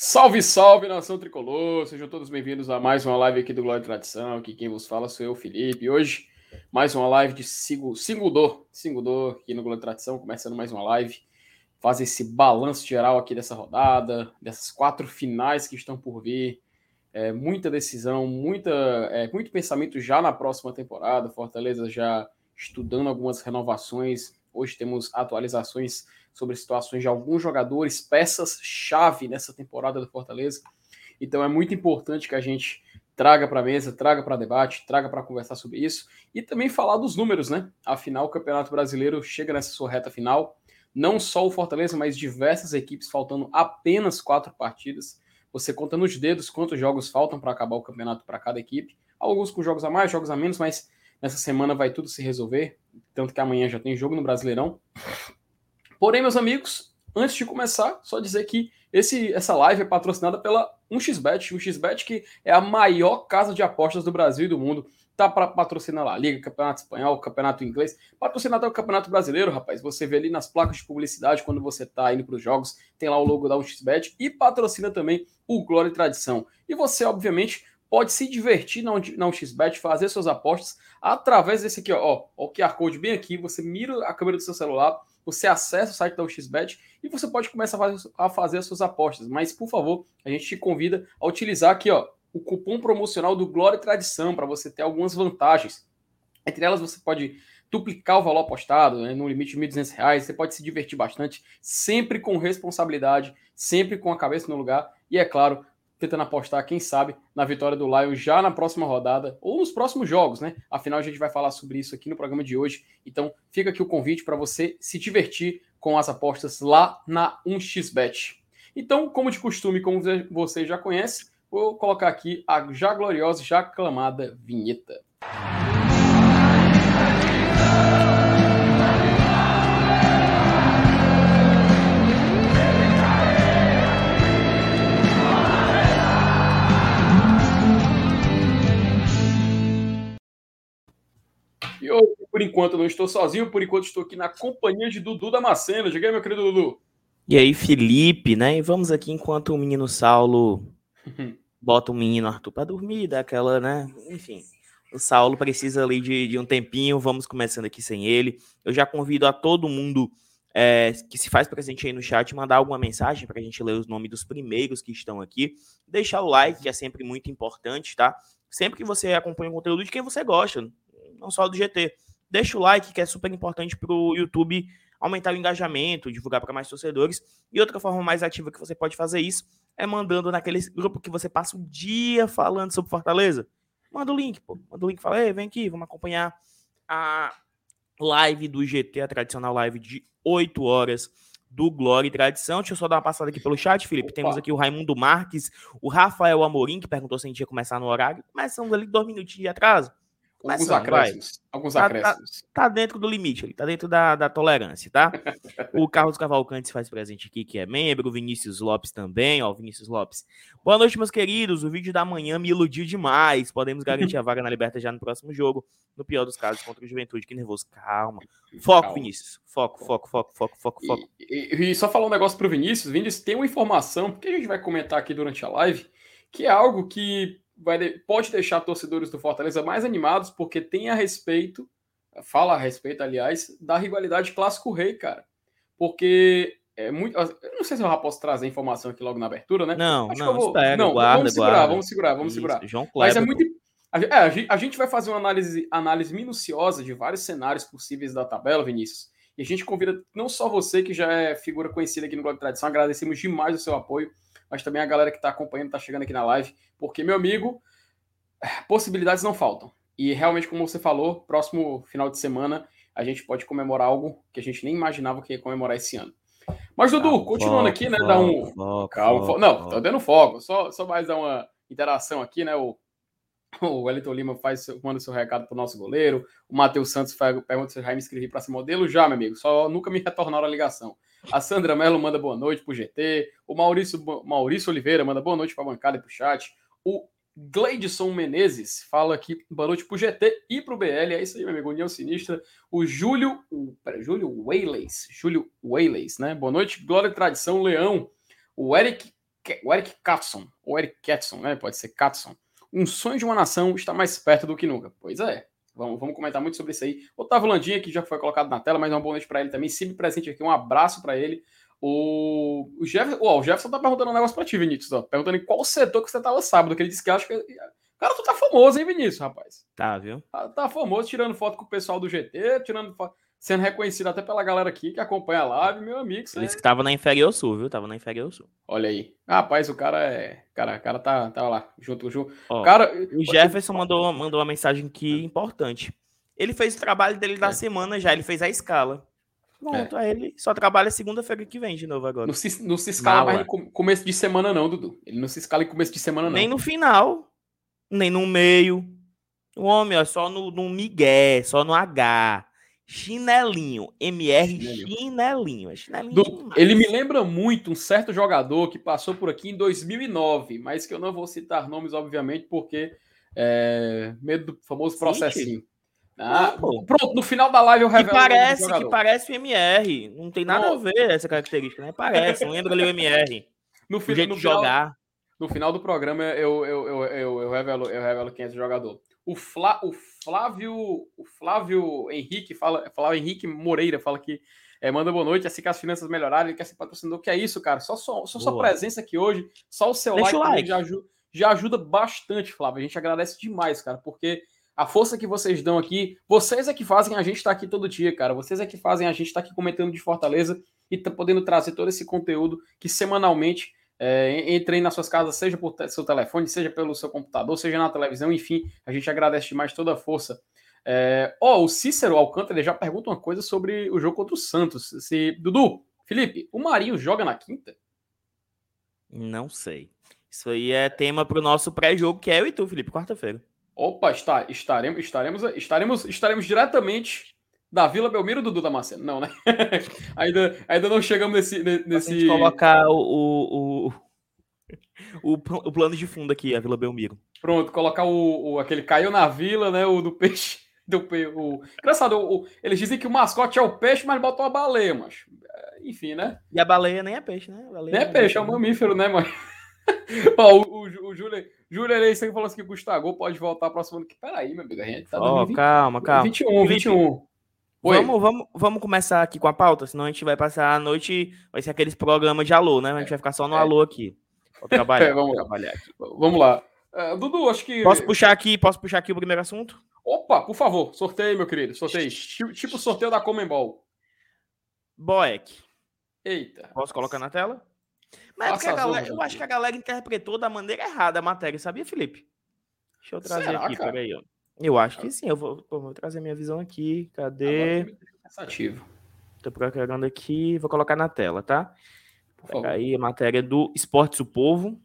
Salve, salve, nação tricolor! Sejam todos bem-vindos a mais uma live aqui do Glória e Tradição. Aqui quem vos fala sou eu, Felipe. Hoje, mais uma live de Singudor, Singudor aqui no Glória e Tradição, começando mais uma live. Faz esse balanço geral aqui dessa rodada, dessas quatro finais que estão por vir. É, muita decisão, muita, é, muito pensamento já na próxima temporada. Fortaleza já estudando algumas renovações. Hoje temos atualizações sobre situações de alguns jogadores, peças-chave nessa temporada do Fortaleza. Então é muito importante que a gente traga para a mesa, traga para debate, traga para conversar sobre isso e também falar dos números, né? Afinal, o Campeonato Brasileiro chega nessa sua reta final. Não só o Fortaleza, mas diversas equipes faltando apenas quatro partidas. Você conta nos dedos quantos jogos faltam para acabar o campeonato para cada equipe. Alguns com jogos a mais, jogos a menos, mas nessa semana vai tudo se resolver. Tanto que amanhã já tem jogo no Brasileirão. Porém, meus amigos, antes de começar, só dizer que esse, essa live é patrocinada pela 1xBet, 1xBet que é a maior casa de apostas do Brasil e do mundo. Tá para patrocinar lá, Liga, Campeonato Espanhol, Campeonato Inglês, patrocinar até o Campeonato Brasileiro, rapaz. Você vê ali nas placas de publicidade quando você tá indo para os jogos, tem lá o logo da 1xBet e patrocina também o Glória e Tradição. E você, obviamente, pode se divertir na 1xBet, fazer suas apostas através desse aqui, ó, o QR Code bem aqui, você mira a câmera do seu celular, você acessa o site da UXBet e você pode começar a fazer, a fazer as suas apostas. Mas, por favor, a gente te convida a utilizar aqui ó, o cupom promocional do Glória e Tradição para você ter algumas vantagens. Entre elas, você pode duplicar o valor apostado né, no limite de R$ 1.200. Você pode se divertir bastante, sempre com responsabilidade, sempre com a cabeça no lugar. E, é claro, tentando apostar, quem sabe, na vitória do Lion já na próxima rodada ou nos próximos jogos, né? Afinal, a gente vai falar sobre isso aqui no programa de hoje. Então, fica aqui o convite para você se divertir com as apostas lá na 1xBet. Então, como de costume, como você já conhece, vou colocar aqui a já gloriosa, já aclamada vinheta. E hoje, por enquanto, não estou sozinho, por enquanto estou aqui na companhia de Dudu Damasceno. Diga aí, meu querido Dudu. E aí, Felipe, né? E vamos aqui enquanto o menino Saulo bota o menino Arthur para dormir, dá aquela, né? Enfim, o Saulo precisa ali de, de um tempinho, vamos começando aqui sem ele. Eu já convido a todo mundo é, que se faz presente aí no chat mandar alguma mensagem para a gente ler os nomes dos primeiros que estão aqui. Deixar o like, que é sempre muito importante, tá? Sempre que você acompanha o conteúdo de quem você gosta, não só do GT. Deixa o like, que é super importante para o YouTube aumentar o engajamento, divulgar para mais torcedores. E outra forma mais ativa que você pode fazer isso é mandando naquele grupo que você passa o dia falando sobre Fortaleza. Manda o link, pô. Manda o link e fala, Ei, vem aqui, vamos acompanhar a live do GT, a tradicional live de 8 horas do Glória e Tradição. Deixa eu só dar uma passada aqui pelo chat, Felipe. Opa. Temos aqui o Raimundo Marques, o Rafael Amorim, que perguntou se a gente ia começar no horário. Começamos ali dois minutinhos de atraso. Alguns acréscimos. Alguns tá, acréscimos. Tá, tá, dentro do limite ali, tá dentro da, da tolerância, tá? o Carlos Cavalcante se faz presente aqui, que é membro, o Vinícius Lopes também, ó, Vinícius Lopes. Boa noite, meus queridos. O vídeo da manhã me iludiu demais. Podemos garantir a vaga na Liberta já no próximo jogo. No pior dos casos, contra o Juventude. Que nervoso. Calma. Foco, Calma. Vinícius. Foco, foco, foco, foco, foco, foco. E, e, e só falar um negócio pro Vinícius. Vinícius, tem uma informação que a gente vai comentar aqui durante a live, que é algo que vai, pode deixar torcedores do Fortaleza mais animados, porque tem a respeito, fala a respeito, aliás, da rivalidade clássico-rei, cara. Porque é muito. Eu não sei se eu já posso trazer informação aqui logo na abertura, né? Não, Acho não, vou, espera, não, guarda, vamos segurar, guarda. vamos segurar, vamos Isso, segurar. João Mas é Kleber, muito. A, é, a gente vai fazer uma análise, análise minuciosa de vários cenários possíveis da tabela, Vinícius. E a gente convida não só você, que já é figura conhecida aqui no Globo de Tradição, agradecemos demais o seu apoio, mas também a galera que está acompanhando, está chegando aqui na live, porque, meu amigo, possibilidades não faltam. E realmente, como você falou, próximo final de semana a gente pode comemorar algo que a gente nem imaginava que ia comemorar esse ano. Mas, Dudu, Calma, continuando foco, aqui, né? Dá um. foco, Calma, foco, fo- Não, foco. tô dando fogo. Só, só mais dar uma interação aqui, né? O, o Wellington Lima faz, seu- manda seu recado pro nosso goleiro. O Matheus Santos faz, pergunta se eu já me inscrevi para ser modelo. Já, meu amigo. Só nunca me retornaram a ligação. A Sandra Mello manda boa noite pro GT. O Maurício, Maurício Oliveira manda boa noite pra bancada e pro chat. O Gleidson Menezes fala aqui boa noite pro GT e pro BL. É isso aí, meu amigo. União Sinistra. O Júlio. O, pera, Júlio Wayleys. Júlio Wayleys, né? Boa noite. Glória e Tradição, Leão. O Eric o Eric Katson, ou Eric Katson, né? Pode ser Katson. Um sonho de uma nação está mais perto do que nunca. Pois é. Vamos, vamos comentar muito sobre isso aí. Otávio Landinha, que já foi colocado na tela, mas é um bom noite para ele também. Sempre presente aqui. Um abraço para ele. O, o, Jeff, oh, o Jefferson tá perguntando um negócio pra ti, Vinícius. Ó, perguntando em qual setor que você tava sábado, que ele disse que acha que. Cara, tu tá famoso, hein, Vinícius, rapaz? Tá, viu? Tá, tá famoso, tirando foto com o pessoal do GT, tirando foto sendo reconhecido até pela galera aqui que acompanha a live, meu amigo. Ele disse que tava na Inferior Sul, viu? Tava na Inferior Sul. Olha aí. Rapaz, o cara é. Cara, o cara tá, tá lá, junto com o cara. O Jefferson mandou, mandou uma mensagem aqui importante. Ele fez o trabalho dele da é. semana já, ele fez a escala. Pronto, é. aí ele só trabalha segunda-feira que vem de novo agora. Não se, não se escala mais no começo de semana, não, Dudu. Ele não se escala em começo de semana, não. Nem no final, nem no meio. O homem, ó, só no, no migué, só no H. Chinelinho. MR Chinelinho. Chinelinho. É chinelinho Do, ele me lembra muito um certo jogador que passou por aqui em 2009, mas que eu não vou citar nomes, obviamente, porque é, medo do famoso processinho. Ah, pronto, no final da live eu revelo. Que parece, que parece o MR. Não tem nada a ver essa característica, né? Parece, lembra ali o MR. No, no final, jogar. No final do programa eu, eu, eu, eu, eu, revelo, eu revelo quem é esse jogador. O, o Flávio, o Flávio Henrique fala, Flávio Henrique Moreira fala que é, manda boa noite, assim que as finanças melhorarem, ele quer ser patrocinador. Que é isso, cara? Só, só, só sua presença aqui hoje, só o seu like, o like. Já, ajuda, já ajuda bastante, Flávio. A gente agradece demais, cara, porque a força que vocês dão aqui, vocês é que fazem a gente estar tá aqui todo dia, cara. Vocês é que fazem a gente estar tá aqui comentando de Fortaleza e tá podendo trazer todo esse conteúdo que semanalmente é, entre nas suas casas, seja por seu telefone, seja pelo seu computador, seja na televisão, enfim, a gente agradece demais toda a força. É, ó, o Cícero Alcântara já pergunta uma coisa sobre o jogo contra o Santos. Se, Dudu, Felipe, o Marinho joga na quinta? Não sei. Isso aí é tema para o nosso pré-jogo, que é eu e tu, Felipe, quarta-feira. Opa, está, estaremos, estaremos, estaremos, estaremos diretamente da Vila Belmiro do Duda Marcelo. Não, né? ainda, ainda não chegamos nesse. nesse... A gente colocar o, o, o, o, plano de fundo aqui, a Vila Belmiro. Pronto, colocar o, o aquele caiu na vila, né? O do peixe. Do, o... Engraçado, o, eles dizem que o mascote é o peixe, mas botam a baleia, mas. Enfim, né? E a baleia nem é peixe, né? nem é, é peixe, é um mamífero, né, mano? Ó, o, o, o Júlio, Júlio Eleição falou assim que o Gustavo pode voltar próximo ano. Peraí, meu amigo, a gente tá oh, 2020, calma, calma. 21, 21. Vamos, vamos, vamos começar aqui com a pauta, senão a gente vai passar a noite, vai ser aqueles programas de alô, né? A gente vai ficar só no é. alô aqui. Vou trabalhar, é, vamos, trabalhar aqui. Vamos lá. Uh, Dudu, acho que. Posso puxar aqui, posso puxar aqui o primeiro assunto? Opa, por favor, sorteio, meu querido. Sorteio. Tipo sorteio da Comembol. Boeck. Eita. Posso colocar na tela? Mas é galera, eu acho que a galera interpretou da maneira errada a matéria, sabia, Felipe? Deixa eu trazer Será, aqui, cara? peraí. Ó. Eu acho que sim, eu vou, vou trazer minha visão aqui. Cadê? Pensativo. Tô procurando aqui, vou colocar na tela, tá? Aí a matéria do Esportes o Povo,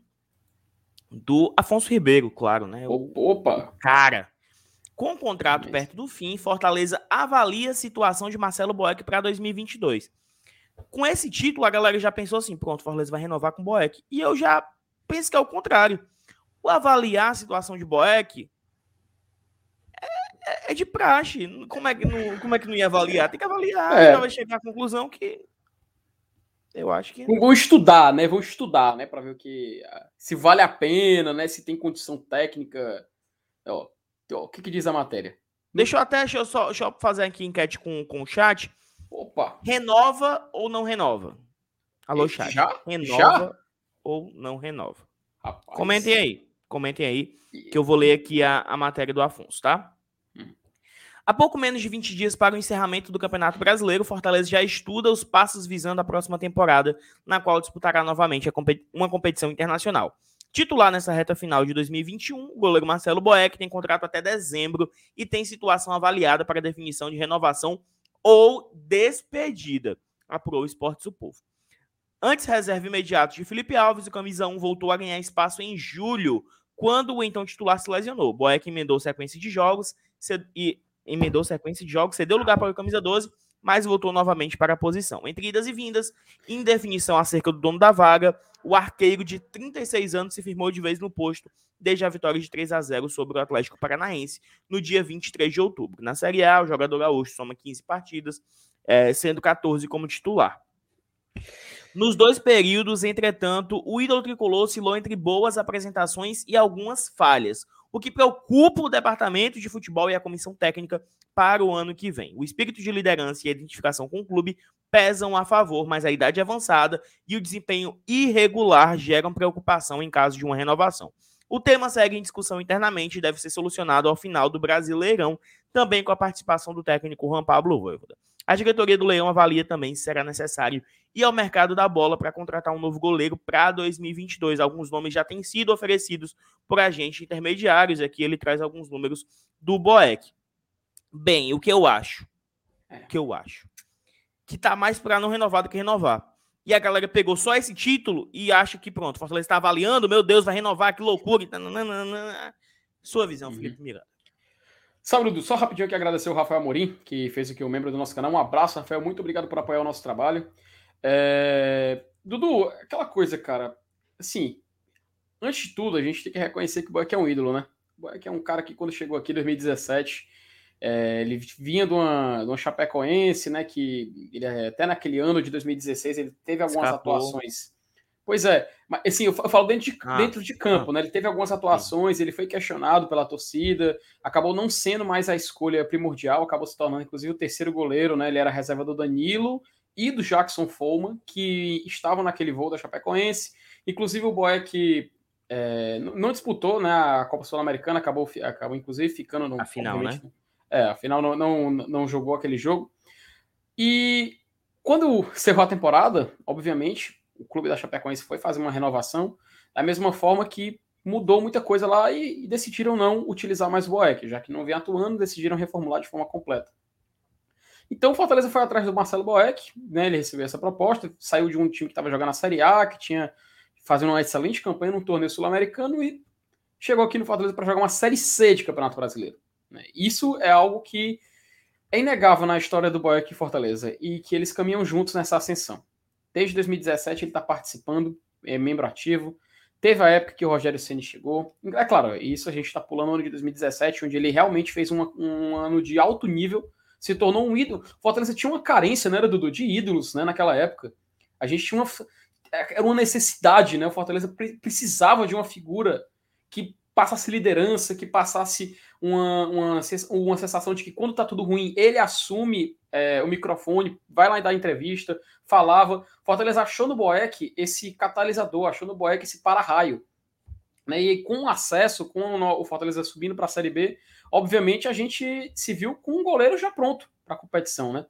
do Afonso Ribeiro, claro, né? O, Opa! Cara, com o contrato perto do fim, Fortaleza avalia a situação de Marcelo Boeck para 2022. Com esse título, a galera já pensou assim: pronto, Fortaleza vai renovar com Boeck. E eu já penso que é o contrário. O avaliar a situação de Boeck é, é, de praxe. Como é, que não, como é que não ia avaliar? Tem que avaliar. É. Já vai chegar à conclusão que. Eu acho que. Vou estudar, né? Vou estudar, né? Para ver o que. Se vale a pena, né? Se tem condição técnica. Ó, o que, que diz a matéria? Deixa eu até deixa eu só, deixa eu fazer aqui enquete com, com o chat. Opa! Renova ou não renova? Alô, chat. Já? Renova Já? ou não renova? Rapaz. Comentem aí. Comentem aí, que eu vou ler aqui a, a matéria do Afonso, tá? Há pouco menos de 20 dias para o encerramento do Campeonato Brasileiro, Fortaleza já estuda os passos visando a próxima temporada, na qual disputará novamente uma competição internacional. Titular nessa reta final de 2021, o goleiro Marcelo Boeck tem contrato até dezembro e tem situação avaliada para definição de renovação ou despedida, apurou o Esportes do Povo. Antes reserva imediato de Felipe Alves, o camisa 1 voltou a ganhar espaço em julho, quando o então titular se lesionou. Boeck emendou sequência de jogos e emendou sequência de jogos, cedeu lugar para o camisa 12, mas voltou novamente para a posição. Entre idas e vindas, indefinição acerca do dono da vaga, o arqueiro de 36 anos se firmou de vez no posto desde a vitória de 3 a 0 sobre o Atlético Paranaense no dia 23 de outubro. Na Série A, o jogador gaúcho soma 15 partidas, é, sendo 14 como titular. Nos dois períodos, entretanto, o ídolo tricolor oscilou entre boas apresentações e algumas falhas, o que preocupa o departamento de futebol e a comissão técnica para o ano que vem. O espírito de liderança e a identificação com o clube pesam a favor, mas a idade avançada e o desempenho irregular geram preocupação em caso de uma renovação. O tema segue em discussão internamente e deve ser solucionado ao final do Brasileirão, também com a participação do técnico Juan Pablo Voivoda. A diretoria do Leão avalia também se será necessário ir ao mercado da bola para contratar um novo goleiro para 2022. Alguns nomes já têm sido oferecidos por agentes intermediários. Aqui ele traz alguns números do Boeck. Bem, o que eu acho? É. O que eu acho? Que tá mais para não renovar do que renovar. E a galera pegou só esse título e acha que pronto, Fortaleza está avaliando, meu Deus, vai renovar, que loucura. Sua visão, uhum. Felipe Miranda. Salve, Dudu. Só rapidinho aqui agradecer o Rafael Amorim, que fez aqui o um membro do nosso canal. Um abraço, Rafael. Muito obrigado por apoiar o nosso trabalho. É... Dudu, aquela coisa, cara. Assim, antes de tudo, a gente tem que reconhecer que o Boeck é um ídolo, né? O Boeck é um cara que, quando chegou aqui em 2017, é... ele vinha de uma, de uma Chapecoense, né? Que ele, até naquele ano de 2016 ele teve algumas Escapou. atuações Pois é, mas assim, eu falo dentro de, ah, dentro de campo, ah, né? Ele teve algumas atuações, sim. ele foi questionado pela torcida, acabou não sendo mais a escolha primordial, acabou se tornando, inclusive, o terceiro goleiro, né? Ele era reserva do Danilo e do Jackson Follman, que estavam naquele voo da Chapecoense. Inclusive, o Boeck é, não disputou né, a Copa Sul-Americana, acabou, acabou, inclusive, ficando no. A final, né? É, afinal, não, não, não jogou aquele jogo. E quando cerrou a temporada, obviamente, o clube da Chapecoense foi fazer uma renovação, da mesma forma que mudou muita coisa lá e, e decidiram não utilizar mais o Boeck, já que não vem atuando, decidiram reformular de forma completa. Então o Fortaleza foi atrás do Marcelo Boeck, né, ele recebeu essa proposta, saiu de um time que estava jogando na Série A, que tinha fazendo uma excelente campanha no torneio sul-americano e chegou aqui no Fortaleza para jogar uma Série C de Campeonato Brasileiro. Né. Isso é algo que é inegável na história do Boeck e Fortaleza e que eles caminham juntos nessa ascensão. Desde 2017 ele está participando, é membro ativo. Teve a época que o Rogério Ceni chegou. É claro, isso a gente está pulando o ano de 2017, onde ele realmente fez um ano de alto nível, se tornou um ídolo. Fortaleza tinha uma carência, né, Dudu, de ídolos, né, naquela época. A gente tinha uma é, era uma necessidade, né? O Fortaleza precisava de uma figura que passasse liderança, que passasse uma, uma, uma sensação de que quando tá tudo ruim, ele assume é, o microfone, vai lá e dá entrevista, falava. Fortaleza achou no Boeck esse catalisador, achou no Boeck esse para-raio. Né? E com acesso, com o Fortaleza subindo para a Série B, obviamente a gente se viu com um goleiro já pronto para a competição, né?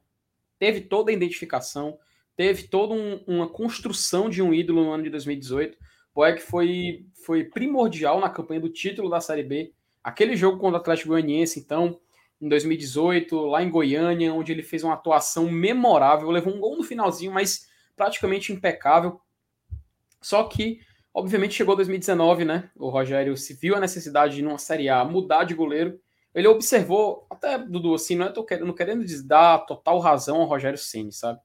Teve toda a identificação, teve toda um, uma construção de um ídolo no ano de 2018. Boeck foi, foi primordial na campanha do título da Série B. Aquele jogo contra o Atlético Goianiense, então, em 2018, lá em Goiânia, onde ele fez uma atuação memorável, levou um gol no finalzinho, mas praticamente impecável. Só que, obviamente, chegou 2019, né? O Rogério se viu a necessidade de, numa Série A, mudar de goleiro. Ele observou, até, Dudu, assim, não é tô querendo, querendo dar total razão ao Rogério Ceni, sabe?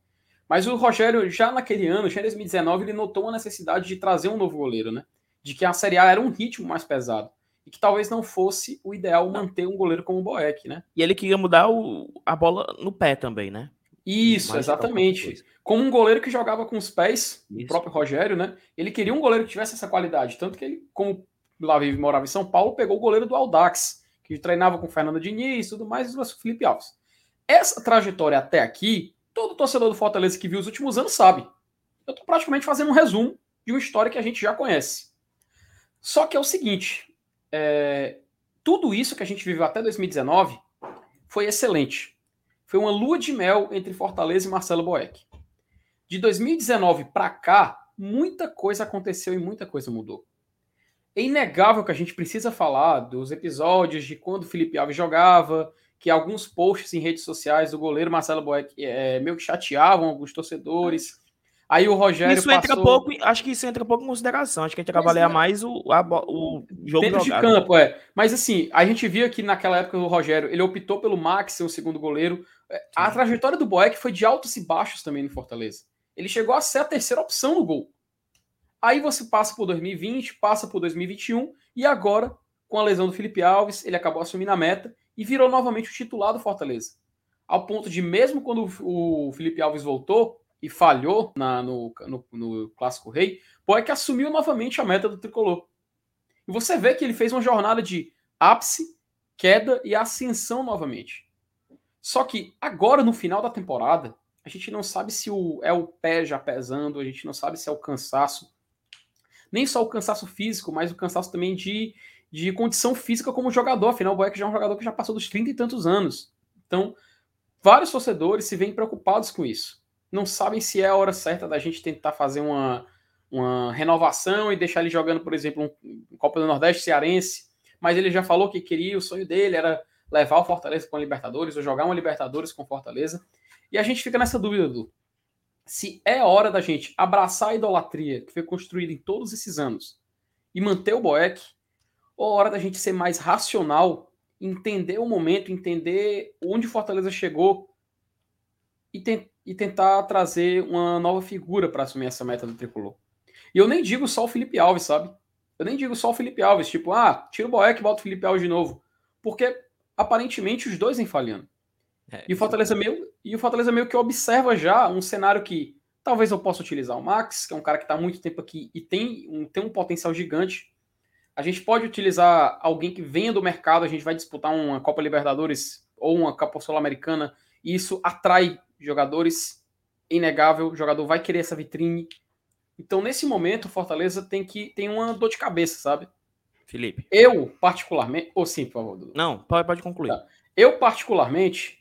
Mas o Rogério, já naquele ano, já em 2019, ele notou a necessidade de trazer um novo goleiro, né? De que a Série A era um ritmo mais pesado. E que talvez não fosse o ideal manter um goleiro como o Boeck, né? E ele queria mudar o, a bola no pé também, né? Isso, mais exatamente. Como um goleiro que jogava com os pés, Isso. o próprio Rogério, né? Ele queria um goleiro que tivesse essa qualidade. Tanto que ele, como lá vive, morava em São Paulo, pegou o goleiro do Aldax, que treinava com o Fernando Diniz e tudo mais, e o Felipe Alves. Essa trajetória até aqui todo torcedor do Fortaleza que viu os últimos anos sabe. Eu estou praticamente fazendo um resumo de uma história que a gente já conhece. Só que é o seguinte: é, tudo isso que a gente viveu até 2019 foi excelente. Foi uma lua de mel entre Fortaleza e Marcelo Boeck. De 2019 para cá, muita coisa aconteceu e muita coisa mudou. É inegável que a gente precisa falar dos episódios de quando o Felipe Alves jogava, que alguns posts em redes sociais do goleiro Marcelo Boeck é, meio que chateavam alguns torcedores. Aí o Rogério isso entra passou... pouco, acho que isso entra pouco em consideração. Acho que a gente avaliar é... mais o, a, o jogo dentro jogado. de campo, é. Mas assim, a gente via que naquela época o Rogério, ele optou pelo Max o segundo goleiro. É, a trajetória do Boeck foi de altos e baixos também no Fortaleza. Ele chegou a ser a terceira opção no gol. Aí você passa por 2020, passa por 2021 e agora, com a lesão do Felipe Alves, ele acabou assumindo a meta e virou novamente o titular do Fortaleza. Ao ponto de, mesmo quando o Felipe Alves voltou, e falhou na, no, no, no Clássico Rei, Boeck assumiu novamente a meta do tricolor. E você vê que ele fez uma jornada de ápice, queda e ascensão novamente. Só que agora, no final da temporada, a gente não sabe se o, é o pé já pesando, a gente não sabe se é o cansaço. Nem só o cansaço físico, mas o cansaço também de, de condição física como jogador. Afinal, o Boeck já é um jogador que já passou dos 30 e tantos anos. Então, vários torcedores se veem preocupados com isso. Não sabem se é a hora certa da gente tentar fazer uma, uma renovação e deixar ele jogando, por exemplo, um Copa do Nordeste cearense. Mas ele já falou que queria, o sonho dele era levar o Fortaleza para a Libertadores ou jogar uma Libertadores com Fortaleza. E a gente fica nessa dúvida, Dudu. Se é hora da gente abraçar a idolatria que foi construída em todos esses anos e manter o Boeck, ou é hora da gente ser mais racional, entender o momento, entender onde Fortaleza chegou e, te e tentar trazer uma nova figura para assumir essa meta do tricolor. E eu nem digo só o Felipe Alves, sabe? Eu nem digo só o Felipe Alves, tipo, ah, tira o Boeck e bota o Felipe Alves de novo. Porque aparentemente os dois vêm falhando. É, e, o Fortaleza meio, e o Fortaleza meio que observa já um cenário que talvez eu possa utilizar o Max, que é um cara que está há muito tempo aqui e tem um, tem um potencial gigante. A gente pode utilizar alguém que venha do mercado, a gente vai disputar uma Copa Libertadores ou uma Copa Sul-Americana, e isso atrai jogadores, inegável, o jogador vai querer essa vitrine. Então, nesse momento, o Fortaleza tem que tem uma dor de cabeça, sabe? Felipe. Eu, particularmente. Ou sim, por favor. Dudu. Não, pode, pode concluir. Tá. Eu, particularmente,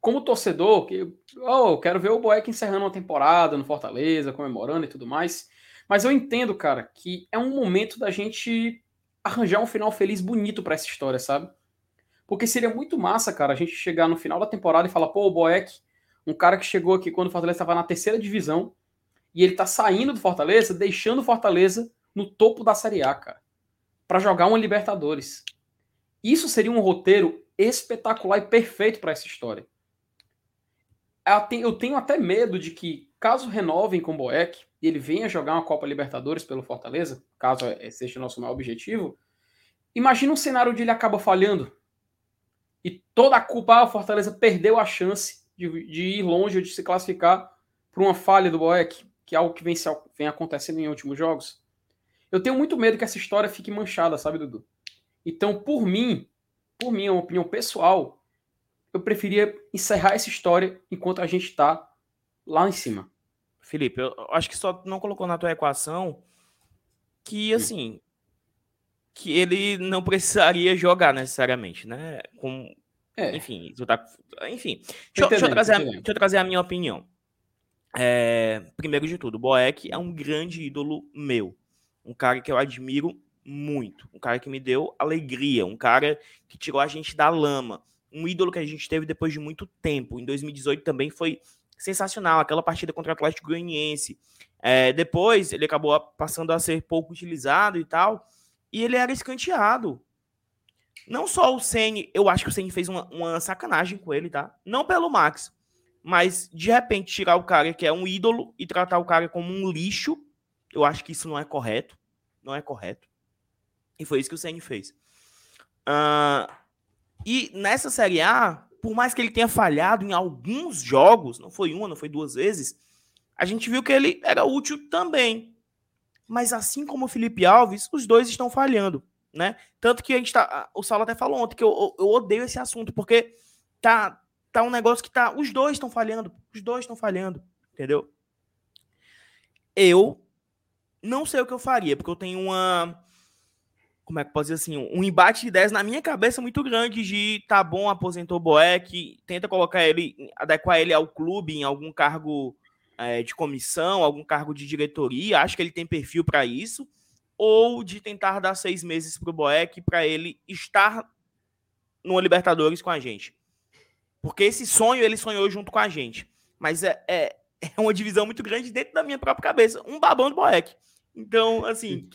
como torcedor, que oh, eu quero ver o Boeck encerrando uma temporada no Fortaleza, comemorando e tudo mais. Mas eu entendo, cara, que é um momento da gente arranjar um final feliz bonito para essa história, sabe? Porque seria muito massa, cara, a gente chegar no final da temporada e falar, pô, o Boeck, um cara que chegou aqui quando o Fortaleza estava na terceira divisão, e ele tá saindo do Fortaleza, deixando o Fortaleza no topo da Série A, cara para jogar uma Libertadores. Isso seria um roteiro espetacular e perfeito para essa história. Eu tenho até medo de que, caso renovem com o Boeck e ele venha jogar uma Copa Libertadores pelo Fortaleza, caso seja o nosso maior objetivo, imagina um cenário onde ele acaba falhando e toda a culpa, ah, o Fortaleza perdeu a chance de, de ir longe ou de se classificar por uma falha do Boeck, que é algo que vem, vem acontecendo em últimos jogos. Eu tenho muito medo que essa história fique manchada, sabe, Dudu? Então, por mim, por minha opinião pessoal, eu preferia encerrar essa história enquanto a gente está lá em cima. Felipe, eu acho que só não colocou na tua equação que, assim, que ele não precisaria jogar necessariamente, né? Com, é. Enfim, tá, enfim. Deixa, deixa, eu trazer a, deixa eu trazer a minha opinião. É, primeiro de tudo, Boeck é um grande ídolo meu um cara que eu admiro muito, um cara que me deu alegria, um cara que tirou a gente da lama, um ídolo que a gente teve depois de muito tempo. Em 2018 também foi sensacional, aquela partida contra o Atlético Goianiense. É, depois ele acabou passando a ser pouco utilizado e tal, e ele era escanteado. Não só o Ceni, eu acho que o Ceni fez uma, uma sacanagem com ele, tá? Não pelo Max, mas de repente tirar o cara que é um ídolo e tratar o cara como um lixo, eu acho que isso não é correto não é correto. E foi isso que o Ceni fez. Uh, e nessa Série A, por mais que ele tenha falhado em alguns jogos, não foi uma, não foi duas vezes, a gente viu que ele era útil também. Mas assim como o Felipe Alves, os dois estão falhando, né? Tanto que a gente tá. O Saulo até falou ontem que eu, eu odeio esse assunto, porque tá, tá um negócio que tá. Os dois estão falhando. Os dois estão falhando. Entendeu? Eu não sei o que eu faria, porque eu tenho uma. Como é que pode dizer assim? Um embate de ideias na minha cabeça muito grande de tá bom, aposentou o Boeck, tenta colocar ele, adequar ele ao clube em algum cargo é, de comissão, algum cargo de diretoria, acho que ele tem perfil para isso, ou de tentar dar seis meses para o Boeck para ele estar no Libertadores com a gente. Porque esse sonho ele sonhou junto com a gente. Mas é, é, é uma divisão muito grande dentro da minha própria cabeça. Um babão do Boeck. Então, assim,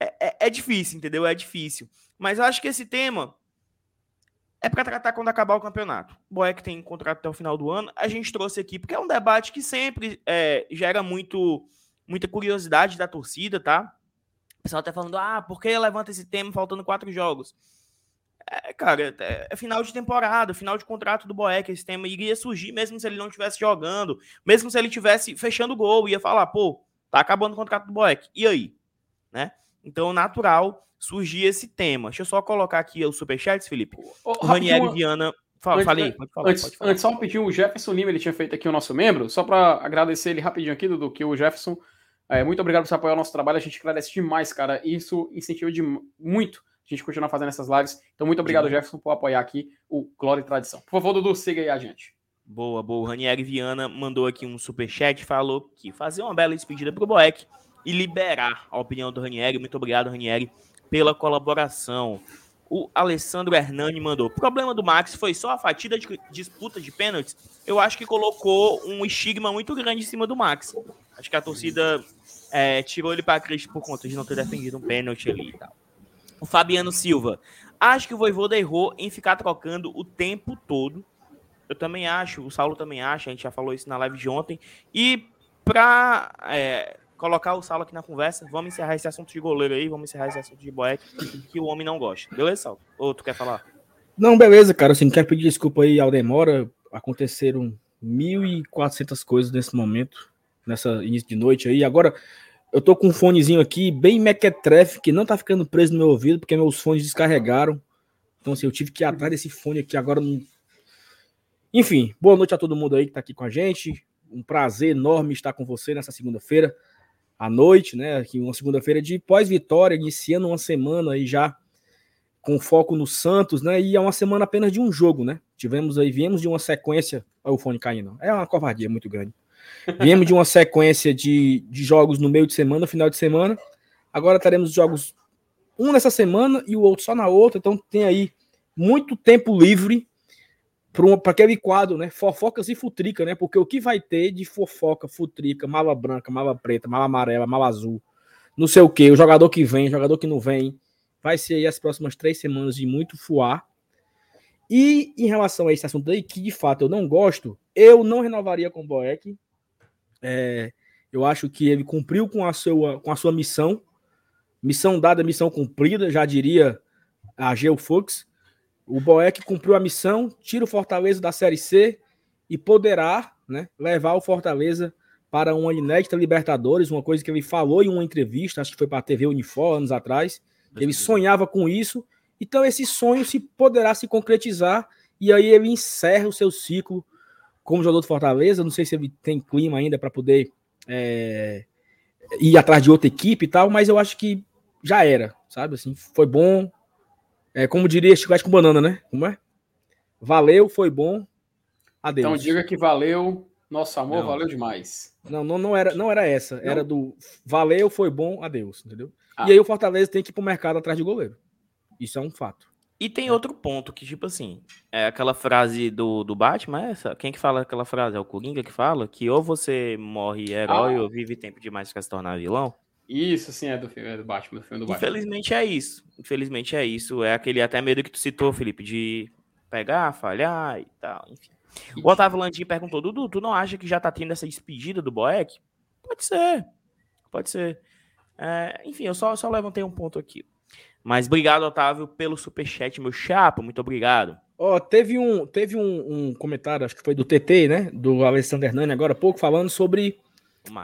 é, é, é, difícil, entendeu? É difícil. Mas eu acho que esse tema é para tratar quando acabar o campeonato. O Boeck tem contrato até o final do ano. A gente trouxe aqui, porque é um debate que sempre é, gera muito, muita curiosidade da torcida, tá? O pessoal tá falando, ah, por que levanta esse tema faltando quatro jogos? É, cara, é, é, final de temporada, final de contrato do Boeck, esse tema iria surgir mesmo se ele não estivesse jogando, mesmo se ele estivesse fechando gol, ia falar, pô, tá acabando o contrato do Boeck, e aí? Né? Então, natural surgir esse tema. Deixa eu só colocar aqui o superchat, Felipe. o Ranieri Viana Fala, antes, falei, pode falar, antes, pode falar. antes, só pedir o Jefferson Lima, ele tinha feito aqui o nosso membro, só para agradecer ele rapidinho aqui, do que o Jefferson. É, muito obrigado por você apoiar o nosso trabalho, a gente agradece demais, cara. Isso incentiva de muito a gente continuar fazendo essas lives. Então, muito obrigado, Jefferson, por apoiar aqui o Glória e Tradição. Por favor, Dudu, siga aí a gente. Boa, boa. O Ranieri Viana mandou aqui um superchat, falou que fazer uma bela despedida pro Boeck e liberar a opinião do Ranieri. Muito obrigado, Ranieri, pela colaboração. O Alessandro Hernani mandou. O problema do Max foi só a fatida de disputa de pênaltis. Eu acho que colocou um estigma muito grande em cima do Max. Acho que a torcida é, tirou ele para Cristo por conta de não ter defendido um pênalti ali e tal. O Fabiano Silva. Acho que o Voivoda errou em ficar trocando o tempo todo. Eu também acho, o Saulo também acha, a gente já falou isso na live de ontem. E para é, colocar o Saulo aqui na conversa. Vamos encerrar esse assunto de goleiro aí, vamos encerrar esse assunto de Boeck, que o homem não gosta. Beleza, Saulo? Ou tu quer falar? Não, beleza, cara. Assim, quero pedir desculpa aí ao demora. Aconteceram 1.400 coisas nesse momento, nessa início de noite aí. Agora, eu tô com um fonezinho aqui, bem mequetrefe, que não tá ficando preso no meu ouvido, porque meus fones descarregaram. Então, assim, eu tive que ir atrás desse fone aqui agora. Enfim, boa noite a todo mundo aí que tá aqui com a gente. Um prazer enorme estar com você nessa segunda-feira à noite, né? Aqui uma segunda-feira de pós-vitória, iniciando uma semana aí já com foco no Santos, né? E é uma semana apenas de um jogo, né? Tivemos aí, viemos de uma sequência. Olha o fone caindo. É uma covardia muito grande. Viemos de uma sequência de, de jogos no meio de semana, final de semana. Agora teremos jogos um nessa semana e o outro só na outra. Então tem aí muito tempo livre para aquele quadro, né? Fofocas e futrica, né? Porque o que vai ter de fofoca, futrica, mala branca, mala preta, mala amarela, mala azul, não sei o que, o jogador que vem, jogador que não vem, vai ser aí as próximas três semanas de muito fuar. E em relação a esse assunto aí, que de fato eu não gosto, eu não renovaria com o Boeck. É, eu acho que ele cumpriu com a sua, com a sua missão. Missão dada, missão cumprida, já diria a Geo Fux. O Boeck cumpriu a missão, tira o Fortaleza da Série C e poderá né, levar o Fortaleza para uma inédita Libertadores, uma coisa que ele falou em uma entrevista, acho que foi para a TV Unifor anos atrás. Ele sonhava com isso, então esse sonho se poderá se concretizar e aí ele encerra o seu ciclo como jogador do Fortaleza. Não sei se ele tem clima ainda para poder é, ir atrás de outra equipe e tal, mas eu acho que já era, sabe? Assim, foi bom, é, como diria chocolate com banana, né? Como é? Valeu, foi bom. Adeus. Então diga que valeu, nosso amor não. valeu demais. Não, não, não era, não era essa. Não. Era do valeu, foi bom, adeus, entendeu? Ah. E aí o Fortaleza tem que ir pro mercado atrás de goleiro. Isso é um fato. E tem outro ponto que, tipo assim, é aquela frase do, do Batman, é essa? Quem que fala aquela frase? É o Coringa que fala? Que ou você morre herói ah. ou vive tempo demais para se tornar vilão? Isso, sim, é do filme é do Batman, do filme do Batman. Infelizmente é isso. Infelizmente é isso. É aquele até medo que tu citou, Felipe, de pegar, falhar e tal, enfim. O Otávio Landim perguntou, Dudu, tu não acha que já tá tendo essa despedida do Boeck? Pode ser, pode ser. É, enfim, eu só, só levantei um ponto aqui. Mas obrigado, Otávio, pelo superchat, meu chapa, muito obrigado. Ó, oh, teve um, teve um, um, comentário, acho que foi do TT, né, do Alessandro Hernani agora há pouco, falando sobre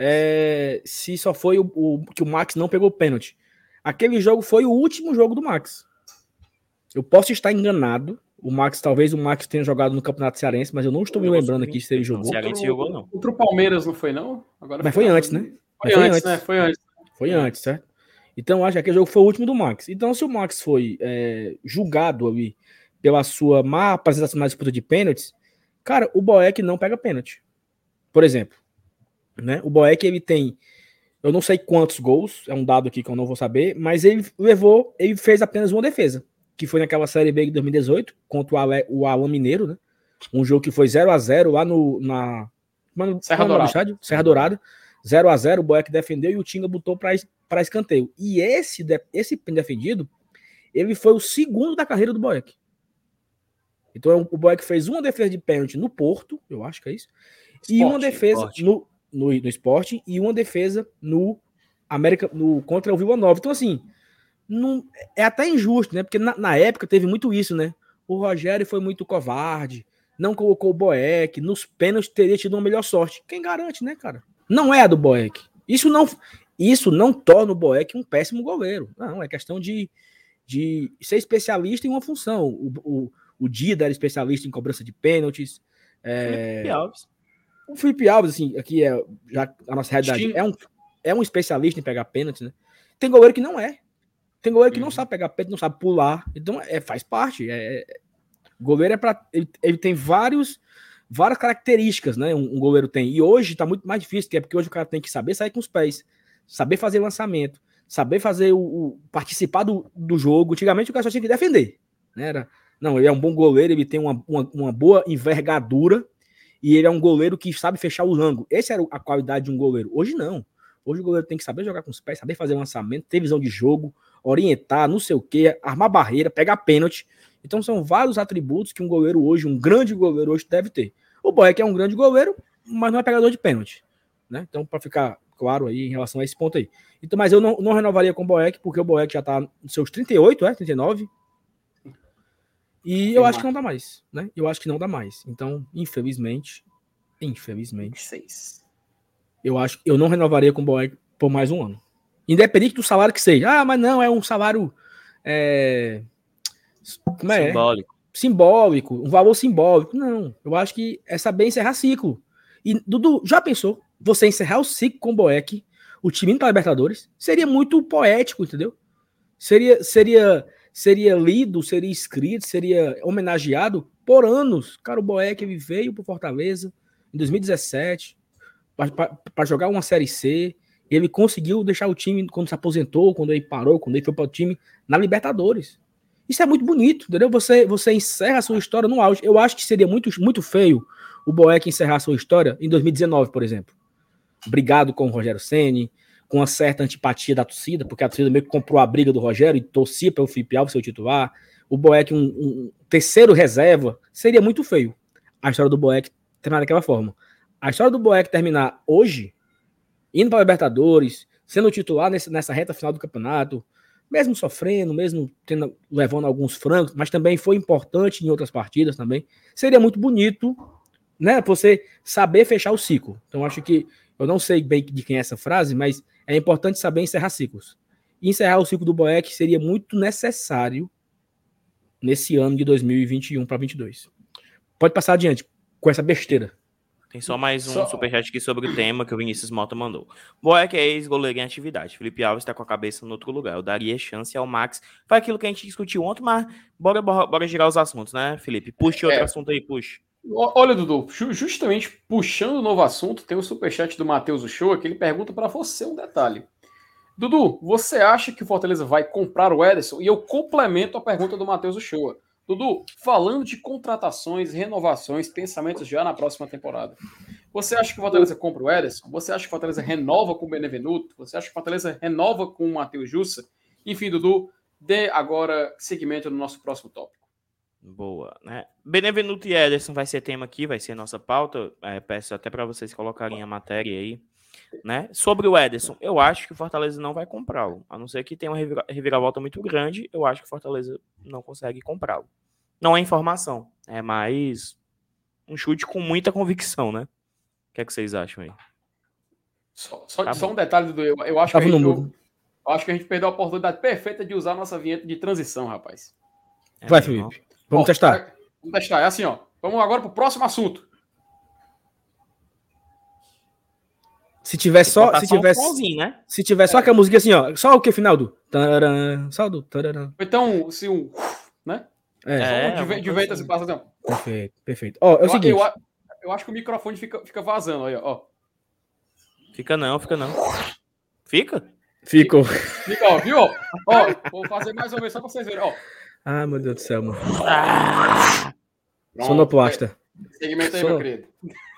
é, se só foi o, o, que o Max não pegou pênalti. Aquele jogo foi o último jogo do Max. Eu posso estar enganado. O Max, talvez o Max tenha jogado no Campeonato Cearense, mas eu não estou me lembrando aqui se ele jogou. O Cearense jogou, não. Contra o Palmeiras não foi, não? Agora mas foi antes, né? Foi, foi, antes, né? Foi antes. Foi antes, certo? Então, acho que aquele jogo foi o último do Max. Então, se o Max foi é, julgado ali pela sua má apresentação na disputa de pênaltis, cara, o Boeck não pega pênalti. Por exemplo, né? O Boeck ele tem, eu não sei quantos gols, é um dado aqui que eu não vou saber, mas ele levou, ele fez apenas uma defesa, que foi naquela Série B de 2018 contra o, Ale, o Alan Mineiro, né? Um jogo que foi 0 a 0 lá no na mano, Serra, Dourada. Estádio? Serra Dourada. 0 a 0 o Boeck defendeu e o Tinga botou para escanteio. E esse esse defendido, ele foi o segundo da carreira do Boeck. Então o Boeck fez uma defesa de pênalti no Porto, eu acho que é isso, Esporte, e uma defesa esporte. no no, no esporte e uma defesa no América no contra o Vila Nova. Então, assim, não, é até injusto, né? Porque na, na, época teve muito isso, né? O Rogério foi muito covarde, não colocou o Boeck, nos pênaltis teria tido uma melhor sorte. Quem garante, né, cara? Não é a do Boeck. Isso não, isso não torna o Boeck um péssimo goleiro. Não, é questão de, de ser especialista em uma função. O, o, o Dida era especialista em cobrança de pênaltis. É... Felipe Alves. O Felipe Alves, assim, aqui é já a nossa realidade, é um, é um especialista em pegar pênaltis, né? Tem goleiro que não é. Tem goleiro que uhum. não sabe pegar pênalti, não sabe pular. Então, é, faz parte. É, é, goleiro é para ele, ele, tem vários várias características, né? Um, um, goleiro tem. E hoje tá muito mais difícil, que é porque hoje o cara tem que saber sair com os pés, saber fazer lançamento, saber fazer o, o participar do, do jogo. Antigamente o cara só tinha que defender, né? Era, não, ele é um bom goleiro, ele tem uma, uma, uma boa envergadura e ele é um goleiro que sabe fechar o ângulo. Essa era a qualidade de um goleiro. Hoje não. Hoje o goleiro tem que saber jogar com os pés, saber fazer lançamento, ter visão de jogo, orientar, não sei o que, armar barreira, pegar pênalti. Então são vários atributos que um goleiro hoje, um grande goleiro hoje deve ter. O Boeck é um grande goleiro, mas não é pegador de pênalti. Né? Então, para ficar claro aí em relação a esse ponto aí. Então, mas eu não, não renovaria com o Boeck, porque o Boeck já tá nos seus 38, é? 39. E eu acho que não dá mais, né? Eu acho que não dá mais. Então, infelizmente, infelizmente, seis. Eu acho que eu não renovaria com o Boeck por mais um ano. Independente do salário que seja. Ah, mas não, é um salário. É... Como é? Simbólico. Simbólico, um valor simbólico. Não, eu acho que é saber encerrar ciclo. E, Dudu, já pensou? Você encerrar o ciclo com o Boeck, o time indo para Libertadores? Seria muito poético, entendeu? Seria, seria seria lido, seria escrito, seria homenageado por anos. Cara, o Boeck veio para Fortaleza em 2017 para jogar uma Série C. Ele conseguiu deixar o time quando se aposentou, quando ele parou, quando ele foi para o time na Libertadores. Isso é muito bonito, entendeu? Você, você encerra a sua história no auge. Eu acho que seria muito, muito feio o Boeck encerrar a sua história em 2019, por exemplo. Brigado com o Rogério Ceni, com uma certa antipatia da torcida, porque a torcida meio que comprou a briga do Rogério e torcia para o Felipe Alves ser titular. O Boeck, um, um, terceiro reserva, seria muito feio a história do Boeck terminar daquela forma. A história do Boeck terminar hoje, indo para Libertadores, sendo titular nesse, nessa reta final do campeonato, mesmo sofrendo, mesmo tendo, levando alguns francos, mas também foi importante em outras partidas também. Seria muito bonito, né? Você saber fechar o ciclo. Então, acho que eu não sei bem de quem é essa frase, mas é importante saber encerrar ciclos. E encerrar o ciclo do Boeck seria muito necessário nesse ano de 2021 para 2022. Pode passar adiante com essa besteira. Tem só mais um só... superchat aqui sobre o tema que o Vinícius Mota mandou. Boeck é ex-goleiro em atividade. Felipe Alves está com a cabeça no outro lugar. Eu daria chance ao Max. Foi aquilo que a gente discutiu ontem, mas bora, bora, bora girar os assuntos, né, Felipe? Puxe outro é. assunto aí, puxe. Olha, Dudu, justamente puxando o novo assunto, tem o superchat do Matheus Uchoa que ele pergunta para você um detalhe. Dudu, você acha que o Fortaleza vai comprar o Ederson? E eu complemento a pergunta do Matheus Uchoa. Dudu, falando de contratações, renovações, pensamentos já na próxima temporada. Você acha que o Fortaleza compra o Ederson? Você acha que o Fortaleza renova com o Benevenuto? Você acha que o Fortaleza renova com o Matheus Jussa? Enfim, Dudu, dê agora seguimento no nosso próximo tópico. Boa, né? Benevenuto e Ederson vai ser tema aqui, vai ser nossa pauta. É, peço até para vocês colocarem a matéria aí, né? Sobre o Ederson, eu acho que o Fortaleza não vai comprá-lo, a não ser que tenha uma reviravolta muito grande. Eu acho que o Fortaleza não consegue comprá-lo. Não é informação, é mais um chute com muita convicção, né? O que é que vocês acham aí? Só, só, tá só um detalhe do eu, eu acho que a gente, eu, eu acho que a gente perdeu a oportunidade perfeita de usar a nossa vinheta de transição, rapaz. É vai, Felipe. Vamos testar. É, vamos testar. É assim, ó. Vamos agora para o próximo assunto. Se tiver só, se tiver, um né? se tiver só é. aquela música assim, ó, só o que final do taran, só do. Então, se um, né? É, só um de, de vento assim, passa assim, Perfeito, perfeito. Ó, é o eu, seguinte. Eu, eu, acho que o microfone fica, fica vazando aí, ó. Fica não, fica não. Fica? Ficou. Fica, ó, viu? Ó, vou fazer mais uma vez só para vocês verem, ó. Ah, meu Deus do céu, mano. Ah! Sonoplasta. Segmento aí, Son... meu querido.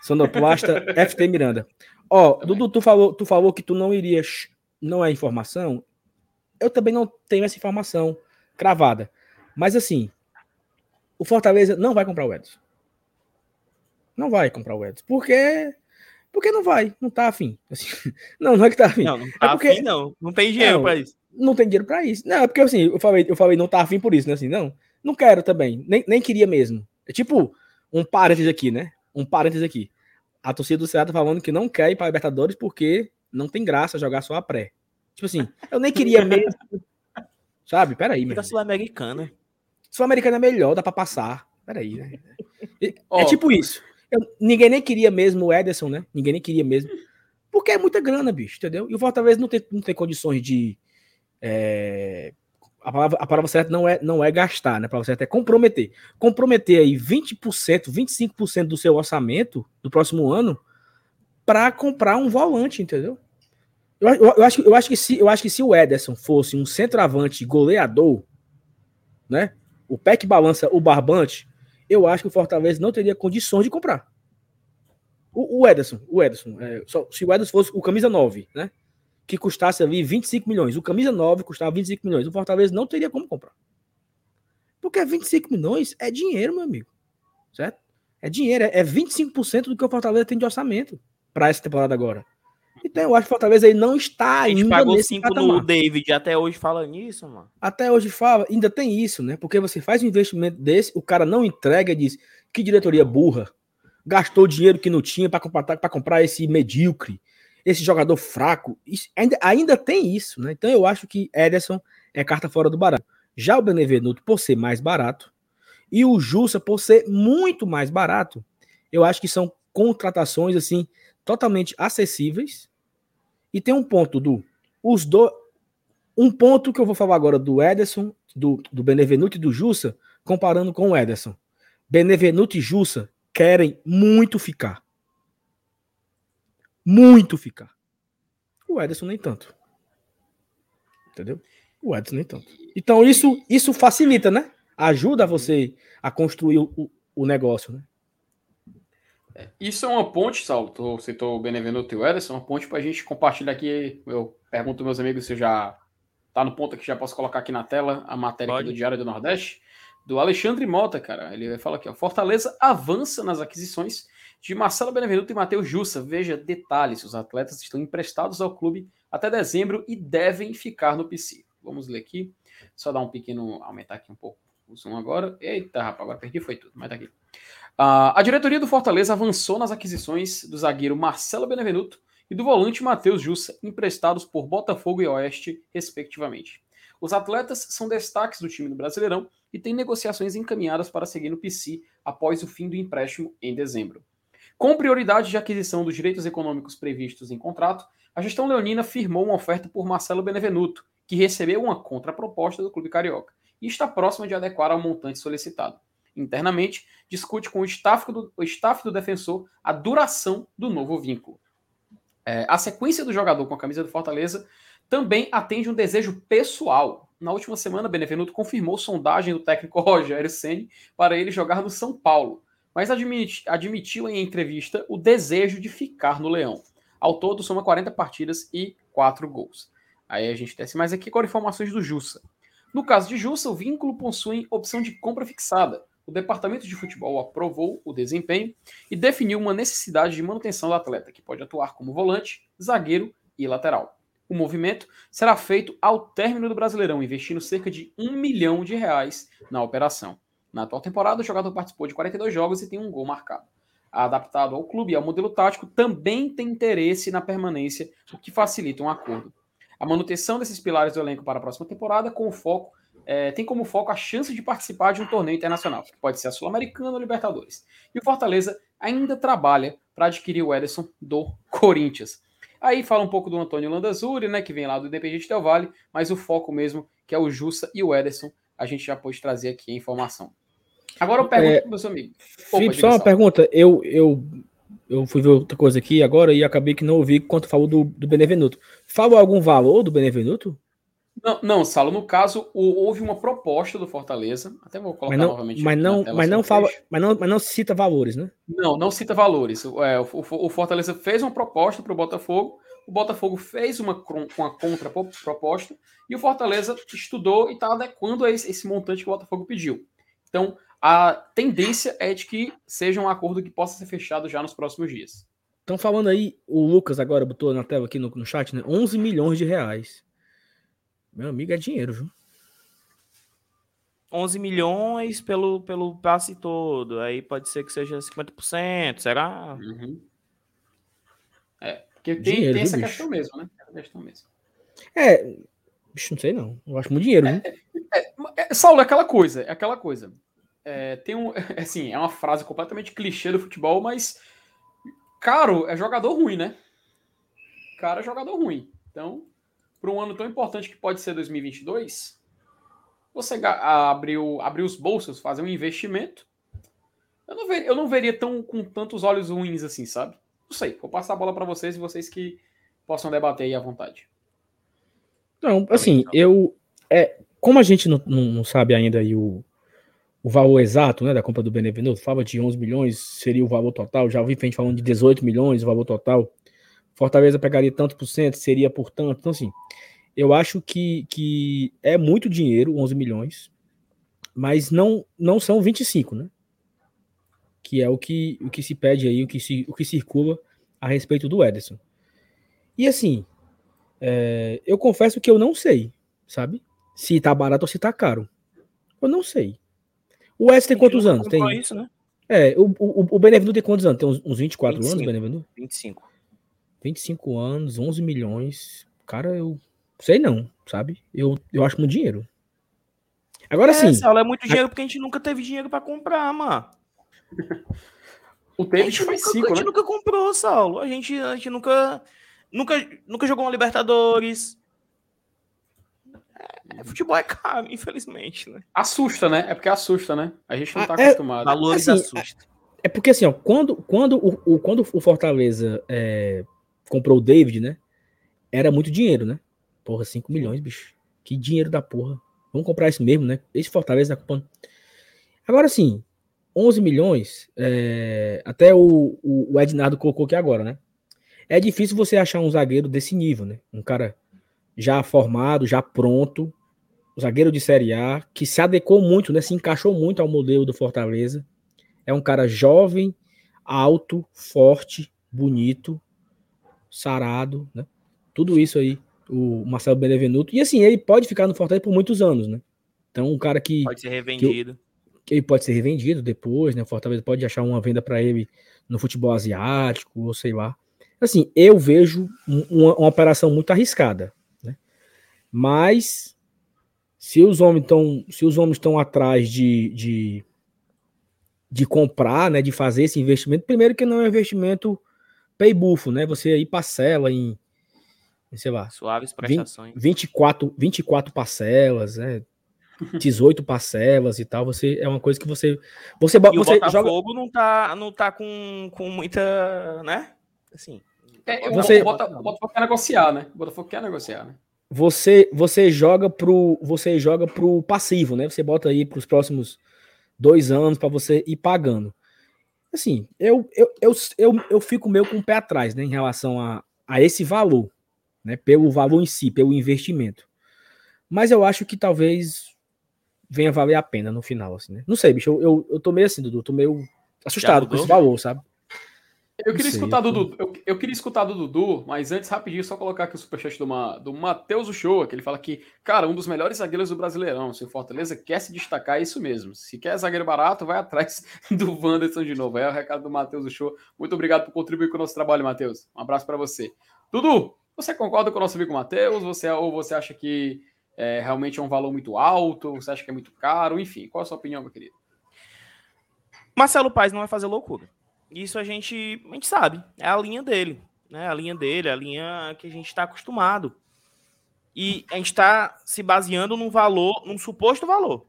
Sonoplasta FT Miranda. Ó, oh, Dudu, tu falou, tu falou que tu não irias. Não é informação. Eu também não tenho essa informação cravada. Mas assim, o Fortaleza não vai comprar o Edson. Não vai comprar o Edson. Porque. Porque não vai, não tá afim. Assim, não, não é que tá afim. Não, não tá é porque, afim, não. Não tem dinheiro não, pra isso. Não tem dinheiro para isso. Não, é porque assim, eu falei, eu falei, não tá afim por isso, né? Assim, não, não quero também. Nem, nem queria mesmo. É tipo um parênteses aqui, né? Um parênteses aqui. A torcida do Ceará tá falando que não quer ir para Libertadores porque não tem graça jogar só a pré. Tipo assim, eu nem queria mesmo. Sabe? Peraí, meu. Sul-Americana. Sul-Americana é melhor, dá pra passar. Peraí, né? É, oh. tipo isso. Eu, ninguém nem queria mesmo o Ederson, né? Ninguém nem queria mesmo. Porque é muita grana, bicho, entendeu? E o Fortaleza não tem, não tem condições de. É, a, palavra, a palavra certa não é, não é gastar, né? A palavra certa é comprometer. Comprometer aí 20%, 25% do seu orçamento do próximo ano para comprar um volante, entendeu? Eu, eu, eu, acho, eu, acho que se, eu acho que se o Ederson fosse um centroavante goleador, né? O pé que balança o barbante, eu acho que o Fortaleza não teria condições de comprar. O, o Ederson, o Ederson, é, só, se o Ederson fosse o camisa 9, né? Que custasse ali 25 milhões. O camisa 9 custava 25 milhões. O Fortaleza não teria como comprar. Porque 25 milhões é dinheiro, meu amigo. Certo? É dinheiro, é 25% do que o Fortaleza tem de orçamento para essa temporada agora. Então eu acho que o Fortaleza aí não está ainda. A gente pagou 5 no David, até hoje fala nisso, mano. Até hoje fala, ainda tem isso, né? Porque você faz um investimento desse, o cara não entrega e diz que diretoria burra gastou dinheiro que não tinha para comprar, comprar esse medíocre, esse jogador fraco. Ainda, ainda tem isso, né? Então eu acho que Ederson é carta fora do barato. Já o Benevenuto, por ser mais barato, e o Jussa, por ser muito mais barato, eu acho que são contratações assim totalmente acessíveis. E tem um ponto do os do um ponto que eu vou falar agora do Ederson, do, do Benevenuto e do Jussa, comparando com o Ederson. Benevenuto e Jussa querem muito ficar. Muito ficar. O Ederson nem tanto. Entendeu? O Ederson nem tanto. Então isso, isso facilita, né? Ajuda você a construir o, o negócio, né? É, isso é uma ponte, Saulo. Tu citou o Benevenuto e o Ederson, uma ponte para a gente compartilhar aqui. Eu pergunto meus amigos se já tá no ponto que já posso colocar aqui na tela a matéria do Diário do Nordeste do Alexandre Mota, cara. Ele fala aqui, ó, Fortaleza avança nas aquisições de Marcelo Benevenuto e Matheus Jussa. Veja detalhes, os atletas estão emprestados ao clube até dezembro e devem ficar no PC. Vamos ler aqui, só dar um pequeno, aumentar aqui um pouco o zoom agora. Eita, rapaz, agora perdi, foi tudo, mas tá aqui. Uh, a diretoria do Fortaleza avançou nas aquisições do zagueiro Marcelo Benevenuto e do volante Matheus Jussa, emprestados por Botafogo e Oeste, respectivamente. Os atletas são destaques do time do Brasileirão e têm negociações encaminhadas para seguir no PC após o fim do empréstimo em dezembro. Com prioridade de aquisição dos direitos econômicos previstos em contrato, a gestão leonina firmou uma oferta por Marcelo Benevenuto, que recebeu uma contraproposta do clube carioca e está próxima de adequar ao montante solicitado. Internamente, discute com o staff do, o staff do defensor a duração do novo vínculo. É, a sequência do jogador com a camisa do Fortaleza também atende um desejo pessoal. Na última semana, Benevenuto confirmou sondagem do técnico Rogério Ceni para ele jogar no São Paulo, mas admiti, admitiu em entrevista o desejo de ficar no Leão. Ao todo, soma 40 partidas e 4 gols. Aí a gente desce mais aqui com informações do Jussa. No caso de Jussa, o vínculo possui opção de compra fixada. O departamento de futebol aprovou o desempenho e definiu uma necessidade de manutenção do atleta, que pode atuar como volante, zagueiro e lateral. O movimento será feito ao término do Brasileirão, investindo cerca de um milhão de reais na operação. Na atual temporada, o jogador participou de 42 jogos e tem um gol marcado. Adaptado ao clube e ao modelo tático, também tem interesse na permanência, o que facilita um acordo. A manutenção desses pilares do elenco para a próxima temporada, com foco, é, tem como foco a chance de participar de um torneio internacional, que pode ser a Sul-Americana ou Libertadores. E o Fortaleza ainda trabalha para adquirir o Ederson do Corinthians. Aí fala um pouco do Antônio Landazuri, né, que vem lá do Independente Del Vale, mas o foco mesmo, que é o Jussa e o Ederson, a gente já pôde trazer aqui a informação. Agora eu pergunto é, para o meu amigo. Felipe, só uma pergunta. Eu, eu, eu fui ver outra coisa aqui agora e acabei que não ouvi quanto falou do, do Benevenuto. Falou algum valor do Benevenuto? Não, não, Salo, no caso, houve uma proposta do Fortaleza. Até vou colocar mas não, novamente. Mas não, mas não fala, mas não, mas não cita valores, né? Não, não cita valores. É, o, o, Fortaleza fez uma proposta para o Botafogo, o Botafogo fez uma, uma contraproposta e o Fortaleza estudou e está adequando a esse, esse montante que o Botafogo pediu. Então, a tendência é de que seja um acordo que possa ser fechado já nos próximos dias. Estão falando aí, o Lucas agora botou na tela aqui no, no chat, né? 11 milhões de reais. Meu amigo, é dinheiro, viu? 11 milhões pelo, pelo passe todo. Aí pode ser que seja 50%, será? Uhum. É, porque tem, dinheiro, tem essa bicho? questão mesmo, né? Essa questão mesmo. É, bicho, não sei não. Eu acho muito dinheiro, é, é, é, Saulo, é aquela coisa, é aquela coisa. É, tem um, assim, é uma frase completamente clichê do futebol, mas caro é jogador ruim, né? Cara é jogador ruim. Então, para um ano tão importante que pode ser 2022, você abrir, abrir os bolsos, fazer um investimento, eu não, ver, eu não veria tão com tantos olhos ruins assim, sabe? Não sei, vou passar a bola para vocês e vocês que possam debater aí à vontade. Não, assim, eu. É, como a gente não, não, não sabe ainda aí o, o valor exato né, da compra do Benevenuto, fala de 11 milhões, seria o valor total. Já ouvi gente falando de 18 milhões, o valor total. Fortaleza pegaria tanto por cento, seria por tanto. Então, assim, eu acho que, que é muito dinheiro, 11 milhões, mas não, não são 25, né? Que é o que, o que se pede aí, o que, se, o que circula a respeito do Ederson. E assim, é, eu confesso que eu não sei, sabe? Se tá barato ou se tá caro. Eu não sei. O Ederson tem quantos anos? Tem isso, né? É, o, o, o Benevenuto tem quantos anos? Tem uns, uns 24 25, anos, Benevenuto? 25. 25 anos, 11 milhões. Cara, eu Sei não, sabe? Eu, eu acho muito dinheiro. Agora é, sim. Saulo, é muito dinheiro porque a gente nunca teve dinheiro para comprar, mano. o David faz nunca, cinco, A gente né? nunca comprou, Saulo. A gente, a gente nunca, nunca, nunca jogou uma Libertadores. É, futebol é caro, infelizmente, né? Assusta, né? É porque assusta, né? A gente não ah, tá é, acostumado. Valores assim, assusta. É, é, porque assim, ó, quando, quando, o, o quando o Fortaleza é, comprou o David, né? Era muito dinheiro, né? Porra, 5 milhões, bicho. Que dinheiro da porra. Vamos comprar isso mesmo, né? Esse Fortaleza tá comprando. Agora sim, 11 milhões, é... até o, o, o Ednardo colocou aqui agora, né? É difícil você achar um zagueiro desse nível, né? Um cara já formado, já pronto, zagueiro de Série A, que se adequou muito, né? Se encaixou muito ao modelo do Fortaleza. É um cara jovem, alto, forte, bonito, sarado, né? Tudo isso aí o Marcelo Benevenuto. E assim, ele pode ficar no Fortaleza por muitos anos, né? Então, um cara que. Pode ser revendido. Que, que ele pode ser revendido depois, né? O Fortaleza pode achar uma venda para ele no futebol asiático, ou sei lá. Assim, eu vejo uma, uma operação muito arriscada? Mas se os homens estão se os homens estão atrás de, de, de comprar, né, de fazer esse investimento, primeiro que não é um investimento pay bufo, né? Você aí parcela em sei lá. Suaves prestações. 24, 24 parcelas, né? 18 parcelas e tal, você é uma coisa que você você, e você o Botafogo joga... não tá não tá com, com muita, né? Assim, é, você o Botafogo quer negociar, né? O Botafogo quer negociar, né? Você você joga pro você joga pro passivo, né? Você bota aí para os próximos dois anos para você ir pagando. Assim, eu, eu, eu, eu, eu fico meio com o pé atrás, né, em relação a, a esse valor né, pelo valor em si, pelo investimento. Mas eu acho que talvez venha valer a pena no final, assim, né? Não sei, bicho, eu, eu, eu tô meio assim, Dudu, tô meio assustado com esse valor, sabe? Eu queria, sei, escutar tô... Dudu, eu, eu, queria escutar do Dudu, mas antes, rapidinho, só colocar aqui o superchat do, Ma, do Matheus Uchoa, que ele fala que, cara, um dos melhores zagueiros do Brasileirão. Se o Fortaleza quer se destacar, é isso mesmo. Se quer zagueiro barato, vai atrás do Wanderson de novo. É o recado do Matheus Uchoa. Muito obrigado por contribuir com o nosso trabalho, Matheus. Um abraço para você. Dudu, você concorda com o nosso amigo Matheus? Você, ou você acha que é, realmente é um valor muito alto? Você acha que é muito caro? Enfim, qual a sua opinião, meu querido? Marcelo Paes não vai fazer loucura. Isso a gente, a gente sabe. É a linha dele. Né? A linha dele, a linha que a gente está acostumado. E a gente está se baseando num valor, num suposto valor.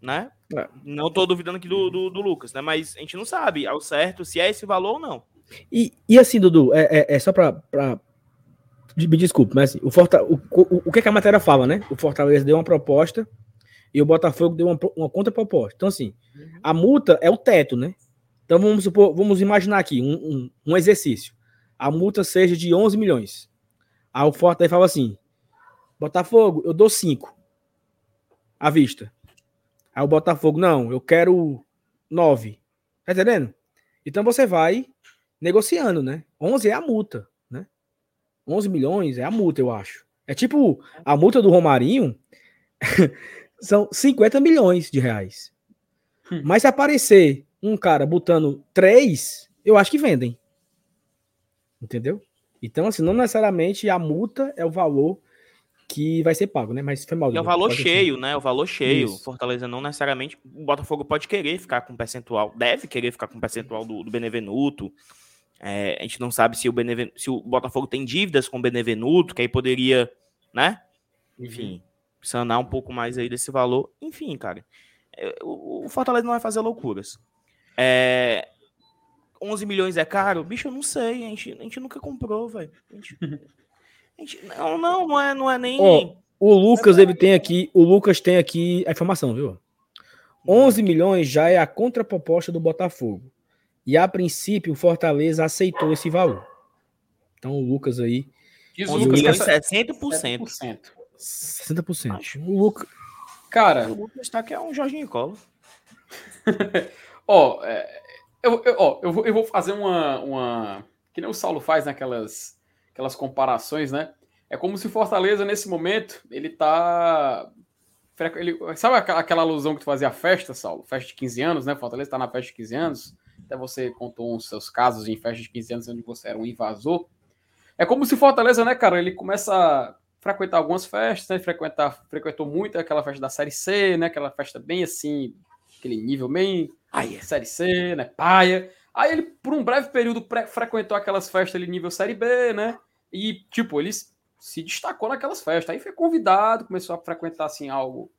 Né? É. Não estou duvidando aqui do, do, do, Lucas, né? Mas a gente não sabe ao certo se é esse valor ou não. E, e assim, Dudu, é, é, é só para me desculpe, mas assim, o, Forta, o, o, o que, é que, a matéria fala, né? O Fortaleza deu uma proposta e o Botafogo deu uma, uma contraproposta. Então, assim, a multa é o teto, né? Então, vamos supor, vamos imaginar aqui um, um, um exercício. A multa seja de 11 milhões. Aí o Fortaleza fala assim: Botafogo, eu dou 5 à vista. Aí o Botafogo, não, eu quero 9. Tá entendendo? Então você vai negociando, né? 11 é a multa. 11 milhões é a multa, eu acho. É tipo a multa do Romarinho são 50 milhões de reais. Hum. Mas se aparecer um cara botando três, eu acho que vendem. Entendeu? Então, assim, não necessariamente a multa é o valor que vai ser pago, né? Mas foi mal. É o valor cheio, assim. né? O valor cheio. Isso. Fortaleza não necessariamente. O Botafogo pode querer ficar com percentual, deve querer ficar com percentual do, do Benevenuto. É, a gente não sabe se o, Beneven... se o Botafogo tem dívidas com o Benevenuto, que aí poderia, né? Enfim, uhum. sanar um pouco mais aí desse valor. Enfim, cara. É, o Fortaleza não vai fazer loucuras. É, 11 milhões é caro? Bicho, eu não sei. A gente, a gente nunca comprou, velho. Gente... Não, não, não é, não é nem. Oh, o Lucas, ele tem aqui. O Lucas tem aqui a informação, viu? 11 milhões já é a contraproposta do Botafogo. E a princípio, o Fortaleza aceitou esse valor. Então, o Lucas aí. Diz o Lucas milhões, 60%. 60%. 60%. Acho. O Lucas. Cara. O Lucas está que é um Jorginho Colo. Ó, oh, é, eu, eu, eu, vou, eu vou fazer uma, uma. Que nem o Saulo faz naquelas aquelas comparações, né? É como se Fortaleza, nesse momento, ele tá. Ele, sabe aquela alusão que tu fazia a festa, Saulo? Festa de 15 anos, né? Fortaleza tá na festa de 15 anos. Até você contou uns seus casos em festa de 15 anos onde você era um invasor. É como se Fortaleza, né, cara? Ele começa a frequentar algumas festas, né? Frequentar, frequentou muito aquela festa da Série C, né? Aquela festa bem assim, aquele nível bem. Ai, Série C, né? Paia. Aí ele, por um breve período, frequentou aquelas festas ali nível Série B, né? E, tipo, ele se destacou naquelas festas. Aí foi convidado, começou a frequentar, assim, algo,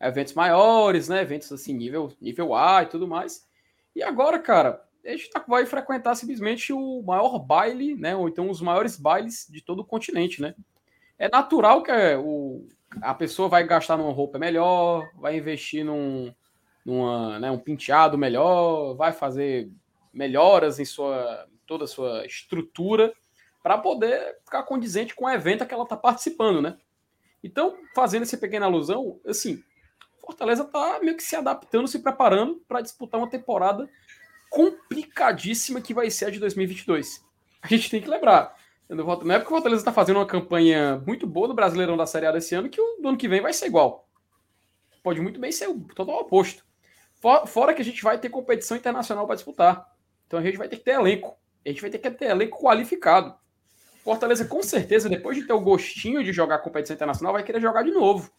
eventos maiores, né? Eventos, assim, nível, nível A e tudo mais. E agora, cara, a gente tá, vai frequentar simplesmente o maior baile, né? Ou então os maiores bailes de todo o continente, né? É natural que é, o, a pessoa vai gastar numa roupa melhor, vai investir num, numa, né, um penteado melhor, vai fazer melhoras em sua toda a sua estrutura para poder ficar condizente com o evento que ela está participando, né? Então, fazendo essa pequena alusão, assim, Fortaleza está meio que se adaptando, se preparando para disputar uma temporada complicadíssima que vai ser a de 2022. A gente tem que lembrar, não é porque o Fortaleza está fazendo uma campanha muito boa no Brasileirão da Série A desse ano que o do ano que vem vai ser igual. Pode muito bem ser o total oposto. Fora que a gente vai ter competição internacional para disputar. Então a gente vai ter que ter elenco. A gente vai ter que ter elenco qualificado. Fortaleza, com certeza, depois de ter o gostinho de jogar competição internacional, vai querer jogar de novo.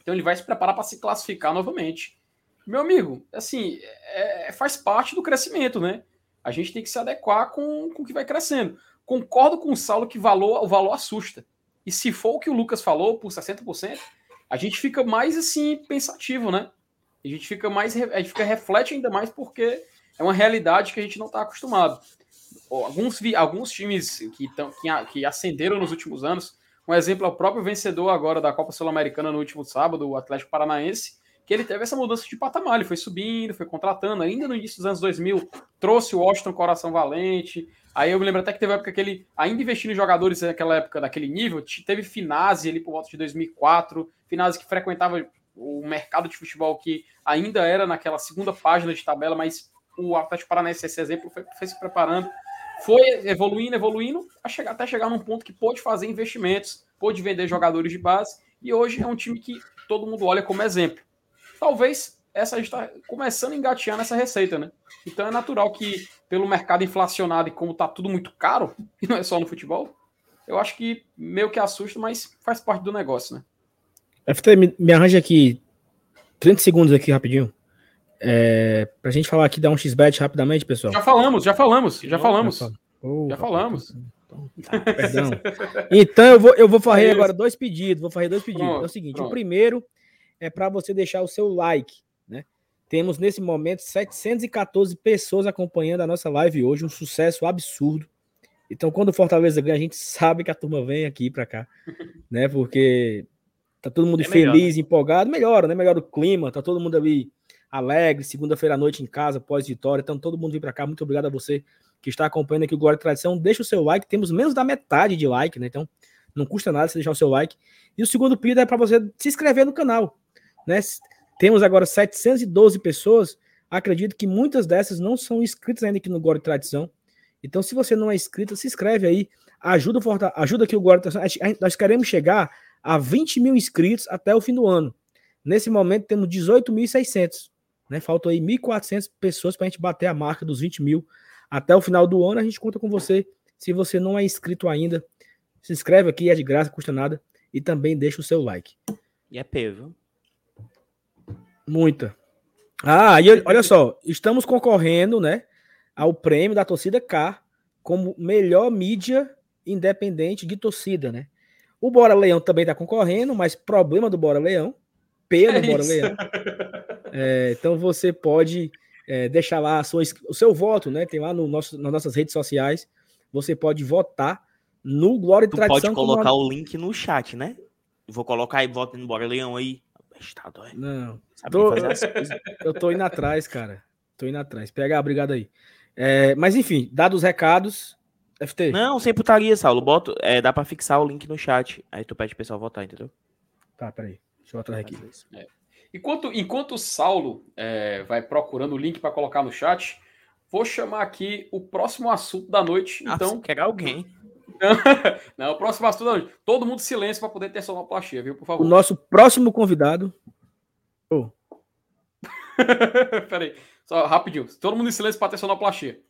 Então ele vai se preparar para se classificar novamente. Meu amigo, assim, é, faz parte do crescimento, né? A gente tem que se adequar com, com o que vai crescendo. Concordo com o Saulo que valor, o valor assusta. E se for o que o Lucas falou, por 60%, a gente fica mais assim pensativo, né? A gente fica mais, a gente fica reflete ainda mais porque é uma realidade que a gente não está acostumado. Alguns, alguns times que, tão, que, que ascenderam nos últimos anos, um exemplo é o próprio vencedor agora da Copa Sul-Americana no último sábado, o Atlético Paranaense, que ele teve essa mudança de patamar, ele foi subindo, foi contratando, ainda no início dos anos 2000, trouxe o Washington Coração Valente, aí eu me lembro até que teve uma época que ele, ainda investindo em jogadores naquela época, daquele nível, teve Finazzi ali por volta de 2004, Finazzi que frequentava o mercado de futebol que ainda era naquela segunda página de tabela, mas o Atlético Paranaense, esse exemplo, foi, foi se preparando, foi evoluindo, evoluindo, chegar, até chegar num ponto que pôde fazer investimentos, pôde vender jogadores de base, e hoje é um time que todo mundo olha como exemplo. Talvez essa está começando a engatear nessa receita, né? Então é natural que, pelo mercado inflacionado e como está tudo muito caro, e não é só no futebol, eu acho que meio que assusta, mas faz parte do negócio, né? FT, me, me arranja aqui 30 segundos aqui rapidinho. É, pra gente falar aqui, dar um XBet rapidamente, pessoal. Já falamos, já falamos, já falamos. Oh, já falamos. Então, tá, perdão. Então eu vou, eu vou fazer é agora dois pedidos. Vou fazer dois pedidos. Pronto, é o seguinte: pronto. o primeiro é para você deixar o seu like, né? Temos nesse momento 714 pessoas acompanhando a nossa live hoje, um sucesso absurdo. Então, quando o Fortaleza ganha, a gente sabe que a turma vem aqui para cá, né? Porque tá todo mundo é feliz, melhor, né? empolgado, melhora, né? Melhora o clima, tá todo mundo ali alegre, segunda-feira à noite em casa, pós-vitória. Então, todo mundo vem para cá. Muito obrigado a você que está acompanhando aqui o Glória e Tradição. Deixa o seu like, temos menos da metade de like, né? Então, não custa nada você deixar o seu like. E o segundo pedido é para você se inscrever no canal, né? Temos agora 712 pessoas. Acredito que muitas dessas não são inscritas ainda aqui no Glória e Tradição. Então, se você não é inscrito, se inscreve aí, ajuda, ajuda aqui o Guarda Nós queremos chegar a 20 mil inscritos até o fim do ano. Nesse momento temos 18.600. Né? Faltam aí 1.400 pessoas para a gente bater a marca dos 20 mil. Até o final do ano a gente conta com você. Se você não é inscrito ainda, se inscreve aqui, é de graça, custa nada. E também deixa o seu like. E é P, viu? Muita. Ah, e olha só, estamos concorrendo, né, ao prêmio da torcida K como melhor mídia independente de torcida, né? O Bora Leão também está concorrendo, mas problema do Bora Leão, P no é Bora Leão. É, então você pode é, deixar lá sua, o seu voto, né? Tem lá no nosso, nas nossas redes sociais. Você pode votar no Glória e tu Tradição. Pode colocar uma... o link no chat, né? Vou colocar aí, voto no Bora Leão aí. Estado, é. Não. Tô, eu tô indo atrás, cara. Tô indo atrás. Pega, obrigado aí. É, mas enfim, dados os recados, FT. Não, sem putaria, Saulo. Boto, é, dá pra fixar o link no chat. Aí tu pede o pessoal votar, entendeu? Tá, peraí. Deixa eu atrás aqui. É. Enquanto, enquanto o Saulo é, vai procurando o link para colocar no chat, vou chamar aqui o próximo assunto da noite. Ah, então, quer alguém. Não, o próximo assunto da noite. Todo mundo silêncio para poder ter sonoplastia, viu, por favor. O nosso próximo convidado. Oh. Peraí, só rapidinho. Todo mundo em silêncio para ter sonoplastia.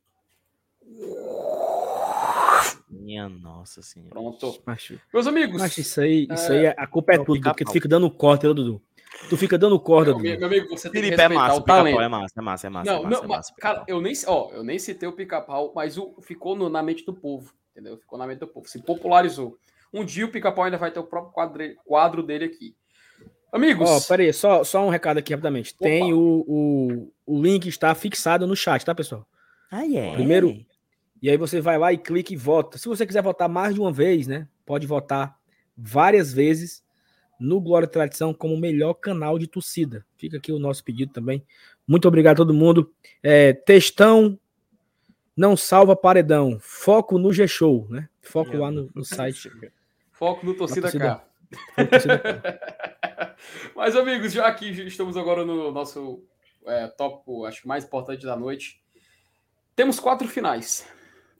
Minha nossa senhora. Pronto. Macho. Meus amigos. Mas isso aí, isso aí, a culpa é, é tudo, porque tu fica dando corte, Dudu. Tu fica dando corda, Dudu. Meu, meu amigo, você tem Felipe, que é massa, o talento. É massa, é massa, é massa. Não, é massa, não, é massa, cara, eu nem, ó, eu nem citei o pica-pau, mas o, ficou no, na mente do povo, entendeu? Ficou na mente do povo, se popularizou. Um dia o pica-pau ainda vai ter o próprio quadro, quadro dele aqui. Amigos. Ó, oh, peraí, só, só um recado aqui rapidamente. Opa. Tem o, o, o link está fixado no chat, tá, pessoal? Ah, é. Primeiro, e aí você vai lá e clica e vota. Se você quiser votar mais de uma vez, né? Pode votar várias vezes no Glória e Tradição como melhor canal de torcida. Fica aqui o nosso pedido também. Muito obrigado a todo mundo. É, textão não salva paredão. Foco no G-Show, né? Foco lá no, no site. Foco no Torcida, torcida K. Mas, amigos, já que estamos agora no nosso é, tópico, acho mais importante da noite, temos quatro finais.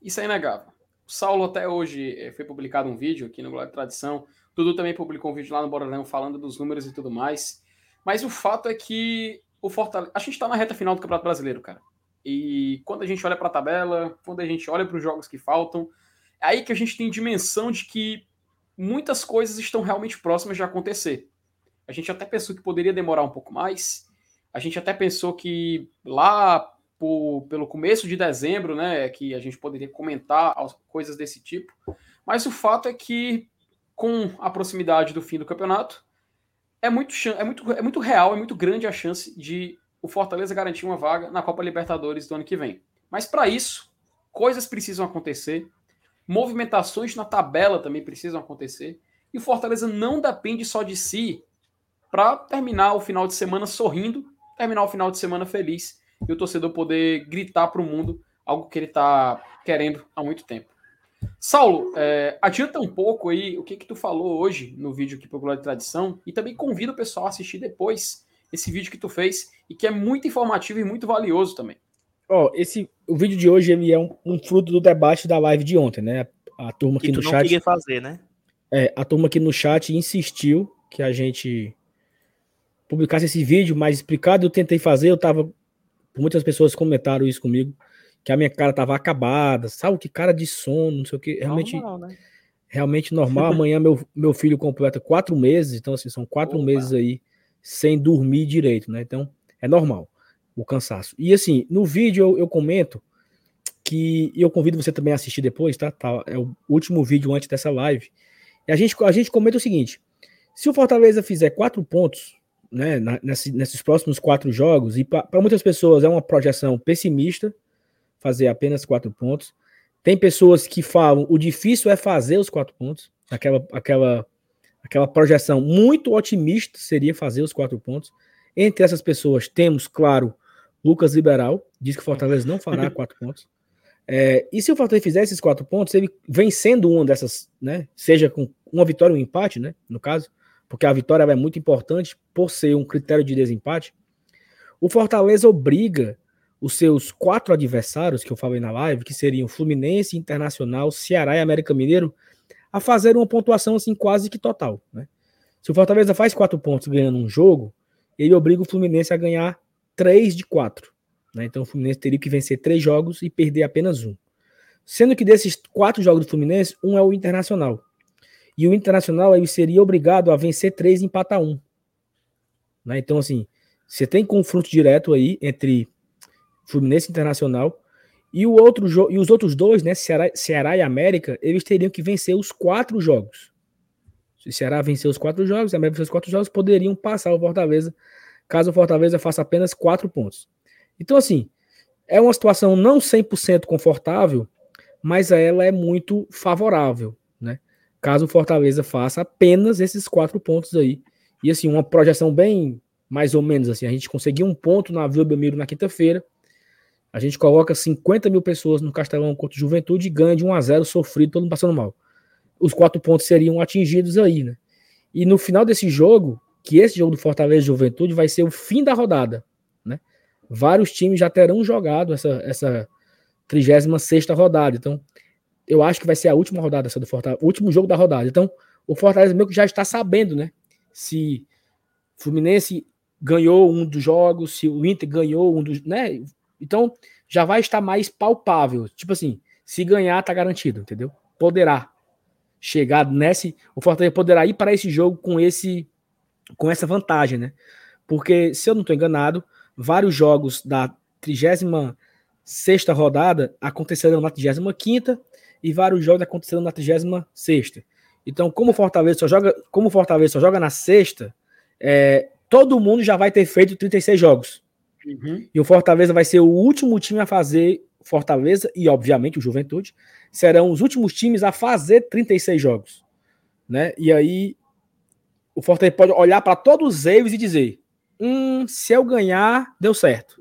Isso é inegável. O Saulo até hoje eh, foi publicado um vídeo aqui no Glória Tradição. Dudu também publicou um vídeo lá no Borolão falando dos números e tudo mais. Mas o fato é que o Fortaleza. A gente está na reta final do Campeonato Brasileiro, cara. E quando a gente olha para a tabela, quando a gente olha para os jogos que faltam, é aí que a gente tem dimensão de que muitas coisas estão realmente próximas de acontecer. A gente até pensou que poderia demorar um pouco mais. A gente até pensou que lá por, pelo começo de dezembro, né, que a gente poderia comentar coisas desse tipo. Mas o fato é que, com a proximidade do fim do campeonato, é muito, é muito, é muito real, é muito grande a chance de o Fortaleza garantir uma vaga na Copa Libertadores do ano que vem. Mas para isso, coisas precisam acontecer, movimentações na tabela também precisam acontecer, e o Fortaleza não depende só de si para terminar o final de semana sorrindo, terminar o final de semana feliz e o torcedor poder gritar para o mundo algo que ele está querendo há muito tempo. Saulo, é, adianta um pouco aí o que que tu falou hoje no vídeo aqui para o Glória de Tradição e também convida o pessoal a assistir depois esse vídeo que tu fez e que é muito informativo e muito valioso também. Ó, oh, esse o vídeo de hoje ele é um, um, fruto do debate da live de ontem, né? A, a turma que aqui no chat queria fazer, né? É, a turma aqui no chat insistiu que a gente publicasse esse vídeo mais explicado. Eu tentei fazer, eu tava Muitas pessoas comentaram isso comigo, que a minha cara tava acabada, sabe? Que cara de sono, não sei o que. Realmente, normal, né? realmente normal. Amanhã meu, meu filho completa quatro meses, então assim, são quatro Opa. meses aí sem dormir direito, né? Então é normal o cansaço. E assim, no vídeo eu, eu comento que eu convido você também a assistir depois, tá? tá? É o último vídeo antes dessa live. E a gente, a gente comenta o seguinte: se o Fortaleza fizer quatro pontos né, nesse, nesses próximos quatro jogos, e para muitas pessoas é uma projeção pessimista fazer apenas quatro pontos. Tem pessoas que falam o difícil é fazer os quatro pontos, aquela, aquela, aquela projeção muito otimista seria fazer os quatro pontos. Entre essas pessoas temos, claro, Lucas Liberal, diz que o Fortaleza não fará quatro pontos. É, e se o Fortaleza fizer esses quatro pontos, ele vencendo uma dessas, né, seja com uma vitória ou um empate, né, no caso, porque a vitória é muito importante por ser um critério de desempate, o Fortaleza obriga os seus quatro adversários que eu falei na live, que seriam Fluminense, Internacional, Ceará e América Mineiro, a fazer uma pontuação assim quase que total. Né? Se o Fortaleza faz quatro pontos ganhando um jogo, ele obriga o Fluminense a ganhar três de quatro. Né? Então o Fluminense teria que vencer três jogos e perder apenas um. Sendo que desses quatro jogos do Fluminense, um é o Internacional. E o Internacional ele seria obrigado a vencer três e empatar um. Né? Então, assim, você tem confronto direto aí entre Fluminense Internacional e, o outro e os outros dois, né, Ceará, Ceará e América, eles teriam que vencer os quatro jogos. Se o Ceará vencer os quatro jogos, a América vencer os quatro jogos, poderiam passar o Fortaleza, caso o Fortaleza faça apenas quatro pontos. Então, assim, é uma situação não 100% confortável, mas ela é muito favorável? Caso o Fortaleza faça apenas esses quatro pontos aí. E, assim, uma projeção bem mais ou menos assim. A gente conseguiu um ponto na Vila Belmiro na quinta-feira. A gente coloca 50 mil pessoas no Castelão contra o Juventude e ganha de 1 a 0 sofrido, todo mundo passando mal. Os quatro pontos seriam atingidos aí, né? E no final desse jogo, que esse jogo do Fortaleza Juventude vai ser o fim da rodada, né? Vários times já terão jogado essa, essa 36 rodada. Então, eu acho que vai ser a última rodada essa do Fortaleza, o último jogo da rodada. Então, o Fortaleza meio que já está sabendo, né? Se Fluminense ganhou um dos jogos, se o Inter ganhou um dos, né? Então já vai estar mais palpável. Tipo assim, se ganhar tá garantido, entendeu? Poderá chegar nesse, o Fortaleza poderá ir para esse jogo com esse com essa vantagem, né? Porque se eu não estou enganado, vários jogos da 36 rodada aconteceram na 35 e vários jogos aconteceram na 36 Então, como o Fortaleza só joga, como o Fortaleza só joga na sexta, é, todo mundo já vai ter feito 36 jogos. Uhum. E o Fortaleza vai ser o último time a fazer. Fortaleza e, obviamente, o Juventude serão os últimos times a fazer 36 jogos. Né? E aí o Fortaleza pode olhar para todos eles e dizer: hum, se eu ganhar, deu certo.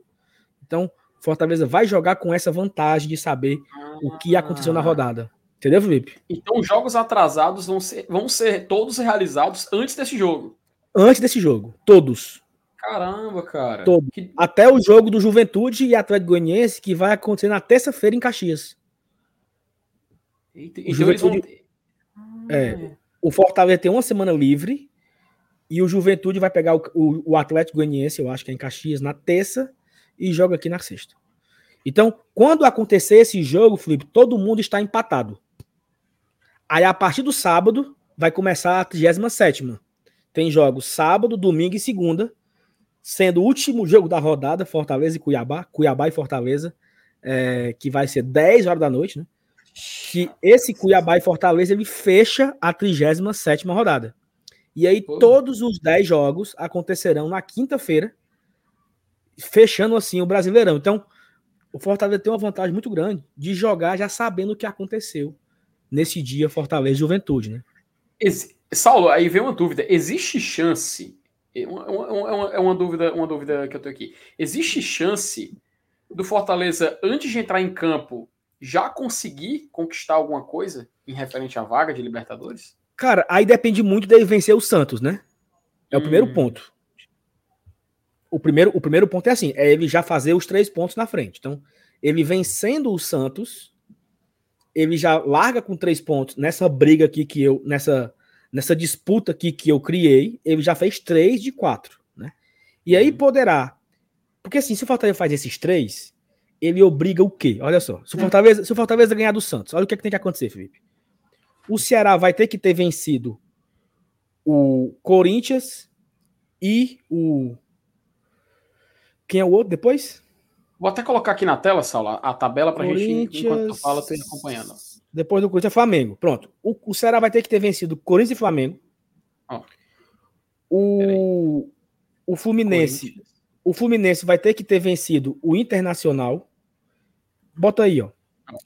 Então, Fortaleza vai jogar com essa vantagem de saber. O que aconteceu na rodada. Entendeu, Felipe? Então, os jogos atrasados vão ser, vão ser todos realizados antes desse jogo antes desse jogo. Todos. Caramba, cara. Todos. Que... Até o jogo do Juventude e Atlético Goianiense, que vai acontecer na terça-feira em Caxias. Eita, então Juventude... vão... É, o Fortaleza tem uma semana livre e o Juventude vai pegar o, o, o Atlético Goianiense, eu acho que é em Caxias, na terça e joga aqui na sexta. Então, quando acontecer esse jogo, Felipe, todo mundo está empatado. Aí, a partir do sábado, vai começar a 37 tem jogos sábado, domingo e segunda, sendo o último jogo da rodada, Fortaleza e Cuiabá, Cuiabá e Fortaleza, é, que vai ser 10 horas da noite, né? Que esse Cuiabá e Fortaleza ele fecha a 37 rodada. E aí Pô. todos os 10 jogos acontecerão na quinta-feira, fechando assim o Brasileirão. Então, o Fortaleza tem uma vantagem muito grande de jogar já sabendo o que aconteceu nesse dia Fortaleza e Juventude, né? Esse, Saulo, aí vem uma dúvida. Existe chance. É uma, uma, é uma, dúvida, uma dúvida que eu tenho aqui. Existe chance do Fortaleza, antes de entrar em campo, já conseguir conquistar alguma coisa em referente à vaga de Libertadores? Cara, aí depende muito dele vencer o Santos, né? É o hum. primeiro ponto. O primeiro, o primeiro ponto é assim: é ele já fazer os três pontos na frente. Então, ele vencendo o Santos, ele já larga com três pontos nessa briga aqui que eu. nessa nessa disputa aqui que eu criei, ele já fez três de quatro, né? E aí uhum. poderá. Porque assim, se o Fortaleza faz esses três, ele obriga o quê? Olha só. Se o Fortaleza, se o Fortaleza ganhar do Santos, olha o que, é que tem que acontecer, Felipe. O Ceará vai ter que ter vencido o Corinthians e o. Quem é o outro depois? Vou até colocar aqui na tela, Saulo, a tabela para a gente, enquanto tu fala, tu acompanhando. Depois do Corinthians é Flamengo. Pronto. O, o Ceará vai ter que ter vencido Corinthians e Flamengo. Oh. O, o Fluminense. O Fluminense vai ter que ter vencido o Internacional. Bota aí, ó.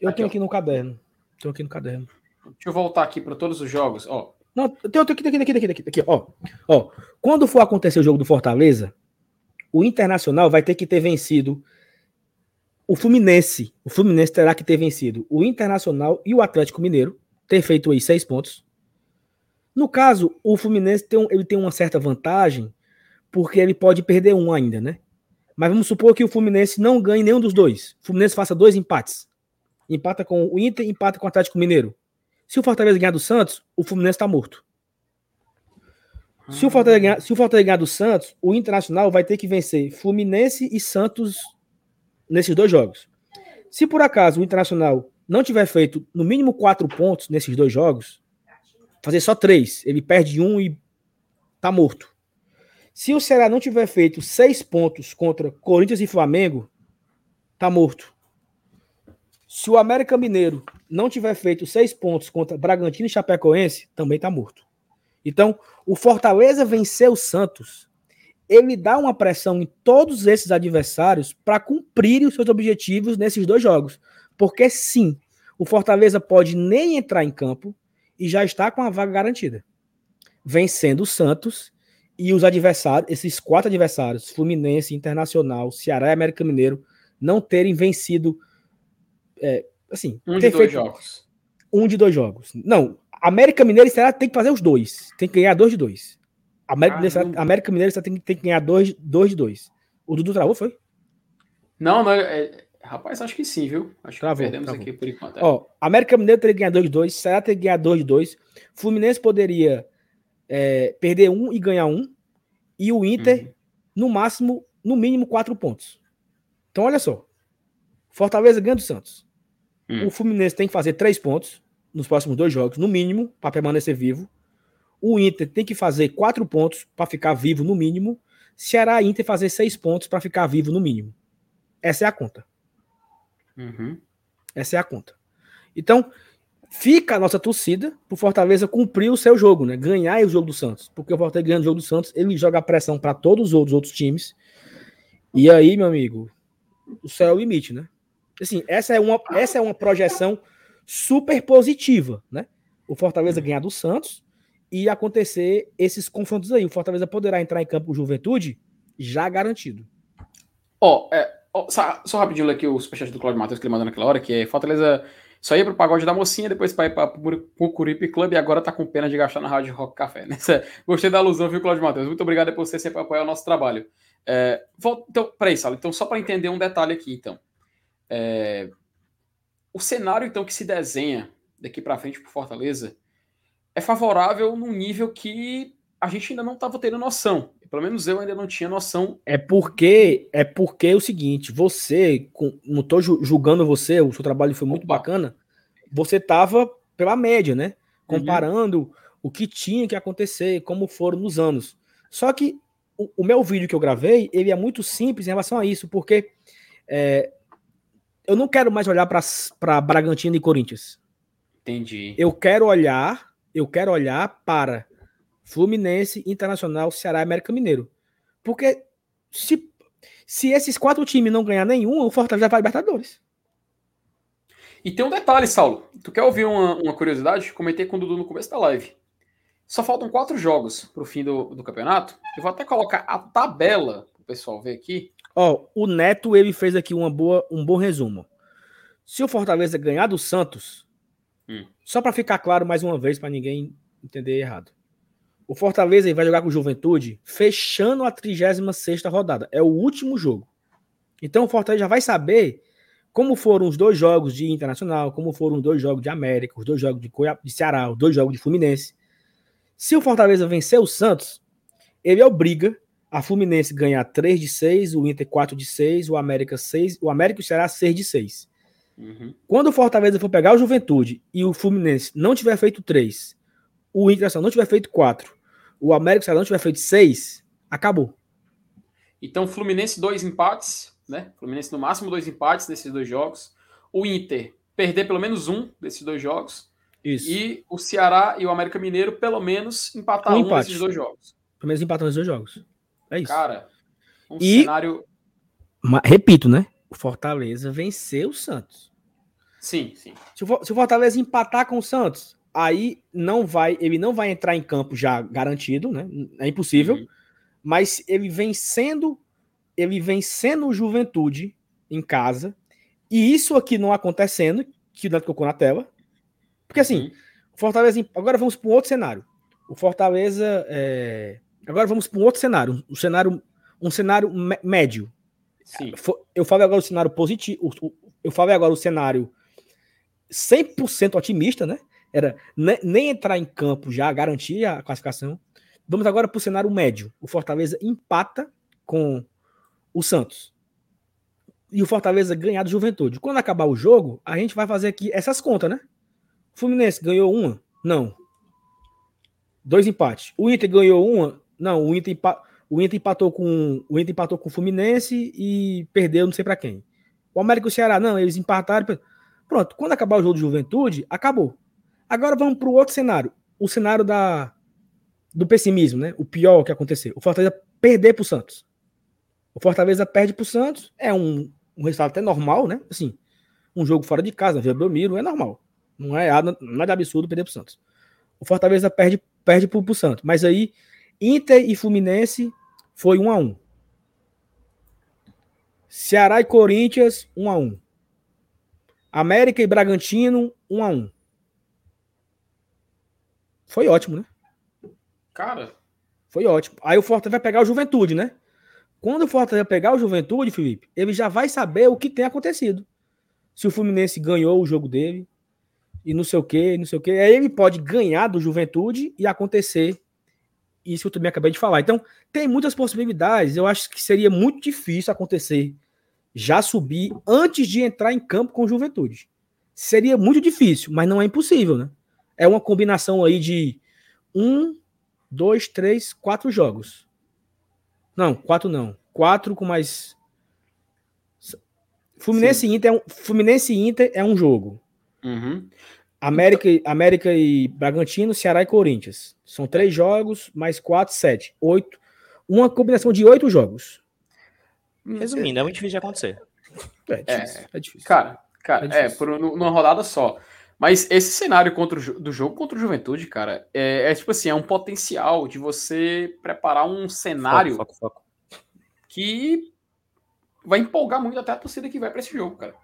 Eu tenho aqui no caderno. Tenho aqui no caderno. Deixa eu voltar aqui para todos os jogos. Ó. Não, tem outro aqui, aqui, aqui, aqui, aqui, aqui, ó. ó. Quando for acontecer o jogo do Fortaleza, o Internacional vai ter que ter vencido o Fluminense, o Fluminense terá que ter vencido o Internacional e o Atlético Mineiro, ter feito aí seis pontos. No caso, o Fluminense tem, ele tem uma certa vantagem, porque ele pode perder um ainda, né? Mas vamos supor que o Fluminense não ganhe nenhum dos dois. O Fluminense faça dois empates. Empata com o Inter, empata com o Atlético Mineiro. Se o Fortaleza ganhar do Santos, o Fluminense está morto. Se o, Fortaleza ganhar, se o Fortaleza ganhar do Santos, o Internacional vai ter que vencer Fluminense e Santos nesses dois jogos. Se por acaso o Internacional não tiver feito no mínimo quatro pontos nesses dois jogos, fazer só três, ele perde um e tá morto. Se o Ceará não tiver feito seis pontos contra Corinthians e Flamengo, tá morto. Se o América Mineiro não tiver feito seis pontos contra Bragantino e Chapecoense, também tá morto. Então, o Fortaleza vencer o Santos, ele dá uma pressão em todos esses adversários para cumprir os seus objetivos nesses dois jogos. Porque sim, o Fortaleza pode nem entrar em campo e já está com a vaga garantida. Vencendo o Santos e os adversários, esses quatro adversários, Fluminense, Internacional, Ceará e América Mineiro, não terem vencido. É, assim, um de dois jogos. Um de dois jogos. Não, América Mineiro e Ceará tem que fazer os dois. Tem que ganhar dois de dois. América, ah, Mineiro, América Mineiro tem, tem que ganhar dois, dois de dois. O Dudu travou, foi? Não, não. É, rapaz, acho que sim, viu? Acho travou, que perdemos travou. aqui por enquanto. É. Ó, América Mineiro teria que ganhar dois de dois. Ceará teria que ganhar dois de dois. Fluminense poderia é, perder um e ganhar um. E o Inter, uhum. no máximo, no mínimo, quatro pontos. Então, olha só. Fortaleza ganha do Santos. Uhum. O Fluminense tem que fazer três pontos nos próximos dois jogos, no mínimo, para permanecer vivo. O Inter tem que fazer quatro pontos para ficar vivo no mínimo. Ceará e Inter fazer seis pontos para ficar vivo no mínimo. Essa é a conta. Uhum. Essa é a conta. Então, fica a nossa torcida pro Fortaleza cumprir o seu jogo, né? Ganhar o jogo do Santos. Porque o Fortaleza ganhando o jogo do Santos, ele joga a pressão para todos os outros, outros times. E aí, meu amigo, o céu é o limite, né? Assim, essa é uma, essa é uma projeção super positiva, né? O Fortaleza ganhar do Santos e acontecer esses confrontos aí. O Fortaleza poderá entrar em campo com Juventude já garantido. Ó, oh, é, oh, só, só, rapidinho aqui o superchat do Claudio Matheus que ele mandou naquela hora, que é Fortaleza só ia pro pagode da mocinha, depois para ir para o Curipe Club e agora tá com pena de gastar na Rádio Rock Café. Né? Gostei da alusão, viu, Claudio Matheus? Muito obrigado por você sempre apoiar o nosso trabalho. É, então, peraí, Sala. Então, só para entender um detalhe aqui, então. É, o cenário, então, que se desenha daqui para frente para Fortaleza é favorável num nível que a gente ainda não estava tendo noção. Pelo menos eu ainda não tinha noção. É porque é porque é o seguinte, você, não estou julgando você, o seu trabalho foi muito Opa. bacana. Você estava pela média, né? Comparando uhum. o que tinha que acontecer, como foram nos anos. Só que o, o, meu vídeo que eu gravei, ele é muito simples em relação a isso, porque é, eu não quero mais olhar para Bragantino e Corinthians. Entendi. Eu quero olhar, eu quero olhar para Fluminense, Internacional, Ceará e América Mineiro. Porque se, se esses quatro times não ganhar nenhum, o Fortaleza vai Libertadores. E tem um detalhe, Saulo. Tu quer ouvir uma, uma curiosidade? Comentei com o Dudu no começo da live. Só faltam quatro jogos para o fim do, do campeonato. Eu vou até colocar a tabela para o pessoal ver aqui. Ó, o Neto ele fez aqui uma boa, um bom resumo. Se o Fortaleza ganhar do Santos, hum. só para ficar claro mais uma vez para ninguém entender errado. O Fortaleza vai jogar com o Juventude fechando a 36 rodada. É o último jogo. Então o Fortaleza já vai saber como foram os dois jogos de Internacional, como foram os dois jogos de América, os dois jogos de, Coia... de Ceará, os dois jogos de Fluminense. Se o Fortaleza vencer o Santos, ele obriga a Fluminense ganhar 3 de 6, o Inter 4 de 6, o América 6, o América será 6 de 6. Uhum. Quando o Fortaleza for pegar o Juventude e o Fluminense não tiver feito 3, o Inter não tiver feito 4, o América não tiver feito 6, acabou. Então, Fluminense dois empates, né? Fluminense no máximo dois empates nesses dois jogos. O Inter perder pelo menos um desses dois jogos. Isso. E o Ceará e o América Mineiro pelo menos empatar um, um desses dois jogos. Pelo menos empatar nesses dois jogos. É isso. Cara, um e, cenário. Repito, né? O Fortaleza venceu o Santos. Sim, sim. Se o, se o Fortaleza empatar com o Santos, aí não vai, ele não vai entrar em campo já garantido, né? É impossível. Uhum. Mas ele vencendo, ele vencendo o Juventude em casa, e isso aqui não acontecendo, que o Neto colocou na tela. Porque assim, uhum. Fortaleza. Agora vamos para um outro cenário. O Fortaleza é, Agora vamos para um outro cenário, um cenário, um cenário médio. Sim. Eu falo agora o cenário positivo. Eu falo agora o cenário 100% otimista, né? Era nem entrar em campo já garantir a classificação. Vamos agora para o cenário médio. O Fortaleza empata com o Santos. E o Fortaleza ganhar do Juventude. Quando acabar o jogo, a gente vai fazer aqui essas contas, né? O Fluminense ganhou uma? Não. Dois empates. O Inter ganhou uma? Não. O Inter, o Inter empatou com o Inter empatou com o Fluminense e perdeu não sei para quem. O América e o Ceará, não, eles empataram. Pronto, quando acabar o jogo de juventude, acabou. Agora vamos para o outro cenário. O cenário da, do pessimismo, né? O pior que aconteceu. O Fortaleza perder para o Santos. O Fortaleza perde para o Santos. É um, um resultado até normal, né? Assim, um jogo fora de casa, Vila Belmiro, é normal. Não é nada absurdo perder para o Santos. O Fortaleza perde, perde para o Santos. Mas aí, Inter e Fluminense foi um a um. Ceará e Corinthians, 1 um a 1 um. América e Bragantino, 1 um a 1 um. Foi ótimo, né? Cara. Foi ótimo. Aí o Fortaleza vai pegar o Juventude, né? Quando o Fortaleza pegar o Juventude, Felipe, ele já vai saber o que tem acontecido. Se o Fluminense ganhou o jogo dele, e não sei o que, não sei o que. Aí ele pode ganhar do Juventude e acontecer isso que eu também acabei de falar. Então, tem muitas possibilidades. Eu acho que seria muito difícil acontecer já subir antes de entrar em campo com juventude. Seria muito difícil, mas não é impossível, né? É uma combinação aí de um, dois, três, quatro jogos. Não, quatro não. Quatro com mais. Fluminense Inter, é um, Fluminense Inter é um jogo. Uhum. América, América e Bragantino, Ceará e Corinthians. São três jogos, mais quatro, sete. Oito. Uma combinação de oito jogos. Resumindo, é muito difícil de acontecer. É, é difícil. É, é difícil. Cara, cara, é, é por numa rodada só. Mas esse cenário contra o, do jogo contra o Juventude, cara, é, é, tipo assim, é um potencial de você preparar um cenário foco, foco, foco. que vai empolgar muito até a torcida que vai para esse jogo, cara.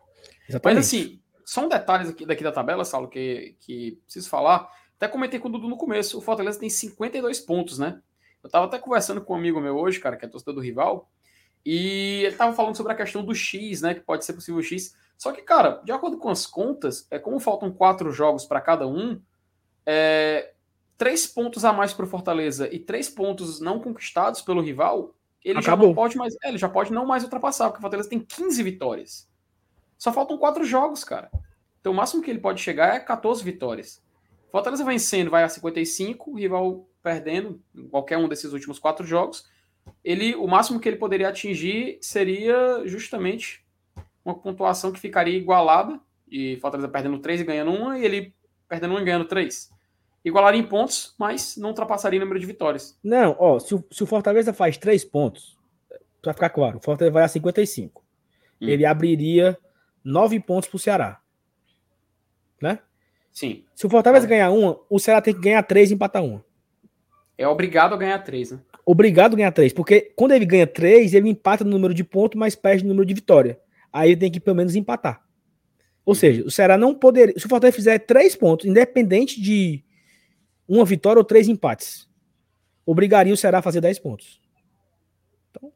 Exatamente. Mas assim, só um detalhe aqui, daqui da tabela, Saulo, que, que preciso falar. Até comentei com o Dudu no começo. O Fortaleza tem 52 pontos, né? Eu tava até conversando com um amigo meu hoje, cara, que é torcedor do rival, e ele tava falando sobre a questão do X, né? Que pode ser possível X. Só que, cara, de acordo com as contas, é como faltam quatro jogos para cada um, é, três pontos a mais para o Fortaleza e três pontos não conquistados pelo rival, ele Acabou. já não pode mais. É, ele já pode não mais ultrapassar, porque o Fortaleza tem 15 vitórias. Só faltam quatro jogos, cara. Então o máximo que ele pode chegar é 14 vitórias. Fortaleza vencendo vai a 55, o rival perdendo em qualquer um desses últimos quatro jogos. Ele, o máximo que ele poderia atingir seria justamente uma pontuação que ficaria igualada, e Fortaleza perdendo 3 e ganhando uma, e ele perdendo 1 e ganhando 3. Igualaria em pontos, mas não ultrapassaria o número de vitórias. Não, ó, se o, se o Fortaleza faz 3 pontos, para ficar claro, o Fortaleza vai a 55. Hum. Ele abriria nove pontos para o Ceará. Né? Sim. Se o Fortaleza é. ganhar uma, o Ceará tem que ganhar três e empatar uma. É obrigado a ganhar três, né? Obrigado a ganhar três, porque quando ele ganha três, ele empata no número de pontos, mas perde no número de vitória. Aí ele tem que pelo menos empatar. Ou seja, o Ceará não poderia. Se o Fortaleza fizer três pontos, independente de uma vitória ou três empates, obrigaria o Ceará a fazer dez pontos. Então,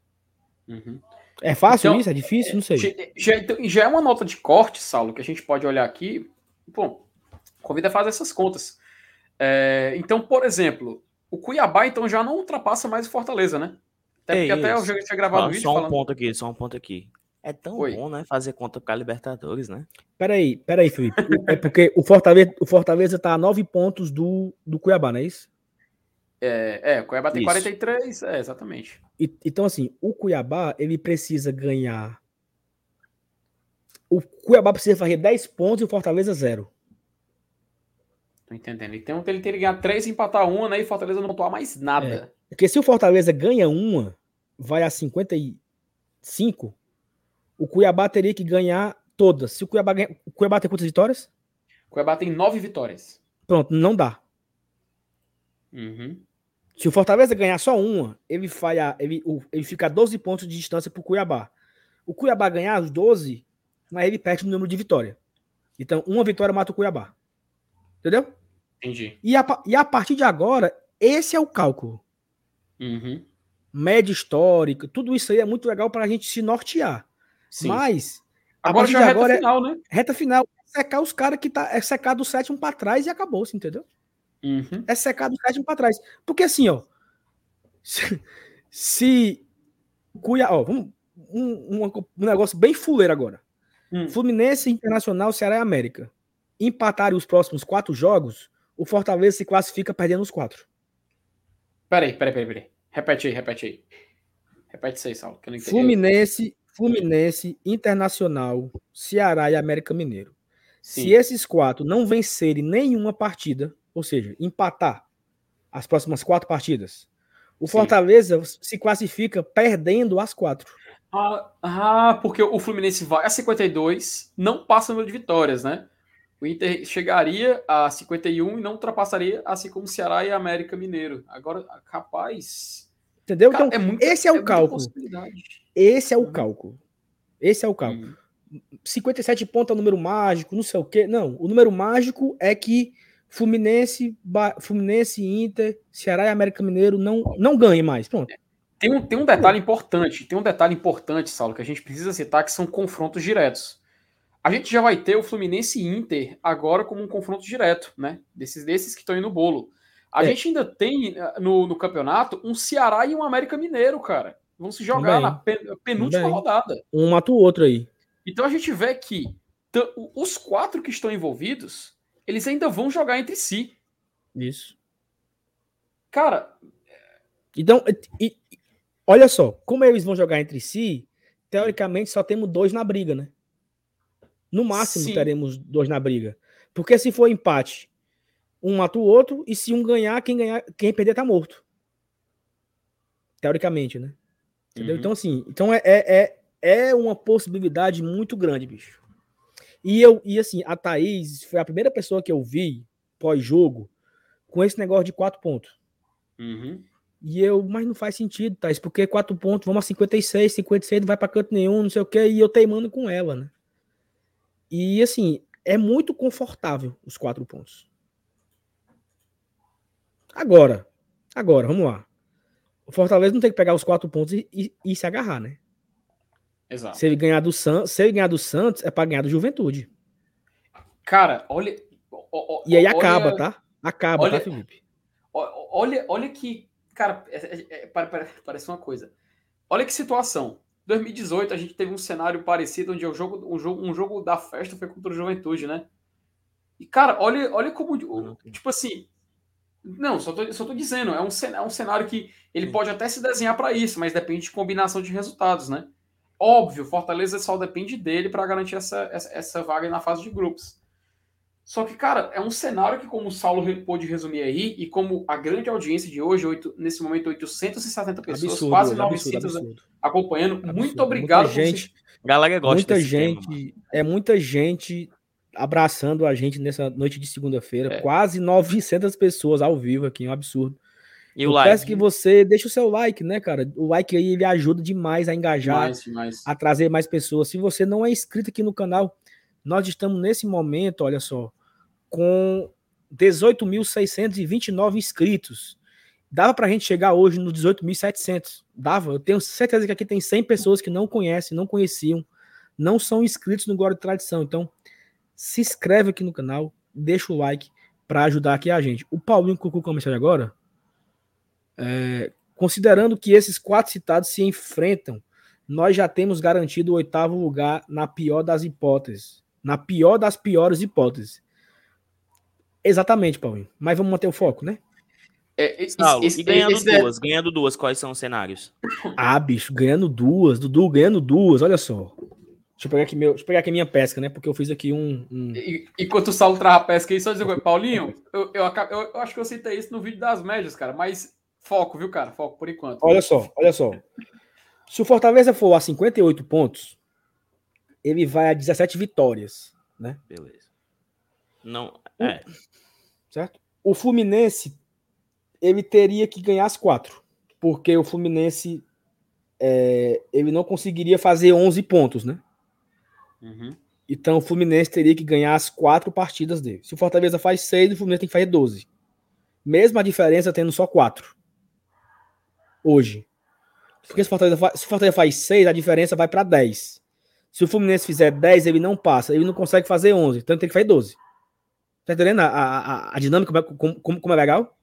uhum. É fácil então, isso? É difícil? Não sei. Já, então, já, é uma nota de corte, Saulo, que a gente pode olhar aqui. Bom, convida a fazer essas contas. É, então, por exemplo, o Cuiabá então já não ultrapassa mais o Fortaleza, né? Até porque até eu já tinha gravado ah, vídeo Só um falando... ponto aqui, só um ponto aqui. É tão Oi. bom, né? Fazer conta para Libertadores, né? Peraí, peraí, Felipe. é porque o Fortaleza, o Fortaleza tá a nove pontos do, do Cuiabá, não é isso? É, é, o Cuiabá tem Isso. 43, é, exatamente. E, então, assim, o Cuiabá, ele precisa ganhar. O Cuiabá precisa fazer 10 pontos e o Fortaleza 0. Tô entendendo. Então ele teria que ganhar 3 e empatar uma, né? E o Fortaleza não pontuar mais nada. É. Porque se o Fortaleza ganha uma, vai a 55, o Cuiabá teria que ganhar todas. Se o Cuiabá ganha... O Cuiabá tem quantas vitórias? O Cuiabá tem 9 vitórias. Pronto, não dá. Uhum. Se o Fortaleza ganhar só uma, ele, falha, ele, ele fica a 12 pontos de distância para o Cuiabá. O Cuiabá ganhar os 12, mas ele perde no número de vitória. Então, uma vitória mata o Cuiabá. Entendeu? Entendi. E a, e a partir de agora, esse é o cálculo. Uhum. média histórica, tudo isso aí é muito legal para a gente se nortear. Sim. Mas agora já é reta agora final, é, né? Reta final, é secar os caras que tá é secar do sétimo para trás e acabou, entendeu? Uhum. É secar do sétimo para trás. Porque assim, ó, se, se Cuiabá, ó, vamos, um, um, um, negócio bem fuleiro agora. Hum. Fluminense, Internacional, Ceará e América. Empatarem os próximos quatro jogos, o Fortaleza se classifica perdendo os quatro. Peraí, peraí, peraí, peraí. Repete aí, repete aí. Repete isso aí, Saulo. Que eu não Fluminense, Fluminense, Internacional, Ceará e América Mineiro. Sim. Se esses quatro não vencerem nenhuma partida, ou seja, empatar as próximas quatro partidas, o Sim. Fortaleza se classifica perdendo as quatro. Ah, ah, porque o Fluminense vai a 52, não passa o número de vitórias, né? O Inter chegaria a 51 e não ultrapassaria, assim como o Ceará e a América Mineiro. Agora, capaz. Entendeu? Então, é muito, esse é o é cálculo. Esse é o cálculo. Esse é o cálculo. Hum. 57 pontos é o número mágico, não sei o quê. Não, o número mágico é que Fluminense, ba... Fluminense, Inter, Ceará e América Mineiro não, não ganhem mais. Pronto. Tem um, tem um detalhe importante, tem um detalhe importante, Saulo, que a gente precisa citar, que são confrontos diretos. A gente já vai ter o Fluminense e Inter agora como um confronto direto, né? Desses, desses que estão aí no bolo. A é. gente ainda tem eh, no, no campeonato um Ceará e um América Mineiro, cara. Vão se jogar na penúltima rodada. Um mata o outro aí. Então a gente vê que os quatro que estão envolvidos, eles ainda vão jogar entre si. Isso. Cara. Então, e, olha só, como eles vão jogar entre si, teoricamente só temos dois na briga, né? No máximo Sim. teremos dois na briga. Porque se for empate, um mata o outro, e se um ganhar, quem ganhar, quem perder tá morto. Teoricamente, né? Entendeu? Uhum. Então, assim, então é, é, é, é uma possibilidade muito grande, bicho. E eu, e assim, a Thaís foi a primeira pessoa que eu vi pós-jogo com esse negócio de quatro pontos. Uhum. E eu, mas não faz sentido, Thaís, porque quatro pontos, vamos a 56, 56, não vai para canto nenhum, não sei o que, e eu teimando com ela, né? E assim, é muito confortável os quatro pontos. Agora, agora, vamos lá. O Fortaleza não tem que pegar os quatro pontos e, e, e se agarrar, né? Exato. Se ele ganhar do Santos, se ele ganhar do Santos, é para ganhar do Juventude. Cara, olha. e aí acaba, olha, tá? Acaba, olha, tá, Felipe? Olha, olha que. Cara, é, é, é, parece uma coisa. Olha que situação. 2018 a gente teve um cenário parecido onde o jogo, um, jogo, um jogo da festa foi contra o Juventude, né? E, cara, olha, olha como. Tipo assim. Não, só tô, só tô dizendo, é um, é um cenário que ele pode até se desenhar para isso, mas depende de combinação de resultados, né? Óbvio, Fortaleza só depende dele para garantir essa, essa, essa, vaga na fase de grupos. Só que, cara, é um cenário que, como o Saulo pôde resumir aí, e como a grande audiência de hoje, 8, nesse momento 870 pessoas, absurdo, quase 900 absurdo, acompanhando. Absurdo. Muito obrigado muita gente. Galera gosta muita gente, tema, é muita gente abraçando a gente nessa noite de segunda-feira. É. Quase 900 pessoas ao vivo aqui, um absurdo. E eu o like? peço que você deixe o seu like, né, cara? O like aí ele ajuda demais a engajar, demais, demais. a trazer mais pessoas. Se você não é inscrito aqui no canal, nós estamos nesse momento, olha só, com 18.629 inscritos. Dava para a gente chegar hoje no 18.700. Dava. Eu tenho certeza que aqui tem 100 pessoas que não conhecem, não conheciam, não são inscritos no Glória de Tradição. Então, se inscreve aqui no canal, deixa o like para ajudar aqui a gente. O Paulinho Cucu começou agora. É, considerando que esses quatro citados se enfrentam, nós já temos garantido o oitavo lugar na pior das hipóteses. Na pior das piores hipóteses. Exatamente, Paulinho. Mas vamos manter o foco, né? É, Saulo, esse, e ganhando esse, duas, é... ganhando duas, quais são os cenários? Ah, bicho, ganhando duas, Dudu, ganhando duas, olha só. Deixa eu pegar aqui, meu, deixa eu pegar aqui minha pesca, né? Porque eu fiz aqui um. um... E, enquanto o Saulo trava a pesca aí, só dizer, Paulinho, eu, eu, eu, eu, acho que eu citei isso no vídeo das médias, cara, mas foco, viu, cara? Foco por enquanto. Olha só, olha só. Se o Fortaleza for a 58 pontos, ele vai a 17 vitórias, né? Beleza. Não, é certo? O Fluminense ele teria que ganhar as quatro, porque o Fluminense é, ele não conseguiria fazer 11 pontos, né? Uhum. Então o Fluminense teria que ganhar as quatro partidas dele. Se o Fortaleza faz seis, o Fluminense tem que fazer 12. Mesma diferença tendo só quatro. Hoje. Porque se o Fortaleza, fa- se o Fortaleza faz 6, a diferença vai para 10. Se o Fluminense fizer 10, ele não passa. Ele não consegue fazer 11. Então ele tem que fazer 12. Tá entendendo a, a, a- dinâmica, como, como, como é legal?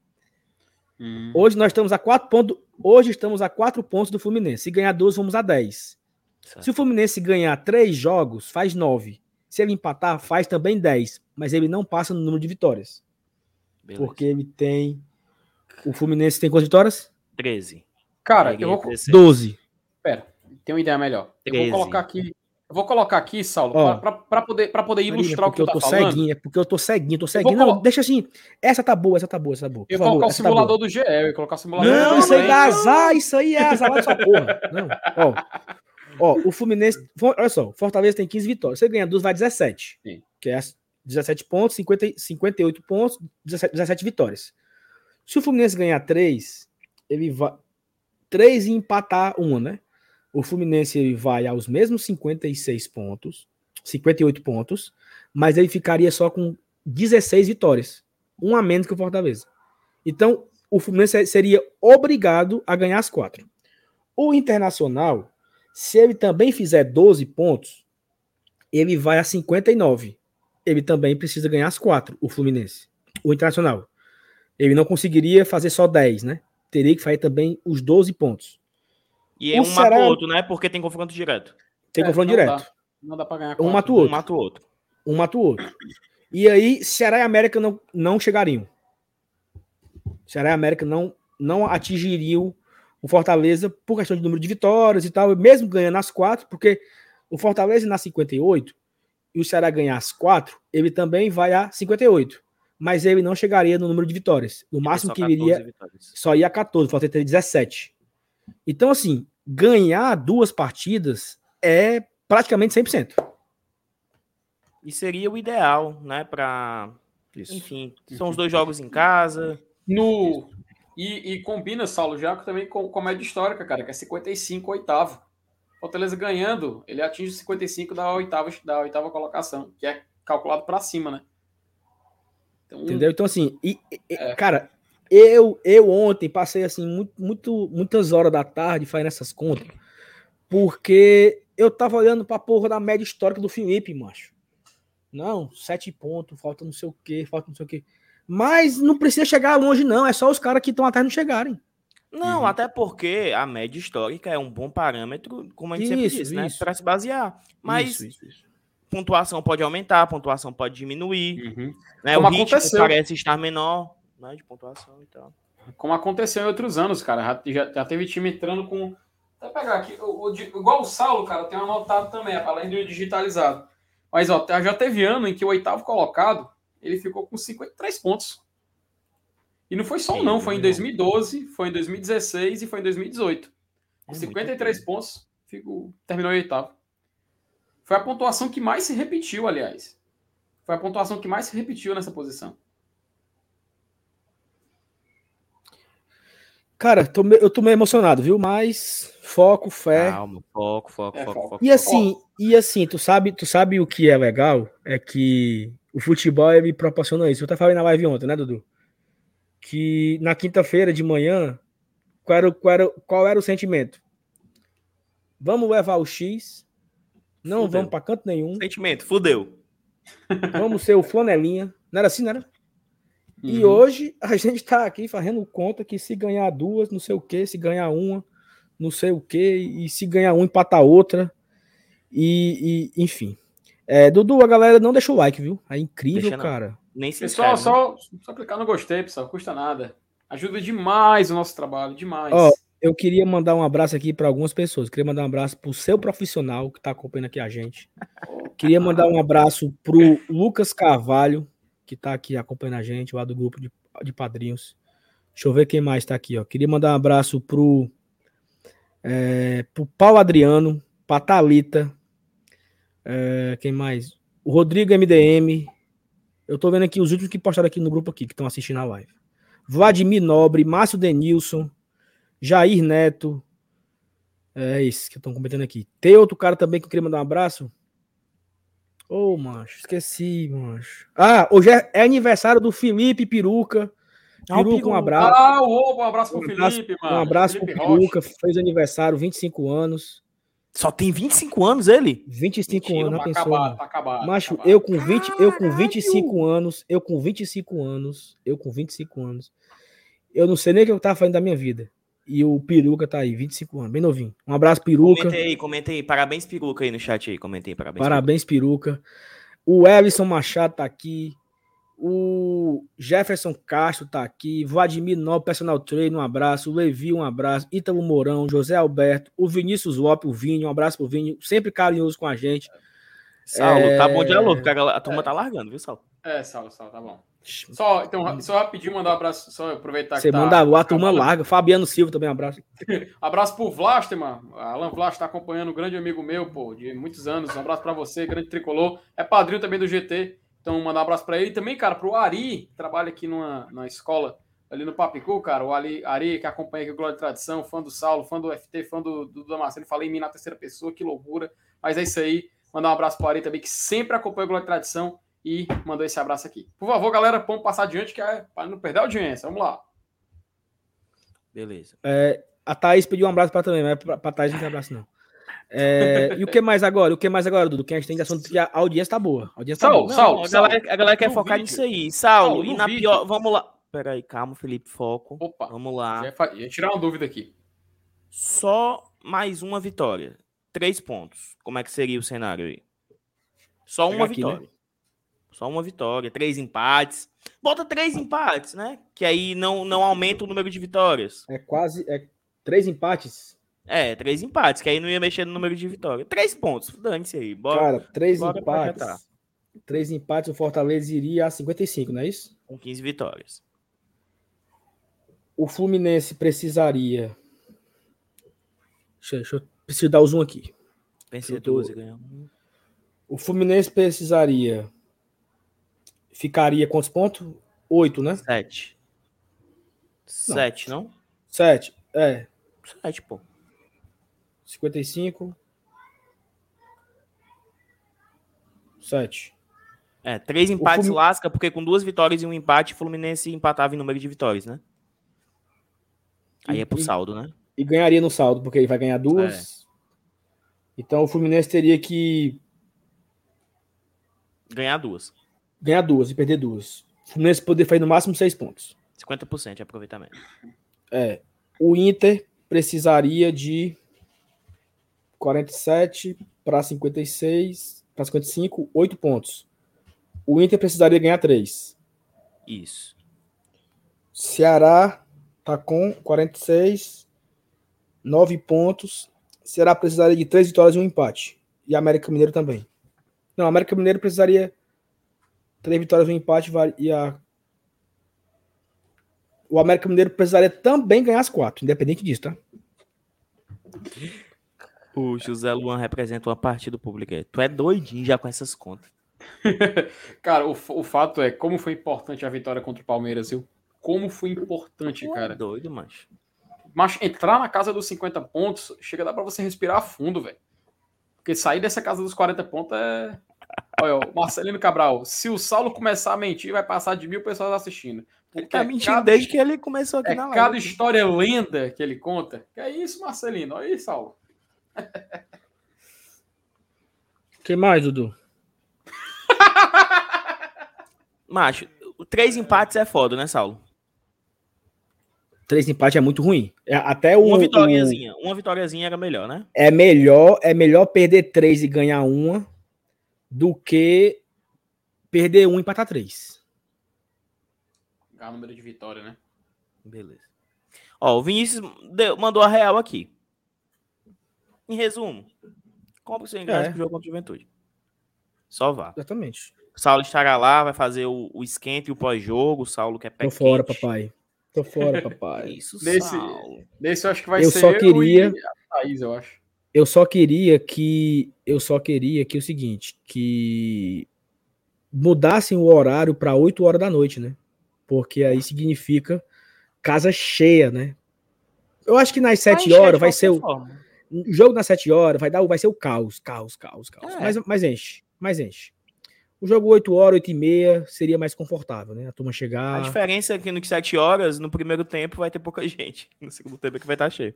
Hum. Hoje nós estamos a 4 pontos. Hoje estamos a 4 pontos do Fluminense. Se ganhar 12, vamos a 10. Certo. Se o Fluminense ganhar 3 jogos, faz 9. Se ele empatar, faz também 10. Mas ele não passa no número de vitórias. Beleza. Porque ele tem. O Fluminense tem quantas vitórias? 13. Cara, eu vou. 16. 12. Pera, tem uma ideia melhor. Eu 13. vou colocar aqui. Eu vou colocar aqui, Saulo, pra poder, pra poder Marina, ilustrar o que eu tá tô falando. ceguinho, é porque eu tô ceguinho, tô ceguinho. Não, colo- deixa assim. Essa tá boa, essa tá boa, essa tá boa. Eu vou favor, colocar o tá simulador boa. do GE, eu ia colocar o simulador Não, do isso aí dá azar, isso aí é azar dessa porra. Não. Ó, ó, o Fluminense. Olha só, o Fortaleza tem 15 vitórias. Você ganha duas, vai 17. Sim. Que é as 17 pontos, 50, 58 pontos, 17, 17 vitórias. Se o Fluminense ganhar 3, ele vai. 3 e empatar uma, né? O Fluminense vai aos mesmos 56 pontos, 58 pontos, mas ele ficaria só com 16 vitórias. Um a menos que o Fortaleza. Então, o Fluminense seria obrigado a ganhar as quatro. O Internacional, se ele também fizer 12 pontos, ele vai a 59. Ele também precisa ganhar as quatro, o Fluminense. O Internacional. Ele não conseguiria fazer só 10, né? Teria que fazer também os 12 pontos. E é O um mata Ceará- o outro, né? Porque tem confronto direto. Tem É, confronto não direto. dá. Não dá pra ganhar Um mata o Um outro. mata o outro. Um mata o outro. E aí, Ceará e América não, não chegariam. Ceará e América não, não atingiriam o Fortaleza por questão de número de vitórias e tal, mesmo ganhando as quatro, porque o Fortaleza na 58 e o Ceará ganhar as quatro, ele também vai a 58. Mas ele não chegaria no número de vitórias. No máximo Só que 14 ele iria, vitórias. só ia a 14, o Fortaleza teria 17. Então, assim, ganhar duas partidas é praticamente 100%. E seria o ideal, né? Pra. Enfim, são os dois jogos em casa. No... E, e combina, Saulo, já também com, com a média histórica, cara, que é 55 oitavo. Fortaleza ganhando, ele atinge 55 da oitava, da oitava colocação, que é calculado para cima, né? Então, Entendeu? Então, assim, e- e- É. cara, eu eu ontem passei assim muito, muito- muitas horas da tarde fazendo essas contas, porque eu tava olhando pra porra da média histórica do Felipe, macho. Não, sete pontos, falta não sei o que, falta não sei o que. Mas não precisa chegar longe, não. É só os caras que estão atrás não chegarem. Não, Uhum. até porque a média histórica é um bom parâmetro, como a gente sempre Isso, disse, né? isso. Para se basear. Mas Isso, isso, isso. pontuação pode aumentar, pontuação pode diminuir. Uhum. Né? Como o ritmo aconteceu. parece estar menor né, de pontuação e tal. Como aconteceu em outros anos, cara. Já, já, teve time entrando com. Vou pegar aqui. O, o igual o Saulo, cara, tem anotado também, além do digitalizado. Mas ó, já teve ano em que o oitavo colocado ele ficou com 53 pontos. E não foi só um, não. Foi em não. 2012, foi em 2016 e foi em 2018. Com É 53 muito pontos, ficou, terminou em oitavo. Foi a pontuação que mais se repetiu, aliás. Foi a pontuação que mais se repetiu nessa posição. Cara, tô me- eu tô meio emocionado, viu? Mas foco, fé. Calma, foco, foco, É, foco, foco. foco. E assim, e assim, tu sabe, tu sabe o que é legal? É que o futebol ele proporciona isso. Eu até falei na live ontem, né, Dudu? Que na quinta-feira de manhã, qual era, o- qual, era, qual era o sentimento? Vamos levar o X, não Fudeu. vamos pra canto nenhum, Sentimento, fudeu. vamos ser o flanelinha. Não era assim, não era? E Uhum. hoje a gente tá aqui fazendo conta que se ganhar duas, não sei o que, se ganhar uma, não sei o que, e se ganhar um, empatar outra. E, e, enfim. É, Dudu, a galera não deixa o like, viu? É incrível, Deixa não. cara. Nem se Pessoal, inscreve, né? só, só clicar no gostei, pessoal. Custa nada. Ajuda demais o nosso trabalho, demais. Ó, Eu queria mandar um abraço aqui para algumas pessoas. Queria mandar um abraço pro seu profissional que tá acompanhando aqui a gente. Queria mandar um abraço pro Lucas Carvalho, que tá aqui acompanhando a gente, lá do grupo de, de padrinhos. Deixa eu ver quem mais tá aqui, ó. Queria mandar um abraço pro, é, pro Paulo Adriano, pra Thalita, é, quem mais? O Rodrigo MDM. Eu tô vendo aqui os últimos que postaram aqui no grupo aqui, que estão assistindo a live. Vladimir Nobre, Márcio Denilson, Jair Neto. É isso que estão comentando aqui. Tem outro cara também que eu queria mandar um abraço? Ô, macho, esqueci, macho. Ah, hoje é, é aniversário do Felipe Peruca, Ah, Peruca, um abraço. Ah, opa, um abraço pro um abraço, Felipe, mano. Um abraço Felipe pro Peruca, fez aniversário, 25 anos. Só tem 25 anos ele? 25 Mentira, anos, tá pensou? Acabar, tá acabado, Macho, tá eu com 20, eu com 25 anos, eu com 25 anos, eu com 25 anos. Eu não sei nem o que eu tava fazendo da minha vida. E o Peruca tá aí, 25 anos, bem novinho. Um abraço, Peruca. Comentei aí, comentei aí. Parabéns, Peruca aí no chat aí. Comentei, parabéns. Parabéns, Peruca. peruca. O Ellison Machado tá aqui. O Jefferson Castro tá aqui. Vladimir Nobre, personal trainer, um abraço. O Levi, um abraço. Ítalo Mourão, José Alberto. O Vinícius Lopes, o Vini, um abraço pro Vini. Sempre carinhoso com a gente. Saulo, é... tá bom de alô, porque a, turma é... tá largando, viu, Saulo? É, Saulo, Saulo, tá bom. Só, então, só rapidinho mandar um abraço, só aproveitar Você que tá, manda a turma larga. Fabiano Silva também, um abraço. abraço pro Vlasteman. Alan Vlast tá acompanhando, um grande amigo meu, pô, de muitos anos. Um abraço para você, grande tricolor. É padrinho também do GT. Então, mandar um abraço para ele. E também, cara, pro Ari, que trabalha aqui numa, numa escola ali no Papicu, cara. O Ali, Ari, que acompanha aqui o Glória de Tradição, fã do Saulo, fã do FT, fã do, do Damasceno. Falei em mim na terceira pessoa, que loucura. Mas é isso aí. Mandar um abraço pro Ari também, que sempre acompanha o Glória de Tradição e mandou esse abraço aqui. Por favor, galera, vamos passar adiante, que é para não perder a audiência. Vamos lá. Beleza. É, a Thaís pediu um abraço para também, mas para Thaís não tem abraço, não. É, e o que mais agora? O que mais agora, Dudu? Que a gente tem de assunto que a audiência tá boa. A audiência tá Saulo, boa. Saulo, a, galera, a galera quer focar vídeo. nisso aí. Saulo, Saulo e na vídeo. pior. Vamos lá. Peraí, calma, Felipe, foco. Opa, vamos lá. Ia, ia tirar uma dúvida aqui. Só mais uma vitória. Três pontos. Como é que seria o cenário aí? Só uma aqui, vitória. Né? Só uma vitória, três empates. Bota três empates, né? Que aí não, não aumenta o número de vitórias. É quase. É três empates? É, três empates, que aí não ia mexer no número de vitórias. Três pontos, dane-se aí. Bora, Cara, três bora empates. Três empates, o Fortaleza iria a 55, não é isso? Com 15 vitórias. O Fluminense precisaria. Deixa, deixa eu preciso dar o zoom aqui. Pensei 12, ganhou. O Fluminense precisaria ficaria quantos pontos? Oito, né? Sete. Não. Sete, não? Sete, é. Sete, pô. 55. Sete. É, três empates Flumin... lasca, porque com duas vitórias e um empate, o Fluminense empatava em número de vitórias, né? Aí e, é pro saldo, né? E ganharia no saldo, porque ele vai ganhar duas. É. Então o Fluminense teria que. Ganhar duas ganhar duas e perder duas. O Fluminense poder fazer no máximo seis pontos. 50% de aproveitamento. É. O Inter precisaria de 47 para 56, para 55, 8 pontos. O Inter precisaria ganhar 3. Isso. Ceará tá com 46, 9 pontos. Ceará precisaria de 3 vitórias e um empate. E América Mineiro também. Não, América Mineiro precisaria três vitórias um empate e a o América Mineiro precisaria também ganhar as quatro, independente disso, tá? O José Luan representa uma partida pública. Tu é doidinho já com essas contas. cara, o, o fato é como foi importante a vitória contra o Palmeiras, viu? Como foi importante, tu é cara. Doido, macho. Mas entrar na casa dos 50 pontos, chega a dar pra você respirar fundo, velho. Porque sair dessa casa dos 40 pontos é. Olha, o Marcelino Cabral, se o Saulo começar a mentir, vai passar de mil pessoas assistindo. Ele tá mentindo cada, desde que ele começou aqui é na live. Cada história lenda que ele conta. Que é isso, Marcelino? Olha aí, Saulo. O que mais, Dudu? Macho, três empates é foda, né, Saulo? Três empates é muito ruim. É, até o, uma vitóriazinha. O... Uma vitóriazinha era melhor, né? É melhor, é melhor perder três e ganhar uma do que perder um e empatar três. Ganhar número de vitória, né? Beleza. Ó, o Vinícius deu, mandou a real aqui. Em resumo, compra o seu ingresso é. pro jogo contra o Juventude. Só vá. Exatamente. O Saulo estará lá, vai fazer o, o esquenta e o pós-jogo. O Saulo quer pé Tô fora, papai. Tô fora, papai. Isso, nesse, Saulo. Nesse eu acho que vai eu ser só queria... a Thaís, eu acho. Eu só queria que eu só queria que o seguinte, que mudassem o horário para 8 horas da noite, né? Porque aí significa casa cheia, né? Eu acho que nas 7 vai horas vai ser o forma. jogo nas 7 horas vai dar vai ser o caos, caos, caos, caos. É. Mas, mas enche, mas enche. O jogo 8 horas, 8 e meia seria mais confortável, né? A turma chegar. A diferença é que no 7 horas, no primeiro tempo, vai ter pouca gente. No segundo tempo é que vai estar cheio.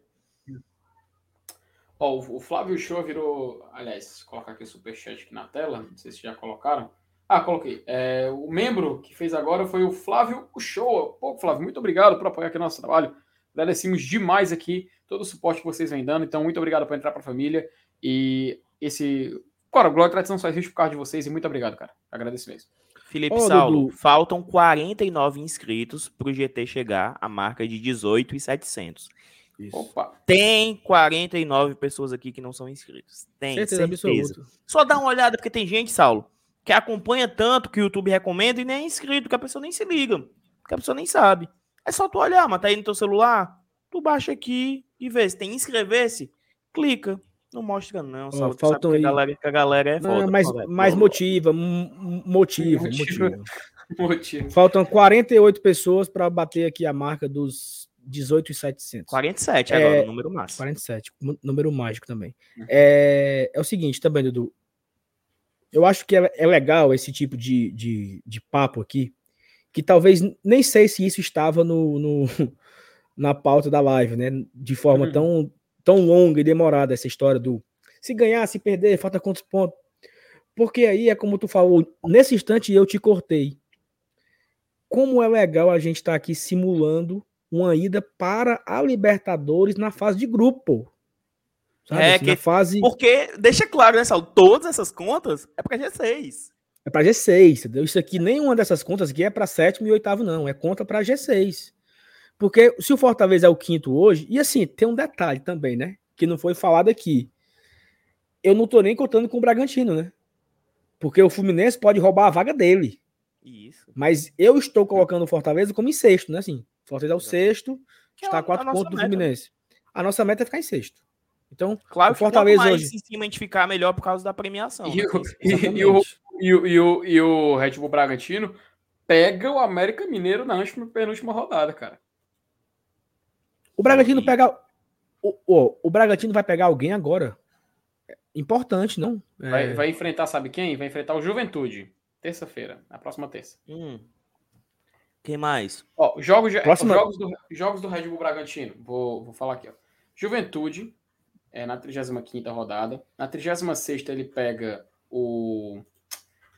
Ó, o Flávio Show virou. Aliás, colocar aqui o superchat aqui na tela. Não sei se já colocaram. Ah, coloquei. É, o membro que fez agora foi o Flávio Show. Pô, Flávio, muito obrigado por apoiar aqui o nosso trabalho. Agradecemos demais aqui todo o suporte que vocês vêm dando. Então, muito obrigado por entrar para a família. E esse. Cara, Glória e Tradição só existe por causa de vocês. E muito obrigado, cara. Agradeço mesmo. Felipe Ô, Saulo, Dudu. faltam 49 inscritos para o GT chegar à marca de 18,700. Opa. Tem 49 pessoas aqui que não são inscritos. Tem, certeza. certeza. Só dá uma olhada, porque tem gente, Saulo, que acompanha tanto que o YouTube recomenda e nem é inscrito, que a pessoa nem se liga, que a pessoa nem sabe. É só tu olhar, mas tá aí no teu celular, tu baixa aqui e vê. Se tem inscrever-se, clica. Não mostra, não. Saulo, oh, faltam aí. Que a, galera, que a galera é foda. Não, mas, mas motiva, motivo, motivo. motivo. Faltam 48 pessoas para bater aqui a marca dos 18,700. 47 agora, é, o número máximo. 47, número mágico também. Uhum. É, é o seguinte também, Dudu. Eu acho que é, é legal esse tipo de, de, de, papo aqui, que talvez nem sei se isso estava no, no na pauta da live, né? De forma uhum. tão, tão longa e demorada, essa história do se ganhar, se perder, falta quantos pontos. Porque aí é como tu falou, nesse instante eu te cortei. Como é legal a gente estar tá aqui simulando uma ida para a Libertadores na fase de grupo. Sabe? É, assim, que, fase... Porque, deixa claro, né, Saulo? Todas essas contas é para G6. É para G6, entendeu? Isso aqui, nenhuma dessas contas aqui é para sétimo e oitavo, não. É conta para G6. Porque se o Fortaleza é o quinto hoje, e assim, tem um detalhe também, né? Que não foi falado aqui. Eu não tô nem contando com o Bragantino, né? Porque o Fluminense pode roubar a vaga dele. Isso. Mas eu estou colocando o Fortaleza como em sexto, né? Assim, Fortaleza é o sexto, que está é a quatro a pontos do Fluminense. A nossa meta é ficar em sexto. Então, claro, o Fortaleza mais hoje. em cima a gente ficar melhor por causa da premiação. E, né? o, e, o, e, o, e, o, e o Red Bull Bragantino pega o América Mineiro na última, penúltima rodada, cara. O Bragantino pega. O, o, o Bragantino vai pegar alguém agora. Importante, não? É... Vai, vai enfrentar, sabe quem? Vai enfrentar o Juventude. Terça-feira, na próxima terça. Hum. Quem mais? Ó, jogos, de, Próxima... jogos, do, jogos do Red Bull Bragantino. Vou, vou falar aqui, ó. Juventude, é, na 35 rodada. Na 36 ele pega o,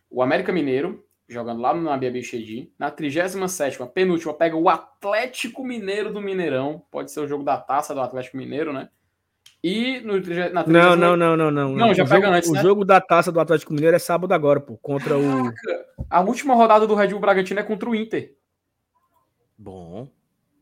o América Mineiro, jogando lá no Bichedi. Na 37 penúltima, pega o Atlético Mineiro do Mineirão. Pode ser o jogo da taça do Atlético Mineiro, né? E no, na 30... não, não, não, não, não. Não, já o pega jogo, antes, O né? jogo da taça do Atlético Mineiro é sábado agora, pô, contra Caraca, o... A última rodada do Red Bull Bragantino é contra o Inter. Bom.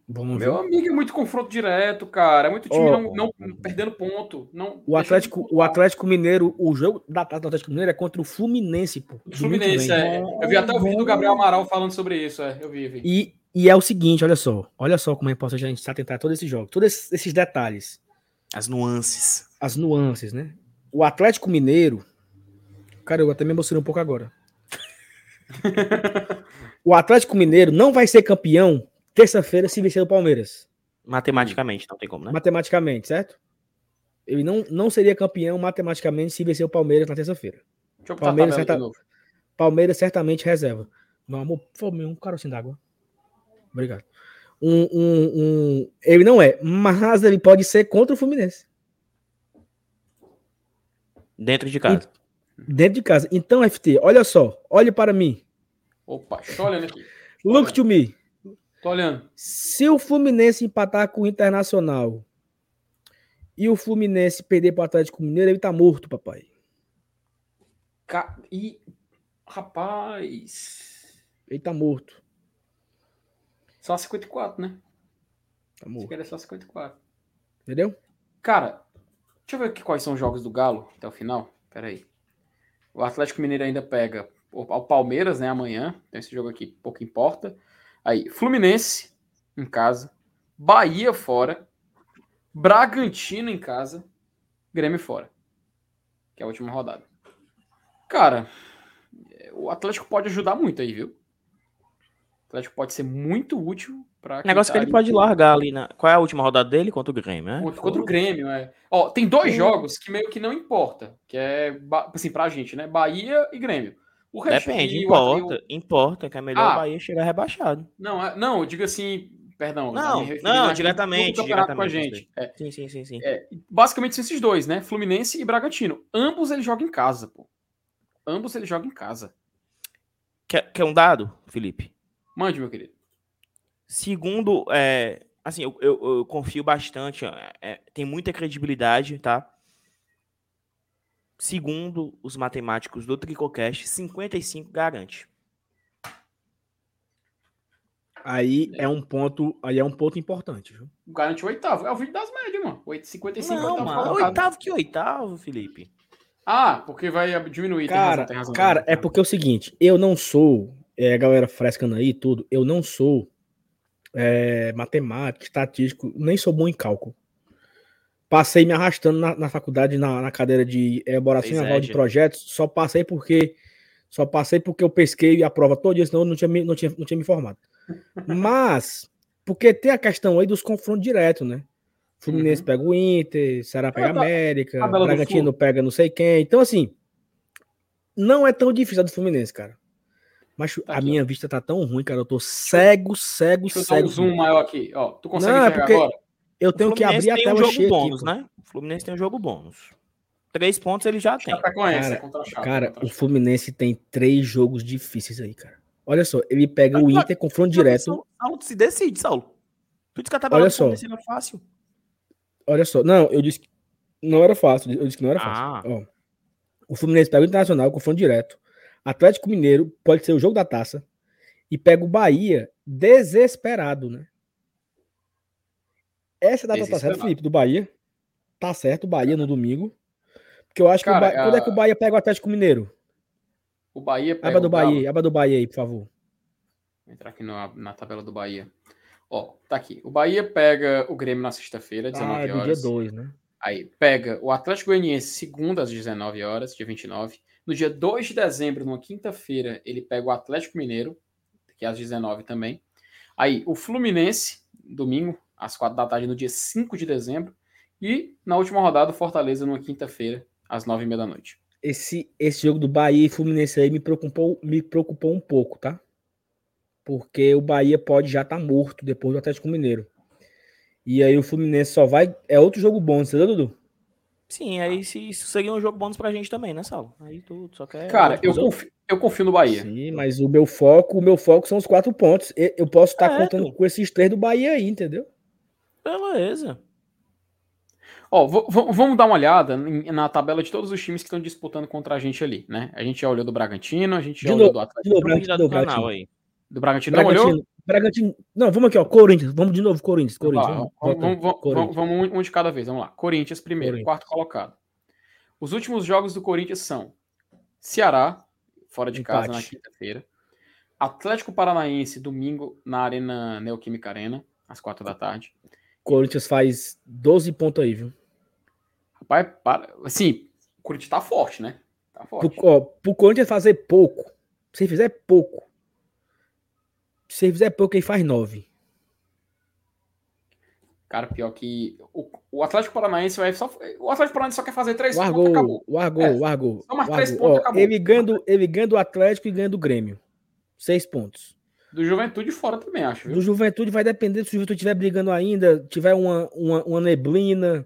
Bom, Meu amigo, é muito confronto direto, cara. É muito time oh, não, não, perdendo ponto. Não o Atlético, o Atlético Mineiro, o jogo da do Atlético Mineiro é contra o Fluminense, pô. Fluminense, é. Eu vi até o vídeo do Gabriel Amaral falando sobre isso, é. Eu vi, vi. E, e é o seguinte, olha só. Olha só como é importante a gente se atentar a todos esses jogos, todos esses detalhes. As nuances. As nuances, né? O Atlético Mineiro. Cara, eu até me emocionei um pouco agora. o Atlético Mineiro não vai ser campeão terça-feira se vencer o Palmeiras. Matematicamente, não tem como, né? Matematicamente, certo? Ele não, não seria campeão matematicamente se vencer o Palmeiras na terça-feira. Palmeiras, certa... Palmeiras certamente reserva. Meu amor, por favor, um carocinho d'água. Obrigado. Um, um, um, Ele não é, mas ele pode ser contra o Fluminense. Dentro de casa. E... Dentro de casa. Então, FT, olha só. Olhe para mim. Opa, estou olhando aqui. Look to me. Tô olhando. Se o Fluminense empatar com o Internacional e o Fluminense perder para o Atlético Mineiro, ele tá morto, papai. Ca... E rapaz, ele tá morto. Só 54, né? Tá morto. É só 54. Entendeu? Cara, deixa eu ver aqui quais são os jogos do Galo até o final. Pera aí. O Atlético Mineiro ainda pega o Palmeiras, né, amanhã. Então esse jogo aqui pouco importa. Aí, Fluminense em casa, Bahia fora, Bragantino em casa, Grêmio fora. Que é a última rodada. Cara, o Atlético pode ajudar muito aí, viu? O Atlético pode ser muito útil para. O negócio tá que ele pode largar ali na. Qual é a última rodada dele? Contra o Grêmio, né? Contra, contra o Grêmio, é. Ó, tem dois jogos que meio que não importa, que é assim pra gente, né? Bahia e Grêmio. O Depende, importa. o- Importa que é melhor Ah. o Bahia chegar rebaixado. Não, é- não, eu digo assim, perdão. Não, não, diretamente, campeonato com a diretamente, gente. É, Sim, sim, sim, sim. basicamente são esses dois, né? Fluminense e Bragantino. Ambos eles jogam em casa, pô. Ambos eles jogam em casa. Quer, quer um dado, Felipe? Mande, meu querido. Segundo, é, assim, eu, eu- eu confio bastante, é, é, tem muita credibilidade, tá? Segundo os matemáticos do Tricocast, 55 garante. Aí é um ponto, aí é um ponto importante, viu? Garante o oitavo. É o vídeo das médias, mano. Oito- 55 Não, oitavo mano, oitavo que oitavo, Felipe. Ah, porque vai diminuir. tem Cara, razão, tem razão, cara, é porque é o seguinte, eu não sou, é, a galera frescando aí e tudo, eu não sou é, matemático, estatístico, nem sou bom em cálculo. Passei me arrastando na, na faculdade, na, na cadeira de elaboração e Fez aval de projetos, só passei porque só passei porque eu pesquei a prova todo dia, senão eu não tinha, me- não tinha, não tinha me formado. Mas, porque tem a questão aí dos confrontos diretos, né? Fluminense Uhum. pega o Inter, Ceará pega a tá- América, do Bragantino pega não sei quem. Então, assim, não é tão difícil a do Fluminense, cara. Mas Tá a aqui, minha vista tá tão ruim, cara. Eu tô cego, cego, Deixa eu dar cego. um zoom maior aqui. Ó, tu consegue Não, é porque agora? Eu O tenho que abrir a tem um tela jogo cheia bônus, aqui. né? O Fluminense tem um jogo bônus. Três pontos ele já tem. Chapecoense, Cara, é contra a Chape, Cara, contra a o. Fluminense tem três jogos difíceis aí, cara. Olha só, ele pega o Mas- Inter, confronto direto. Saulo, se decide, Saulo. Tu disse que a tabela Olha do só. Fluminense era fácil. Olha só, não, eu disse que não era fácil. Eu disse que não era fácil. Ah. Ó, o Fluminense pega o Internacional, confronto direto. Atlético Mineiro, pode ser o jogo da taça. E pega o Bahia desesperado, né? Essa data tá certa. Felipe, do Bahia. Tá certo, o Bahia no domingo. Porque eu acho Cara, que o Ba- quando é a- que o Bahia pega o Atlético Mineiro? O Bahia pega Aba do. Bahia, aba do Bahia aí, por favor. Vou entrar aqui na, na tabela do Bahia. Ó, tá aqui. O Bahia pega o Grêmio na sexta-feira, 19 Ah, é do dia horas. 2, né? Aí pega o Atlético Goianiense segunda às 19 horas, dia 29. No dia 2 de dezembro, numa quinta-feira, ele pega o Atlético Mineiro, que é às 19 também. Aí o Fluminense, domingo, às 4 da tarde, no dia 5 de dezembro. E na última rodada, o Fortaleza, numa quinta-feira, às 9h30 da noite. Esse, esse jogo do Bahia e Fluminense aí me preocupou, me preocupou um pouco, tá? Porque o Bahia pode já estar morto depois do Atlético Mineiro. E aí o Fluminense só vai. É outro jogo bom, entendeu, Dudu? Sim, aí se, isso seria um jogo bônus pra gente também, né, Saulo? Aí tu só quer. Cara, eu confio, eu confio no Bahia. Sim, mas o meu foco, o meu foco são os quatro pontos. E- Eu posso estar É, contando pô. com esses três do Bahia aí, entendeu? Beleza. Ó, vamos dar uma olhada na tabela de todos os times que estão disputando contra a gente ali, né? A gente já olhou do Bragantino, a gente já De olhou do Atlético. Vamos Bragantino, do Bragantino. aí. Do Bragantino, não olhou? Bragantino, Bragantino. Não, vamos aqui, ó. Corinthians. Vamos de novo, Corinthians. Corinthians. Vamos, lá, Vamos, vamos, vamos- vamos- Corinthians. vamos um- de cada vez. Vamos lá. Corinthians primeiro, Corinthians. quarto colocado. Os últimos jogos do Corinthians são Ceará, fora de casa na Empate. quinta-feira. Atlético Paranaense, domingo, na Arena Neoquímica Arena, às quatro da tarde. Corinthians faz 12 pontos aí, viu? Rapaz, para... assim, o Corinthians tá forte, né? Tá Pro, forte. ó, pro Corinthians fazer pouco, se fizer pouco, se fizer pouco, ele faz 9. Cara, pior que o, o Atlético Paranaense vai só. O Atlético Paranaense só quer fazer três pontos Largou, acabou. largou, É, largou. só mais três largou. pontos Ó, acabou. ele, ganha do, ele ganha do Atlético e ganha do Grêmio. Seis pontos. Do Juventude fora também, acho, viu? Do Juventude vai depender se o Juventude estiver brigando ainda, tiver uma, uma, uma neblina,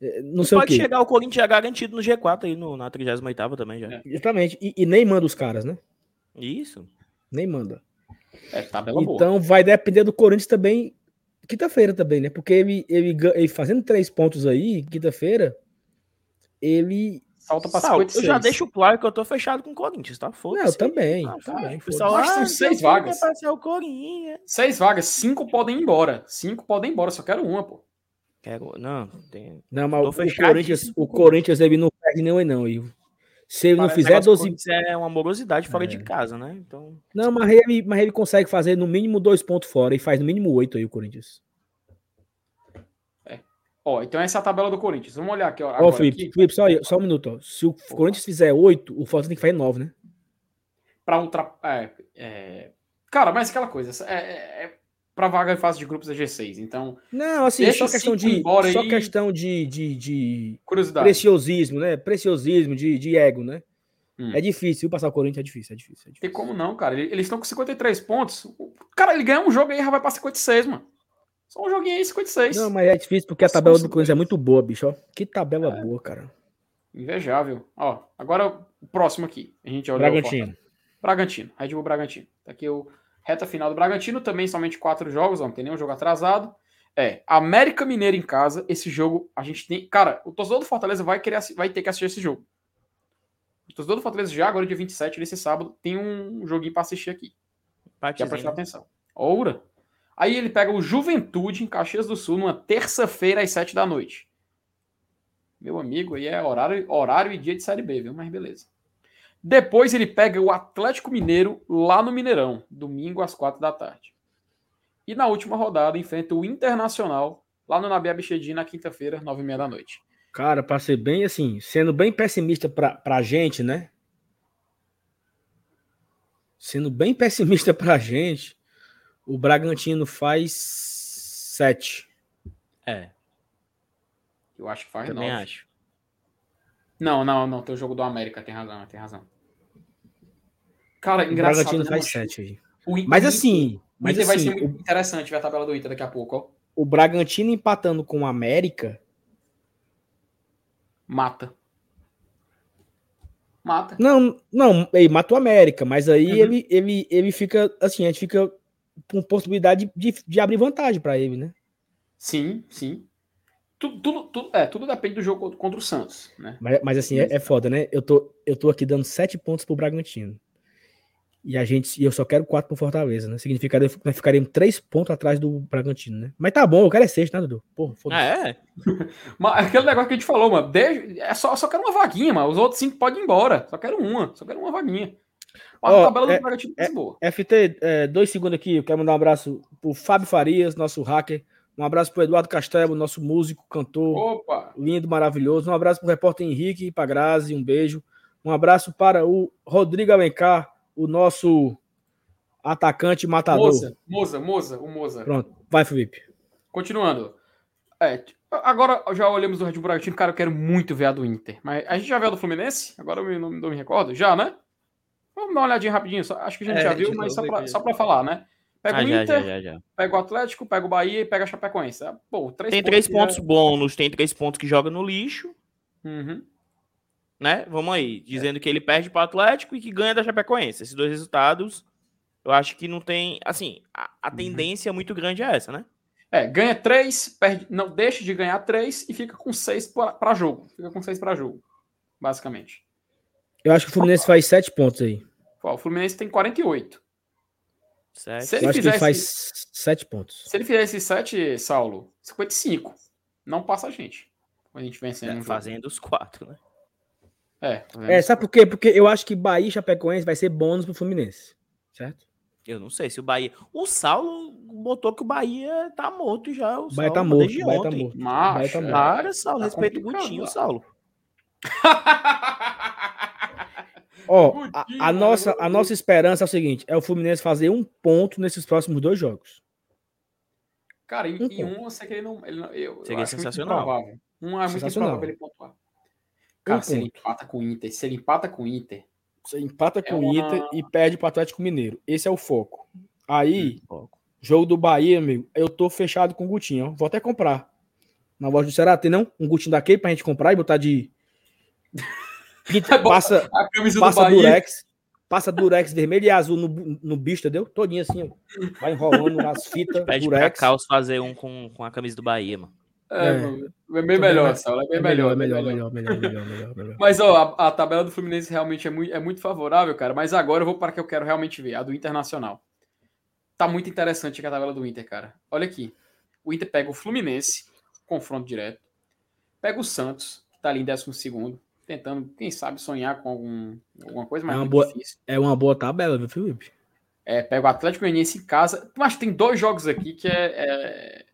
eh, não sei o Pode quê. chegar o Corinthians já garantido no G4 aí, no, na 38 também já. É. Exatamente. E, e nem manda os caras, né? Isso. Nem manda. É, tabela boa. Então vai depender do Corinthians também, quinta-feira também, né? Porque ele, ele, ele fazendo três pontos aí, quinta-feira, ele. Salta pra Saulo, 56. eu já deixo claro que eu tô fechado com o Corinthians, tá? Não, Foda-se. eu também. Ah, também pessoal, são ah, seis não vagas. Seis vagas, cinco podem ir embora. Cinco podem ir embora, só quero uma, pô. Quero... Não, tem... Não, mas Tô o Corinthians, o Corinthians ele não perde nenhum, não. Ivo. Se ele não Parece fizer negócio que o 12. Corinthians é uma morosidade fora É. de casa, né? Então, Não, mas ele, mas ele consegue fazer no mínimo dois pontos fora e faz no mínimo oito aí o Corinthians. Ó, então essa é a tabela do Corinthians. Vamos olhar aqui, ó. Ó, Felipe, aqui, Felipe, só, aí, só um minuto. Ó. Se o Corinthians fizer oito, o Fortaleza tem que fazer nove, né? pra ultra... é, é... Cara, mas aquela coisa, é, é, é pra vaga em fase de grupos da G6. Então, Não, assim, só questão de. Só aí. questão de, de, de curiosidade. preciosismo, né? Preciosismo, de, de ego, né? Hum. É difícil passar o Corinthians, é difícil, é difícil. É difícil. Tem como não, cara. Eles estão com 53 pontos. Cara, ele ganha um jogo aí já vai pra 56, mano. Só um joguinho aí, 56. Não, mas é difícil porque a tabela do Corinthians é muito boa, bicho. Ó. Que tabela é. boa, cara. Invejável. Ó, agora o próximo aqui. A gente olha Bragantino. Bragantino. Red Bull Bragantino. Tá aqui o reta final do Bragantino. Também somente quatro jogos, ó, não tem nenhum jogo atrasado. É, América Mineiro em casa. Esse jogo a gente tem. Cara, o torcedor do Fortaleza vai, querer, vai ter que assistir esse jogo. O torcedor do Fortaleza já agora, dia 27, nesse sábado, tem um joguinho para assistir aqui. Patezinho. Já prestar atenção. Oura. Aí ele pega o Juventude em Caxias do Sul numa terça-feira às 7 da noite. Meu amigo, aí é horário, horário e dia de Série B, viu? Mas beleza. Depois ele pega o Atlético Mineiro lá no Mineirão, domingo às 4 da tarde. E na última rodada enfrenta o Internacional lá no Nabi Abichedi na quinta-feira, 9 e meia da noite. Cara, para ser bem assim, sendo bem pessimista pra, pra gente, né? Sendo bem pessimista pra gente, o Bragantino faz sete. É. Eu acho que faz Também nove. acho. Não, não, não. Tem o jogo do América, tem razão, tem razão. Cara, engraçado. O Bragantino né, faz sete aí. O, mas o assim. Mas assim, vai ser muito interessante ver a tabela do Inter daqui a pouco, ó. O Bragantino empatando com o América Mata. Mata. Não, não, ele mata o América, mas aí uhum. ele, ele, ele fica, assim, a gente fica com possibilidade de, de abrir vantagem para ele, né? Sim, sim. Tudo, tudo, tudo, é, tudo depende do jogo contra o Santos, né? Mas, mas assim, é, é foda, né? Eu tô, eu tô aqui dando sete pontos pro Bragantino. E a gente, e eu só quero quatro pro Fortaleza, né? Significaria que nós ficaríamos três pontos atrás do Bragantino, né? Mas tá bom, eu quero é sexto, né, Dudu? Porra, foda-se. Ah, é? Mas aquele negócio que a gente falou, mano, desde, é só, só quero uma vaguinha, mano. Os outros cinco podem ir embora. Só quero uma, só quero uma vaguinha. A oh, tabela é, do Bragantino é, boa. FT, é, dois segundos aqui, eu quero mandar um abraço pro Fábio Farias, nosso hacker. Um abraço pro Eduardo Castelo, nosso músico, cantor. Opa! Lindo, maravilhoso. Um abraço pro repórter Henrique e pra Grazi, um beijo. Um abraço para o Rodrigo Alencar, o nosso Atacante matador. Moza, Moza, Moza, o Moza. Pronto, vai, Felipe. Continuando. É, agora já olhamos do Red Bull Bragantino, cara, eu quero muito ver a do Inter. Mas a gente já viu a do Fluminense? Agora eu não, não me recordo. Já, né? Vamos dar uma olhadinha rapidinho. Só, acho que a gente é, já viu, mas só pra falar, né? Pega ah, o Inter, já, já, já, pega o Atlético, pega o Bahia e pega a Chapecoense. Ah, pô, três tem três pontos bônus, tem três pontos que joga no lixo. Uhum. Né? Vamos aí. Dizendo é. que ele perde para o Atlético e que ganha da Chapecoense. Esses dois resultados eu acho que não tem. Assim, a, a uhum. tendência uhum. muito grande é essa, né? É, ganha três, perde, não deixa de ganhar três e fica com seis para jogo. Fica com seis para jogo, basicamente. Eu acho que o Fluminense faz sete pontos aí. O Fluminense tem 48. Sete. Se ele Eu acho fizesse, que ele faz sete pontos. Se ele fizesse sete, Saulo, 55. Não passa a gente. A gente vencendo. É, fazendo os quatro, né? É, é sabe por quê? Porque eu acho que Bahia e Chapecoense vai ser bônus pro Fluminense. Certo? Eu não sei se o Bahia. O Saulo botou que o Bahia tá morto já. O Bahia tá morto. O Bahia tá morto. Mas, Bahia tá morto. Para, Saulo. Tá respeita o Gutinho, Saulo. Ó, oh, a, a, nossa, a nossa esperança é o seguinte: é o Fluminense fazer um ponto nesses próximos dois jogos. Cara, em um, em um eu sei que ele não. Ele não eu, Seria eu sensacional. Um é muito improvável ele pontuar. Cara, um se ponto. ele empata com o Inter, se ele empata com o Inter, você empata com é o Inter e perde para o Atlético Mineiro. Esse é o foco. Aí, hum, jogo do Bahia, amigo, eu tô fechado com o Gutinho. Ó. Vou até comprar. Na loja do Ceará, tem não? Um Gutinho daquele pra gente comprar e botar de. Passa a camisa passa do Bahia. Durex, passa Durex vermelho e azul no, no bicho, entendeu? Todinho assim, ó. Vai enrolando nas fitas. Pede Durex. pra Caos fazer um com, com a camisa do Bahia, mano. É, é, é bem melhor, Saulo, é bem melhor. Melhor, melhor, melhor, melhor, melhor, melhor, Mas, ó, a, a, tabela do Fluminense realmente é muito, é muito favorável, cara. Mas agora eu vou para que eu quero realmente ver, a do Internacional. Tá muito interessante a tabela do Inter, cara. Olha aqui. O Inter pega o Fluminense, confronto direto. Pega o Santos, que tá ali em 12 tentando, quem sabe, sonhar com algum, alguma coisa, mas é uma, boa, difícil. é uma boa tabela, viu, Felipe? É, pega o Atlético Goianiense em casa. Mas tem dois jogos aqui que é, é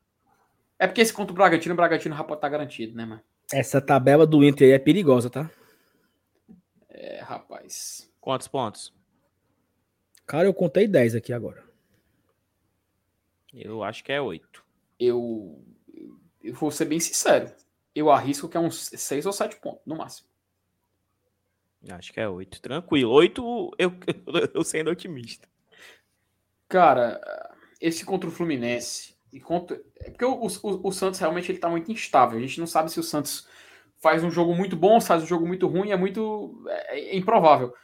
é porque esse contra o Bragantino, o Bragantino já pode estar tá garantido, né, mano? Essa tabela do Inter aí é perigosa, tá? É, rapaz. Quantos pontos? Cara, eu contei 10 aqui agora. Eu acho que é 8. Eu, eu vou ser bem sincero. Eu arrisco que é uns 6 ou 7 pontos, no máximo. Acho que é oito. Tranquilo. Oito, eu, eu, sendo otimista. Cara, esse contra o Fluminense. E contra... É porque o, o, o, Santos realmente ele tá muito instável. A gente não sabe se o Santos faz um jogo muito bom, faz um jogo muito ruim, é muito. É, é improvável.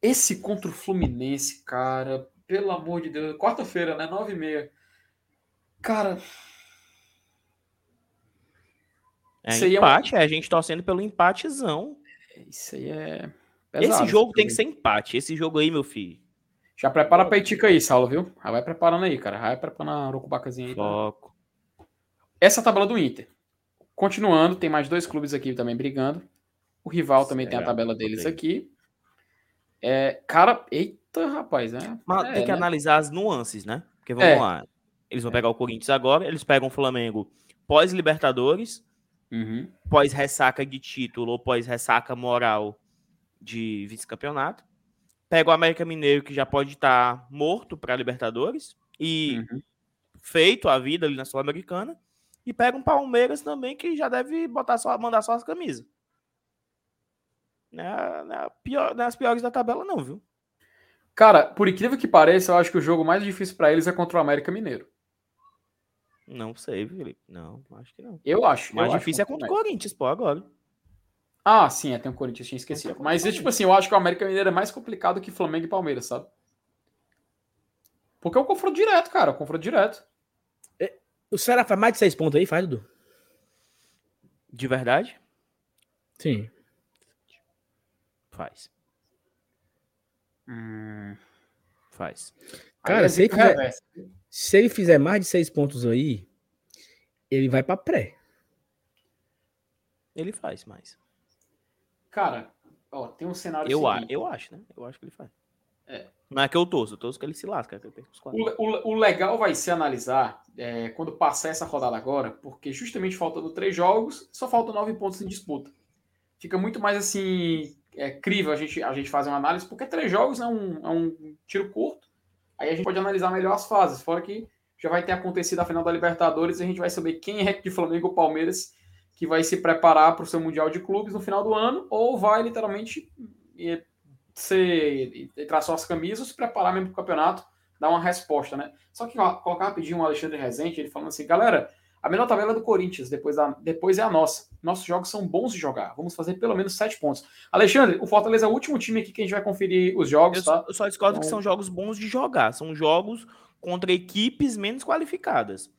Esse contra o Fluminense, cara, pelo amor de Deus, quarta-feira, né? Nove e meia. Cara. É empate, é a gente torcendo pelo empatezão. Isso aí é. Pesado, esse jogo tem que ser empate. Esse jogo aí, meu filho. Já prepara a peitica aí, Saulo, viu? Já vai preparando aí, cara. Já vai preparando a urucubacazinha aí. Foco. Essa é a tabela do Inter. Continuando, tem mais dois clubes aqui também brigando. O rival também tem a tabela deles aqui. É, cara, eita, rapaz, né? Mas é, tem que né? analisar as nuances, né? Porque vamos é. lá. Eles vão pegar o Corinthians agora, eles pegam o Flamengo pós-Libertadores, uhum. pós-ressaca de título ou pós-ressaca moral de vice-campeonato. Pega o América Mineiro, que já pode estar tá morto para Libertadores e uhum. feito a vida ali na Sul-Americana. E pega um Palmeiras também, que já deve botar só, mandar só as camisas. Não é, não é, pior, não é as piores da tabela, não, viu? Cara, por incrível que pareça, eu acho que o jogo mais difícil para eles é contra o América Mineiro. Não sei, Felipe. Não, acho que não. Eu acho. O mais eu difícil acho é contra o Corinthians, pô, agora. Ah, sim, é, tem o Corinthians, tinha esquecido. Mas, tipo assim, eu acho que o América Mineiro é mais complicado que Flamengo e Palmeiras, sabe? Porque é um confronto direto, cara, um confronto direto. É, o Ceará faz mais de seis pontos aí, faz, Dudu? De verdade? Sim. Faz. Hum, faz. Cara, se ele, fizer, se ele fizer mais de seis pontos aí, ele vai para pré. Ele faz mais. Cara, ó, tem um cenário. Eu, a, eu acho, né? Eu acho que ele faz. É. Não é que eu torço, eu torço que ele se lasca. Que o, o, o, legal vai ser analisar é, quando passar essa rodada agora, porque justamente faltando três jogos, só faltam nove pontos em disputa. Fica muito mais assim é crível a gente, a gente fazer uma análise, porque três jogos é um, é um tiro curto. Aí a gente pode analisar melhor as fases, fora que já vai ter acontecido a final da Libertadores e a gente vai saber quem é de Flamengo ou Palmeiras que vai se preparar para o seu Mundial de Clubes no final do ano, ou vai literalmente ser, entrar suas camisas, se preparar mesmo para o campeonato, dar uma resposta, né? Só que ó, colocar rapidinho o Alexandre Rezende, ele falando assim, galera, a melhor tabela é do Corinthians, depois, da, depois é a nossa. Nossos jogos são bons de jogar. Vamos fazer pelo menos sete pontos. Alexandre, o Fortaleza é o último time aqui que a gente vai conferir os jogos, eu, tá? Eu só discordo então... que são jogos bons de jogar. São jogos contra equipes menos qualificadas.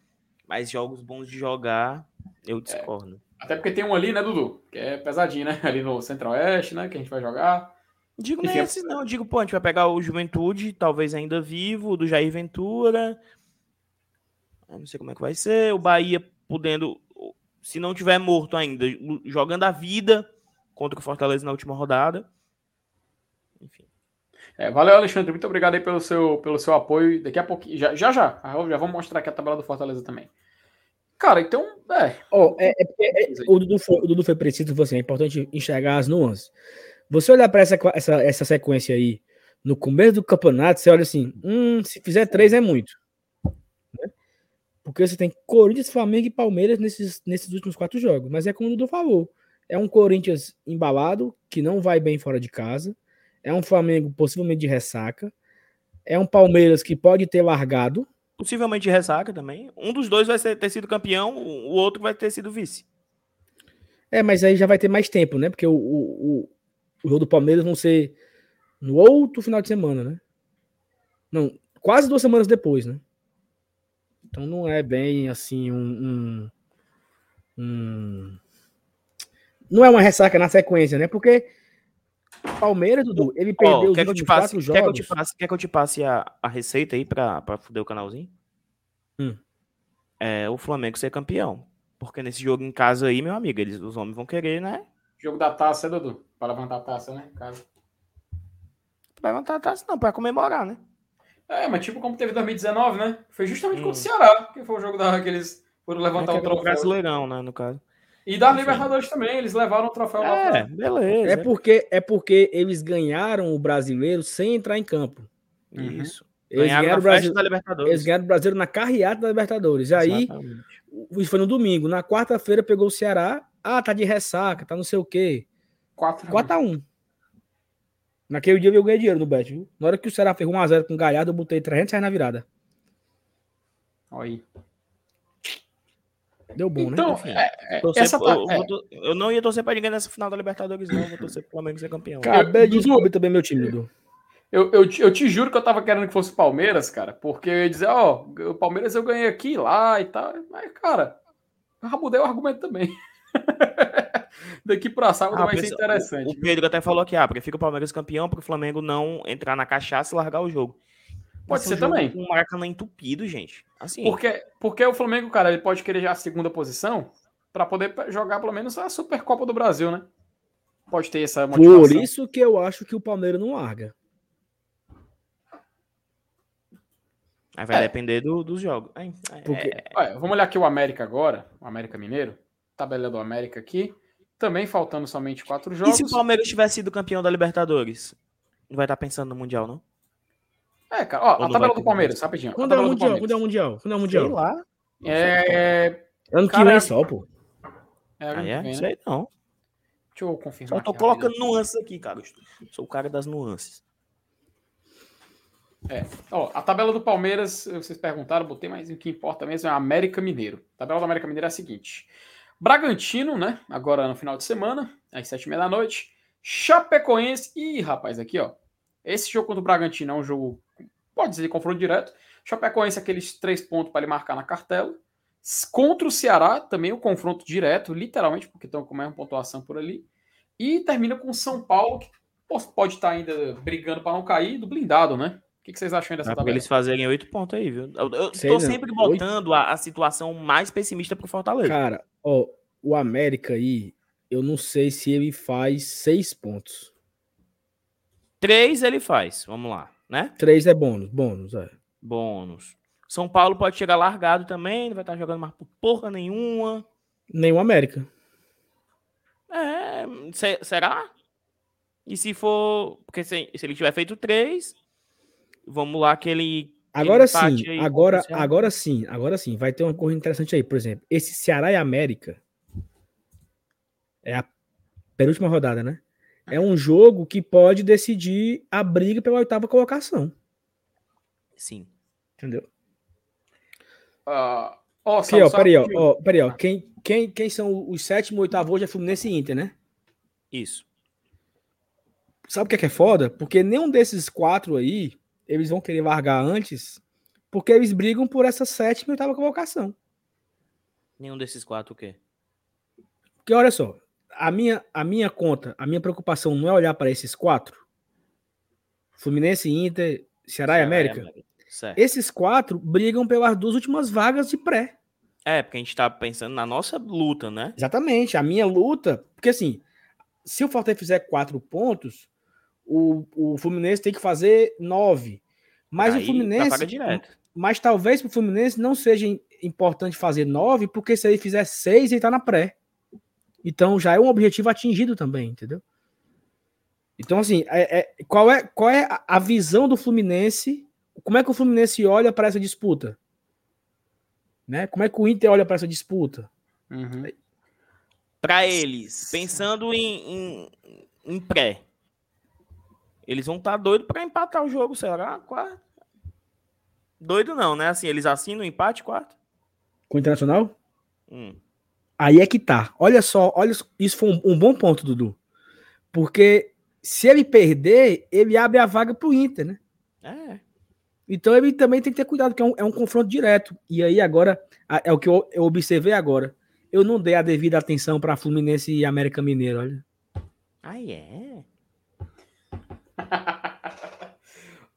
Mas jogos bons de jogar, eu discordo. É. Até porque tem um ali, né, Dudu? Que é pesadinho, né? Ali no Centro-Oeste, né? Que a gente vai jogar. Digo Enfim, nesses, não. Digo, pô, a gente vai pegar o Juventude, talvez ainda vivo, do Jair Ventura. Eu não sei como é que vai ser. O Bahia podendo, se não tiver morto ainda, jogando a vida contra o Fortaleza na última rodada. Enfim. É, valeu, Alexandre. Muito obrigado aí pelo seu, pelo seu apoio. Daqui a pouquinho, já, já, já, já vamos mostrar aqui a tabela do Fortaleza também. Cara, então, é. Oh, é, é, é, é o, Dudu foi, o Dudu foi preciso, você, é importante enxergar as nuances. Você olhar para essa, essa, essa sequência aí, no começo do campeonato, você olha assim: hum, se fizer três é muito. Porque você tem Corinthians, Flamengo e Palmeiras nesses, nesses últimos quatro jogos. Mas é como o Dudu falou. É um Corinthians embalado, que não vai bem fora de casa. É um Flamengo possivelmente de ressaca. É um Palmeiras que pode ter largado. Possivelmente de ressaca também. Um dos dois vai ser, ter sido campeão, o outro vai ter sido vice. É, mas aí já vai ter mais tempo, né? Porque o, o, o jogo do Palmeiras vão ser no outro final de semana, né? Não, quase duas semanas depois, né? Então não é bem assim um, um, um, Não é uma ressaca na sequência, né? Porque Palmeiras, Dudu, ele perdeu oh, os últimos quatro jogos. Quer que eu te passe, quer que eu te passe a, a receita aí pra, pra fuder o canalzinho? Hum. É o Flamengo ser campeão. Porque nesse jogo em casa aí, meu amigo, eles, os homens vão querer, né? Jogo da taça, Dudu? Para levantar a taça, né? Casa. Pra levantar a taça, não, pra comemorar, né? É, mas tipo como teve 2019, né? Foi justamente hum. contra o Ceará, que foi o jogo da, que eles foram levantar é o troféu. Brasileirão, né, no caso. E da Libertadores também, eles levaram o troféu é, lá beleza. É porque, é porque eles ganharam o brasileiro sem entrar em campo. Uhum. Isso. Eles ganharam, ganharam o Brasil, da Libertadores. Eles ganharam o Brasileiro na carreata da Libertadores. E aí, isso foi no domingo. Na quarta-feira pegou o Ceará. Ah, tá de ressaca, tá não sei o quê. 4 x 1. Naquele dia eu ganhei dinheiro no bet, viu? Na hora que o Ceará fez 1x0 com o Galhardo, eu botei 300 reais na virada. Olha aí. Deu bom, Então, né? é, é, essa eu, é. tor- eu não ia torcer pra ninguém nessa final da Libertadores, não. Eu Vou torcer pro Flamengo ser campeão. Acabei de descobrir também meu time, Dudu. Eu, eu, te- eu te juro que eu tava querendo que fosse o Palmeiras, cara, porque eu ia dizer, ó, o Palmeiras eu ganhei aqui, lá e tal. Mas, cara, eu mudei o argumento também. Daqui pra sábado Ah, vai ser pensa- interessante. O, o Pedro até falou que ah, prefiro o Palmeiras campeão pro Flamengo não entrar na cachaça e largar o jogo. Pode ser um jogo também. Com o Maracanã entupido, gente. Assim, Porque, porque o Flamengo, cara, ele pode querer já a segunda posição pra poder jogar pelo menos a Supercopa do Brasil, né? Pode ter essa motivação. Por isso que eu acho que o Palmeiras não larga. aí vai é. depender do- dos jogos. É, é, é, Olha, vamos olhar aqui o América agora, o América Mineiro. Tabela do América aqui. Também faltando somente quatro E jogos. se o Palmeiras tivesse sido campeão da Libertadores? Não vai estar pensando no Mundial, não? É, cara, ó, Ou a não tabela do Palmeiras, rapidinho. a Quando é o Mundial? Quando é o Mundial? Quando é o Mundial? Sei lá. É, Ano que vem só, pô. é, Ah, é? vem, né? Sei não. Deixa eu confirmar. Só tô aqui colocando rapidinho. nuances aqui, cara. Eu Sou o cara das nuances. Ó, a tabela do Palmeiras, vocês perguntaram, botei, mas o que importa mesmo é a América Mineiro. A tabela do América Mineiro é a seguinte: Bragantino, né? Agora no final de semana, às sete e meia da noite. Chapecoense. Ih, rapaz, aqui, ó. Esse jogo contra o Bragantino é um jogo, pode dizer, confronto direto. Chapecoense, aqueles três pontos para ele marcar na cartela. Contra o Ceará, também o confronto direto, literalmente, porque estão com a mesma pontuação por ali. E termina com o São Paulo, que pode estar ainda brigando para não cair, do blindado, né? O que que vocês acham dessa pra tabela? eles fazerem oito pontos aí, viu? Eu, eu Sei tô não. sempre botando a, a situação mais pessimista pro Fortaleza. Cara, ó, o América aí, eu não sei se ele faz seis pontos. Três ele faz, vamos lá, né? Três é bônus, bônus, é. Bônus. São Paulo pode chegar largado também, não vai estar jogando mais por porra nenhuma. Nem o América. É, se- será? E se for. Porque se, se ele tiver feito três, vamos lá que ele. Agora sim, aí agora, agora sim, agora sim. Vai ter uma corrida interessante aí, por exemplo. Esse Ceará e América é a penúltima rodada, né? É um jogo que pode decidir a briga pela oitava colocação, Sim. entendeu? Ah, ó, Aqui, ó, peraí, ó, ó, peraí, ó. Quem, quem, quem são os sétimo e oitavo hoje é Fluminense e Inter, né? Isso. Sabe o que é, que é foda? Porque nenhum desses quatro aí, eles vão querer largar antes, porque eles brigam por essa sétima e oitava colocação. Nenhum desses quatro o quê? Porque olha só, a minha, a minha conta, a minha preocupação não é olhar para esses quatro. Fluminense, Inter, Ceará, e América. Esses quatro brigam pelas duas últimas vagas de pré. É, porque a gente tá pensando na nossa luta, né? Exatamente. A minha luta, porque assim, se o Fortaleza fizer quatro pontos, o, o Fluminense tem que fazer nove. Mas Aí o Fluminense, direto. mas talvez para o Fluminense não seja im- importante fazer nove, porque se ele fizer seis, ele tá na pré. Então já é um objetivo atingido também, entendeu? Então, assim, é- é- qual é, qual é a- visão do Fluminense? Como é que o Fluminense olha para essa disputa? Né? Como é que o Inter olha para essa disputa? Uhum. Pra eles, pensando em, em, em pré, eles vão estar doidos pra empatar o jogo, será? Quarto? Doido não, né? Assim, eles assinam o empate, quarto? Com o Internacional? Hum. Aí é que tá. Olha só, olha, isso foi um, um bom ponto, Dudu. Porque se ele perder, ele abre a vaga pro Inter, né? É. Então ele também tem que ter cuidado, porque é um, é um confronto direto. E aí agora, é o que eu, eu observei agora. Eu não dei a devida atenção para Fluminense e América Mineiro, olha. Ah, é?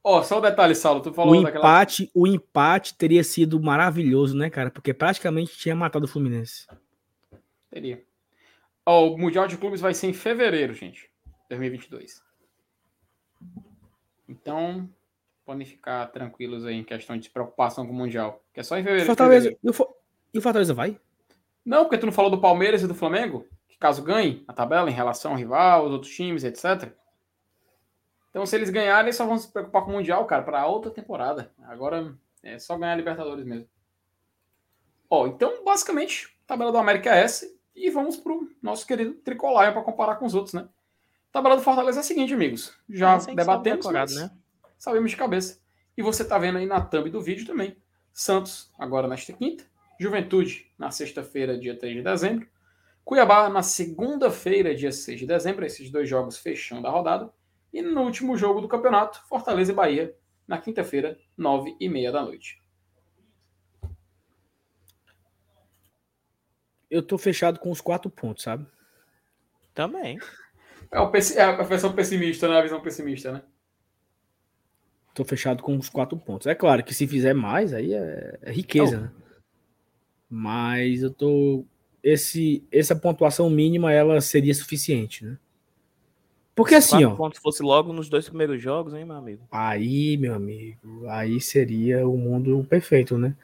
Ó, só um detalhe, Saulo, tu O falou daquela... empate, o empate teria sido maravilhoso, né, cara? Porque praticamente tinha matado o Fluminense. Teria. Ó, o Mundial de Clubes vai ser em fevereiro, gente. 2022. Então, podem ficar tranquilos aí em questão de preocupação com o Mundial. Que é só em fevereiro. Fortaleza, fevereiro. e o, Fo- e o Fortaleza vai? Não, porque tu não falou do Palmeiras e do Flamengo? Que caso ganhe a tabela em relação ao rival, os outros times, etc. Então, se eles ganharem, eles só vão se preocupar com o Mundial, cara, para outra temporada. Agora é só ganhar a Libertadores mesmo. Ó, então, basicamente, a tabela do América é essa. E vamos pro nosso querido Tricolor para comparar com os outros, né? tabela do Fortaleza é a seguinte, amigos. Já debatemos, decorado, né? sabemos de cabeça. E você tá vendo aí na thumb do vídeo também. Santos, agora nesta quinta. Juventude, na sexta-feira, dia 3 de dezembro. Cuiabá, na segunda-feira, dia 6 de dezembro. Esses dois jogos fechando a rodada. E no último jogo do campeonato, Fortaleza e Bahia, na quinta-feira, 9 e meia da noite. Eu tô fechado com os quatro pontos, sabe? Também. É, o, é a versão pessimista, né? A visão pessimista, né? Tô fechado com os quatro pontos. É claro que se fizer mais, aí é, é riqueza, né? Mas eu tô. Esse, essa pontuação mínima ela seria suficiente, né? Porque Se assim, ó. pontos fosse logo nos dois primeiros jogos, hein, meu amigo? Aí, meu amigo, aí seria o mundo perfeito, né?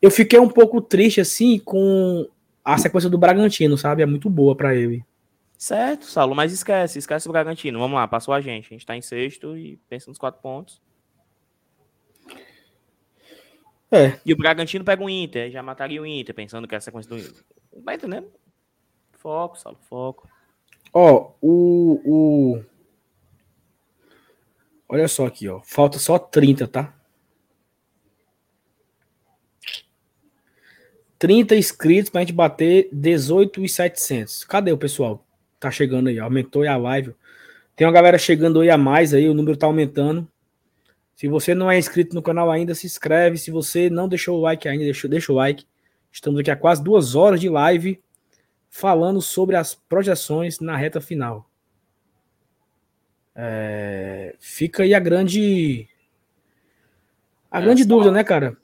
Eu fiquei um pouco triste, assim, com a sequência do Bragantino, sabe? É muito boa para ele. Certo, Saulo, mas esquece, esquece o Bragantino. Vamos lá, passou a gente. A gente tá em sexto e pensa nos quatro pontos. É. E o Bragantino pega o Inter, já mataria o Inter, pensando que é a sequência do Inter. Vai entendendo? Foco, Saulo, foco. Ó, o, o. Olha só aqui, ó. Falta só 30, tá? 30 inscritos pra gente bater 18,700. Cadê o pessoal? Tá chegando aí, aumentou aí a live. Tem uma galera chegando aí a mais aí, o número tá aumentando. Se você não é inscrito no canal ainda, se inscreve. Se você não deixou o like ainda, deixa, deixa o like. Estamos aqui há quase duas horas de live falando sobre as projeções na reta final. É, fica aí a grande. A é, grande dúvida, né, cara?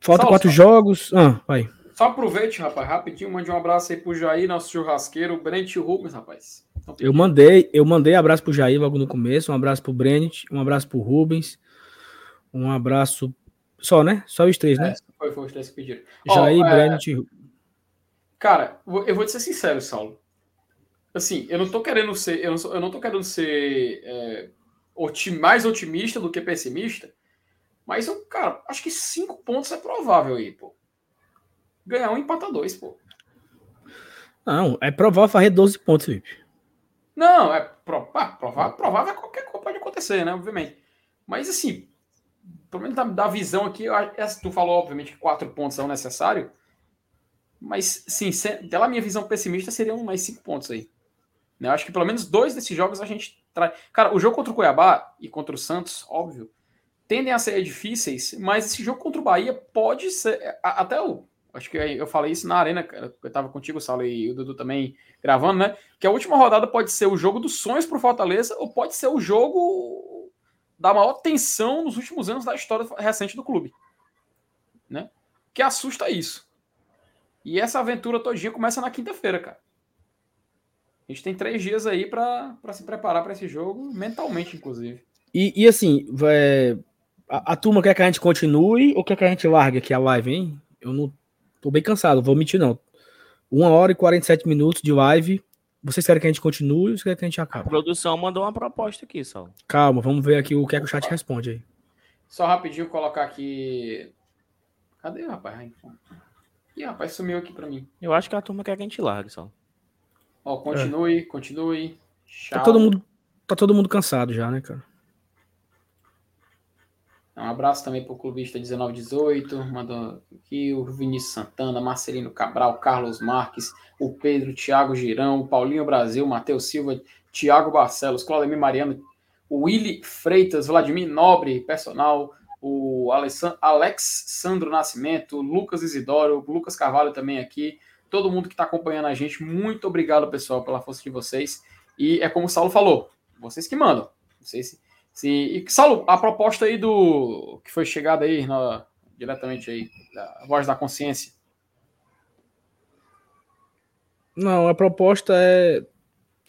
Falta quatro só, jogos. Ah, vai. Só aproveite, rapaz, rapidinho, mande um abraço aí pro Jair, nosso churrasqueiro, Brent Rubens, rapaz. Então, eu mandei, eu mandei abraço pro Jair logo no começo, um abraço pro Brent, um abraço pro Rubens, um abraço. Só, né? Só os três, né? É, foi, foi os três que pediram. Jair, oh, Brent e Cara, eu vou te ser sincero, Saulo. Assim, eu não tô querendo ser. Eu não, sou, eu não tô querendo ser é, otim, mais otimista do que pessimista. Mas, eu, cara, acho que cinco pontos é provável aí, pô. Ganhar um empata dois, pô. Não, é provável fazer 12 pontos, Felipe. Não, é ah, provável, provável é qualquer coisa pode acontecer, né? Obviamente. Mas assim, pelo menos da, da visão aqui, tu falou, obviamente, que quatro pontos são necessários. Mas, sim, pela minha visão pessimista, seriam mais cinco pontos aí. Né? Eu acho que pelo menos dois desses jogos a gente traz. Cara, o jogo contra o Cuiabá e contra o Santos, óbvio, tendem a ser difíceis, mas esse jogo contra o Bahia pode ser. Até o. Acho que eu falei isso na arena, eu tava contigo, Saulo, e o Dudu também gravando, né? Que a última rodada pode ser o jogo dos sonhos pro Fortaleza, ou pode ser o jogo da maior tensão nos últimos anos da história recente do clube. Né? Que assusta isso. E essa aventura todinha começa na quinta-feira, cara. A gente tem três dias aí para se preparar para esse jogo, mentalmente, inclusive. E, e assim, é, a, a, turma quer que a gente continue ou quer que a gente largue aqui a live, hein? Eu não tô bem cansado, vou mentir não. Uma hora e 47 minutos de live. Vocês querem que a gente continue ou vocês querem que a gente acabe? A produção mandou uma proposta aqui, só. Calma, vamos ver aqui o que é que o chat responde aí. Só rapidinho colocar aqui. Cadê, rapaz? Ih, rapaz, sumiu aqui pra mim. Eu acho que a turma quer que a gente largue só. Ó, continue, é. continue. Tá todo, mundo, tá todo mundo cansado já, né, cara? Um abraço também pro clubista 1918, mandou aqui o Vinícius Santana, Marcelino Cabral, Carlos Marques, o Pedro, Thiago Girão, o Paulinho Brasil, Matheus Silva, Thiago Barcelos, Claudemir Mariano, o Willy Freitas, Vladimir Nobre, personal, o Alex Sandro Nascimento, Lucas Isidoro, Lucas Carvalho também aqui, todo mundo que está acompanhando a gente, muito obrigado, pessoal, pela força de vocês. E é como o Saulo falou, vocês que mandam. Vocês, se, e, Saulo, a proposta aí do que foi chegada aí na, diretamente aí, da voz da consciência. Não, a proposta é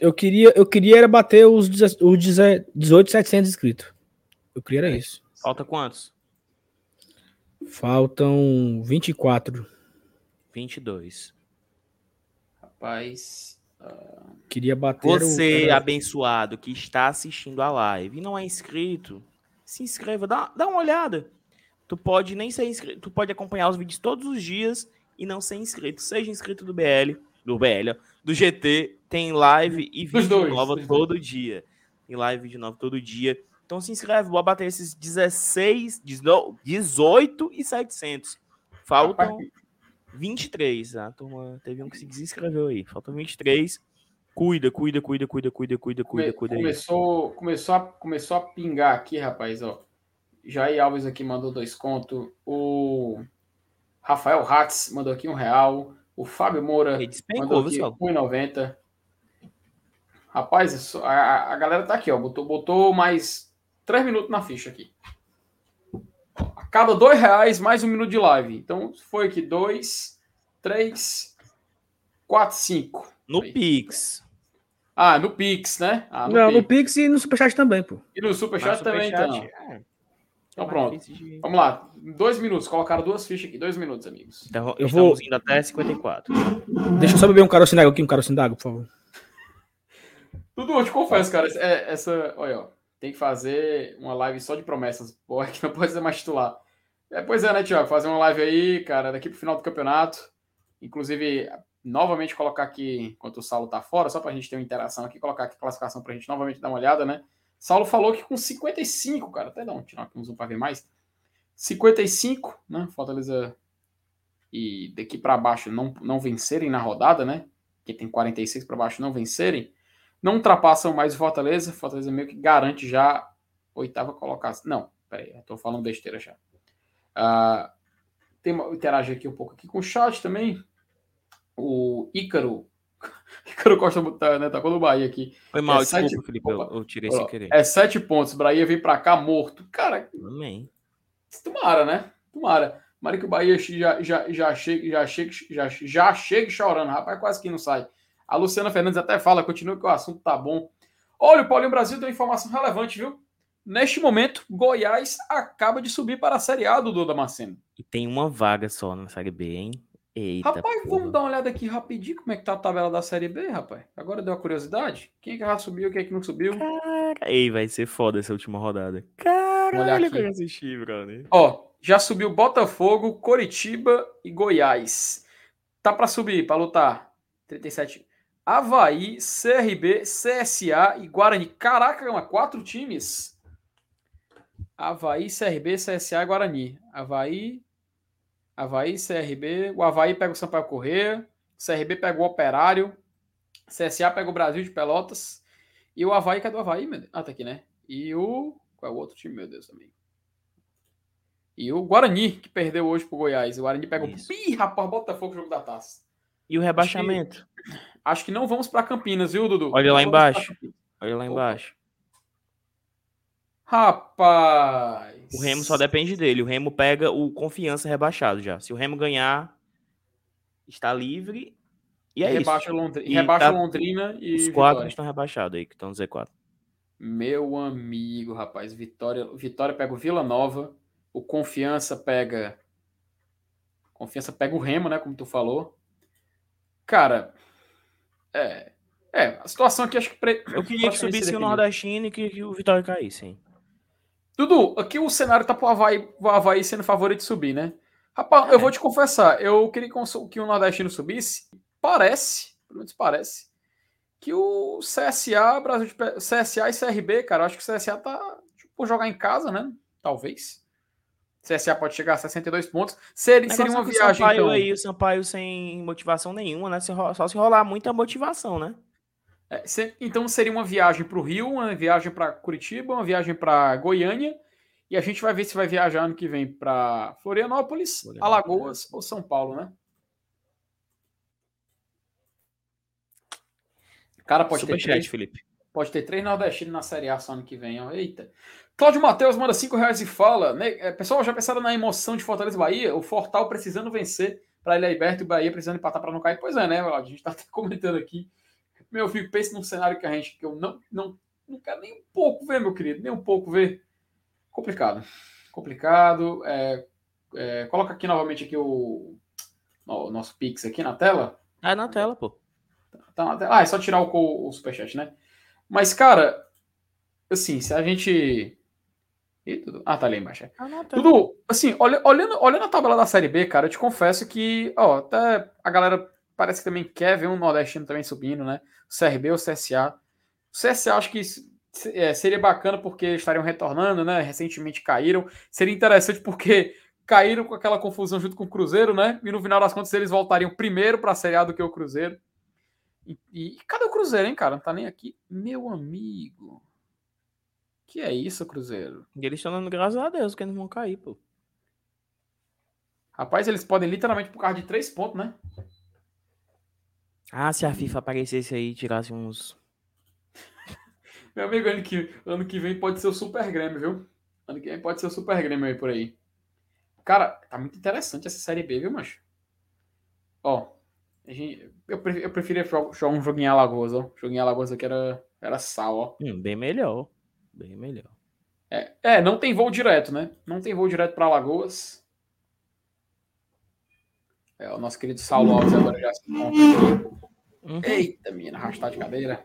eu queria, eu queria era bater os, os 18,700 inscritos. Eu queria era é. isso. Falta quantos? Faltam 24. 22. Rapaz. Uh... Queria bater Você, o... abençoado, que está assistindo a live e não é inscrito, se inscreva, dá, dá uma olhada. Tu pode nem ser inscrito, tu pode acompanhar os vídeos todos os dias e não ser inscrito. Seja inscrito do BL. do BL, do GT, tem live e vídeo dois, nova todo dia. Tem live e vídeo nova todo dia. Então se inscreve, bora bater esses 16, 18 e 700. Faltam Rapaz, 23, a turma teve um que se desinscreveu aí. Faltam 23. Cuida, cuida, cuida, cuida, cuida, cuida, cuida, cuida aí. começou, começou, a, começou a pingar aqui, rapaz, ó. Jair Alves aqui mandou dois contos. O Rafael Hatz mandou aqui um real. O Fábio Moura mandou aqui Saulo? 1,90. Rapaz, a, a- a galera tá aqui, ó. Botou, botou mais três minutos na ficha aqui. A cada dois reais, mais um minuto de live. Então, foi aqui dois, três, quatro, cinco. No Aí. Pix. Ah, no Pix, né? Ah, no Não, Pix. no Pix e no Superchat também, pô. E no Superchat Mas também, Superchat, então. é, Então mais pronto. de- Vamos lá. Dois minutos. Colocaram duas fichas aqui. Dois minutos, amigos. Então, Eu estamos vou- indo até 54. Deixa eu só beber um carocinho d'água aqui, um carocinho d'água, por favor. Dudu, eu te confesso, cara. é- essa. Olha, ó. Tem que fazer uma live só de promessas. Porra, que não pode ser mais titular. É, pois é, né, Tiago? Fazer uma live aí, cara, daqui pro final do campeonato. Inclusive, novamente colocar aqui, enquanto o Saulo tá fora, só pra gente ter uma interação aqui, colocar aqui a classificação pra gente novamente dar uma olhada, né? Saulo falou que com 55, cara, até não, tirar aqui um zoom pra ver mais. 55, né? Fortaleza e daqui pra baixo não, não vencerem na rodada, né? Que tem 46 pra baixo não vencerem, não ultrapassam mais o Fortaleza. Fortaleza meio que garante já oitava colocação. Não, peraí, eu tô falando besteira já. Ah, tem interage aqui um pouco aqui com o chat também. O Ícaro. Ícaro Costa tá, né, tá com o Bahia aqui. Foi mal, É sete- desculpa, Felipe. Eu, eu tirei Ó, sem querer. É sete pontos. Bahia vem pra cá morto. Cara, Amém. tomara, né? Tomara. Tomara que o Bahia já, já, já, chegue, já, chegue, já, já chegue chorando. Rapaz, quase que não sai. A Luciana Fernandes até fala, continua que o assunto tá bom. Olha, o Paulinho Brasil tem uma informação relevante, viu? Neste momento, Goiás acaba de subir para a Série A do Damasceno. E tem uma vaga só na Série B, hein? Eita. Rapaz, porra. vamos dar uma olhada aqui rapidinho como é que tá a tabela da Série B, rapaz. Agora deu uma curiosidade. Quem é que já subiu, quem é que não subiu? Ei, vai ser foda essa última rodada. Caralho, que eu assisti, brother. Ó, já subiu Botafogo, Coritiba e Goiás. Tá para subir, para lutar. 37. Havaí, CRB, CSA e Guarani. Caraca, mano, quatro times. Havaí, CRB, CSA e Guarani. Havaí, Havaí, CRB. O Havaí pega o Sampaio Corrêa. CRB pega o Operário. CSA pega o Brasil de Pelotas. E o Havaí, cadê o Havaí, meu Deus? Ah, tá aqui, né? E o. Qual é o outro time, meu Deus, também? E o Guarani, que perdeu hoje pro Goiás. O Guarani pega o. Isso. Ih, rapaz, Botafogo, jogo da taça. E o rebaixamento? Acho que não vamos para Campinas, viu, Dudu? Olha Não lá embaixo. Olha lá Opa. embaixo. Rapaz. O Remo só depende dele. O Remo pega o confiança rebaixado já. Se o Remo ganhar, está livre. E é rebaixa isso. Londrina, E rebaixa tá- Londrina e Os quatro Vitória. estão rebaixados aí, que estão no Z4. Meu amigo, rapaz. Vitória, Vitória pega o Vila Nova. O Confiança pega. Confiança pega o Remo, né? Como tu falou. Cara. É. É, a situação aqui acho que. Pre... Eu queria que subisse o. Nordestino e que, que o Vitória caísse, hein? Dudu, aqui o cenário tá pro Havaí, o Havaí sendo favorito de subir, né? Rapaz, eu vou te confessar, eu queria que o- Nordestino subisse. Parece, pelo menos parece, que o CSA, Brasil de CSA e CRB, cara, acho que o CSA tá tipo, por jogar em casa, né? Talvez. CSA pode chegar a 62 pontos. Seria, seria uma Negócio é o viagem, Sampaio então. aí, o Sampaio sem motivação nenhuma, né? Só se rolar muita motivação, né? É, se- então seria uma viagem para o Rio, uma viagem para Curitiba, uma viagem para Goiânia. E a gente vai ver se vai viajar ano que vem para Florianópolis, Florianópolis, Alagoas ou São Paulo, né? Cara, pode ter, Superchat, três, Felipe. pode ter três nordestinos na Série A só ano que vem. Ó. Eita. Cláudio Matheus manda 5 reais e fala. Né, é, pessoal, já pensaram na emoção de Fortaleza e Bahia? O Fortal precisando vencer para ele liberto e o Bahia precisando empatar para não cair. Pois é, né? A gente tá até comentando aqui. Meu filho, pense num cenário que a gente, que eu não, não, não quero nem um pouco ver, meu querido, nem um pouco ver. Complicado. Complicado. É, é, coloca aqui novamente aqui o, o nosso Pix aqui na tela. Ah, na tela, pô. Tá na tela. Ah, é só tirar o, o superchat, né? Mas, cara, assim, se a gente. Dudu? Ah, tá ali embaixo. é. Ah. Dudu, assim, olha- olhando, olhando a tabela da Série B, cara, eu te confesso que, ó, até a galera parece que também quer ver um nordestino também subindo, né? O CRB, o CSA. O CSA acho que é, seria bacana porque estariam retornando, né? Recentemente caíram. Seria interessante porque caíram com aquela confusão junto com o Cruzeiro, né? E no final das contas eles voltariam primeiro para a Série A do que o Cruzeiro. E, e, cadê o Cruzeiro, hein, cara? Não tá nem aqui. Meu amigo. Que é isso, Cruzeiro? E eles estão dando graças a Deus que eles vão cair, pô. Rapaz, eles podem literalmente por causa de três pontos, né? Ah, se a FIFA aparecesse aí e tirasse uns. Meu amigo, ano que, ano que vem pode ser o Super Grêmio, viu? Ano que vem pode ser o Super Grêmio aí por aí. Cara, tá muito interessante essa série B, viu, macho? Ó, gente, eu, prefiro, eu preferia jogar um joguinho em Alagoas, ó. Joguinho em Alagoas aqui era, era sal, ó. Hum, bem melhor. Bem melhor. É, é, não tem voo direto, né? Não tem voo direto para Alagoas. É, o nosso querido Saulo Alves agora já se encontra. Uhum. Eita, menina, arrastar de cadeira.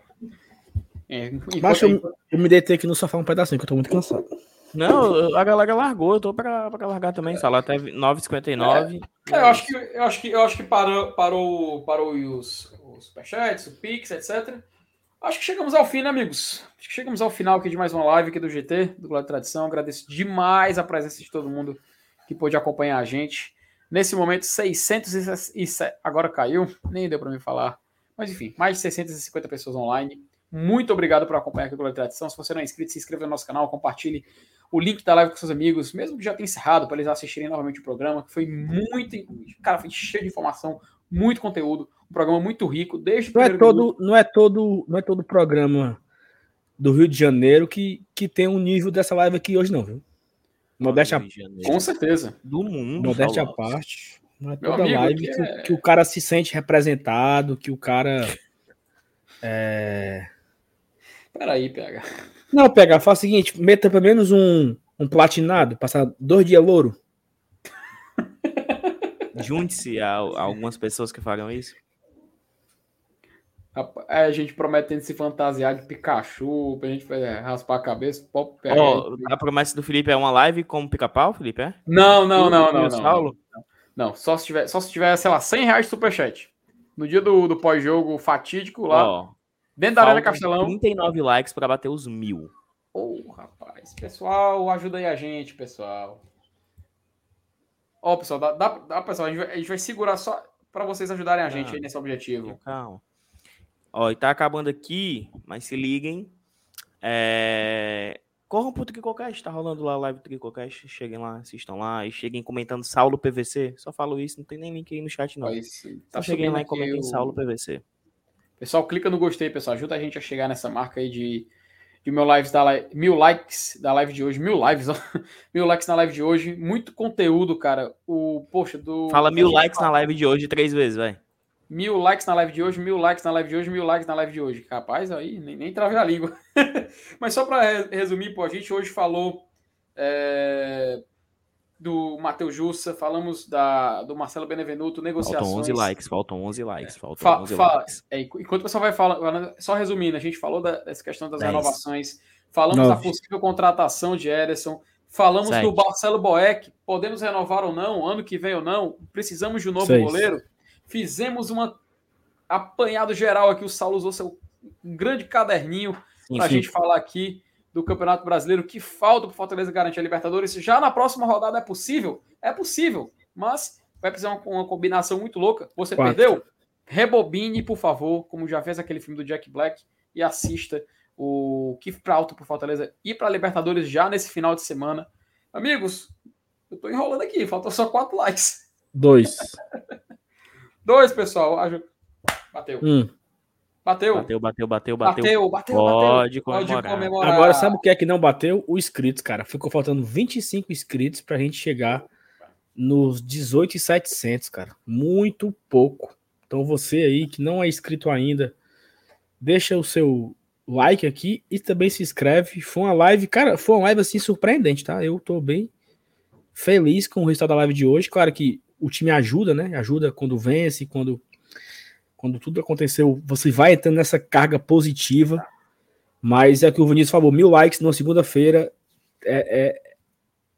É, Mas eu, eu, me deitei aqui no sofá um pedacinho, que eu tô muito cansado. Não, a galera largou, eu tô pra, pra largar também, falar até 9h59. É, é, eu acho que, eu acho que, eu acho que parou, parou, parou os, os superchats, o Pix, etc. Acho que chegamos ao fim, né, amigos? Acho que chegamos ao final aqui de mais uma live aqui do GT, do Glória Tradição. Agradeço demais a presença de todo mundo que pôde acompanhar a gente. Nesse momento, 607. Agora caiu, nem deu para me falar. Mas enfim, mais de 650 pessoas online. Muito obrigado por acompanhar aqui o Glória Tradição. Se você não é inscrito, se inscreva no nosso canal, compartilhe o link da live com seus amigos, mesmo que já tenha encerrado, para eles assistirem novamente o programa, que foi muito. Cara, foi cheio de informação, muito conteúdo, um programa muito rico, desde não é todo, não é todo, não é todo programa do Rio de Janeiro que, que tem um nível dessa live aqui hoje não, viu? Modéstia Com certeza. Do mundo. Modéstia à parte. Não é toda live que, é... que, o cara se sente representado, que o cara é... Peraí, PH. Não, PH, faz o seguinte, meta pelo menos um, um platinado, passar dois dias louro. Junte-se a, a, algumas pessoas que fazem isso. A, a gente prometendo se fantasiar de Pikachu, pra gente é, raspar a cabeça. Pô, oh, a promessa do Felipe é uma live como pica-pau, Felipe, é? Não, não, não, não, não, não, não. só se tiver, só se tiver, sei lá, 100 reais de superchat. No dia do, do pós-jogo fatídico lá, oh, dentro da Arena Castelão. 39 likes para bater os mil. Ô, oh, rapaz. Pessoal, ajuda aí a gente, pessoal. Ó, oh, pessoal, dá, dá, dá, pessoal, a gente, vai, a gente vai segurar só para vocês ajudarem a gente ah, aí nesse objetivo. Calma. Ó, e tá acabando aqui, mas se liguem. É... Corram pro Tricocast, tá rolando lá a live do Tricocast. Cheguem lá, assistam lá e cheguem comentando Saulo PVC. Só falo isso, não tem nem link aí no chat, não. tá cheguem lá e comentem o... Saulo PVC. Pessoal, clica no gostei, pessoal. Ajuda a gente a chegar nessa marca aí de, de mil, lives da live, mil likes da live de hoje. Mil lives, ó. Mil likes na live de hoje. Muito conteúdo, cara. O, poxa, do. Fala mil likes na live de hoje três vezes, vai. Mil likes na live de hoje, mil likes na live de hoje, mil likes na live de hoje. Capaz, aí nem, nem travei a língua. Mas só para resumir, pô, a gente hoje falou é, do Matheus Jussa, falamos da, do Marcelo Benevenuto, negociações. Faltam 11 likes, faltam 11 likes, faltam fa 11 fa likes. É, enquanto o pessoal vai falando, só resumindo, a gente falou da, dessa questão das 10. renovações, falamos 9. da possível contratação de Ederson, falamos 7. do Marcelo Boeck, podemos renovar ou não, ano que vem ou não, precisamos de um novo 6. goleiro. Fizemos uma apanhado geral aqui. O Saulo usou seu grande caderninho para a gente falar aqui do Campeonato Brasileiro. que falta para o Fortaleza garantir a Libertadores? Já na próxima rodada é possível? É possível, mas vai precisar uma, uma combinação muito louca. Você Quatro. perdeu? Rebobine, por favor, como já fez aquele filme do Jack Black, e assista o que falta para o Fortaleza ir para a Libertadores já nesse final de semana. Amigos, eu estou enrolando aqui, faltam só quatro likes. Dois. Dois, pessoal. Bateu. Hum. Bateu. Bateu, bateu, bateu, bateu. Bateu, bateu, Pode, bateu. Comemorar. Pode comemorar. Agora, sabe o que é que não bateu? O inscritos, cara. Ficou faltando 25 inscritos pra gente chegar nos 18,700, cara. Muito pouco. Então, você aí que não é inscrito ainda, deixa o seu like aqui e também se inscreve. Foi uma live, cara, foi uma live assim surpreendente, tá? Eu tô bem feliz com o resultado da live de hoje. Claro que o time ajuda, né? Ajuda quando vence, quando, quando tudo aconteceu, você vai entrando nessa carga positiva. Mas é o que o Vinícius falou: mil likes na segunda-feira é,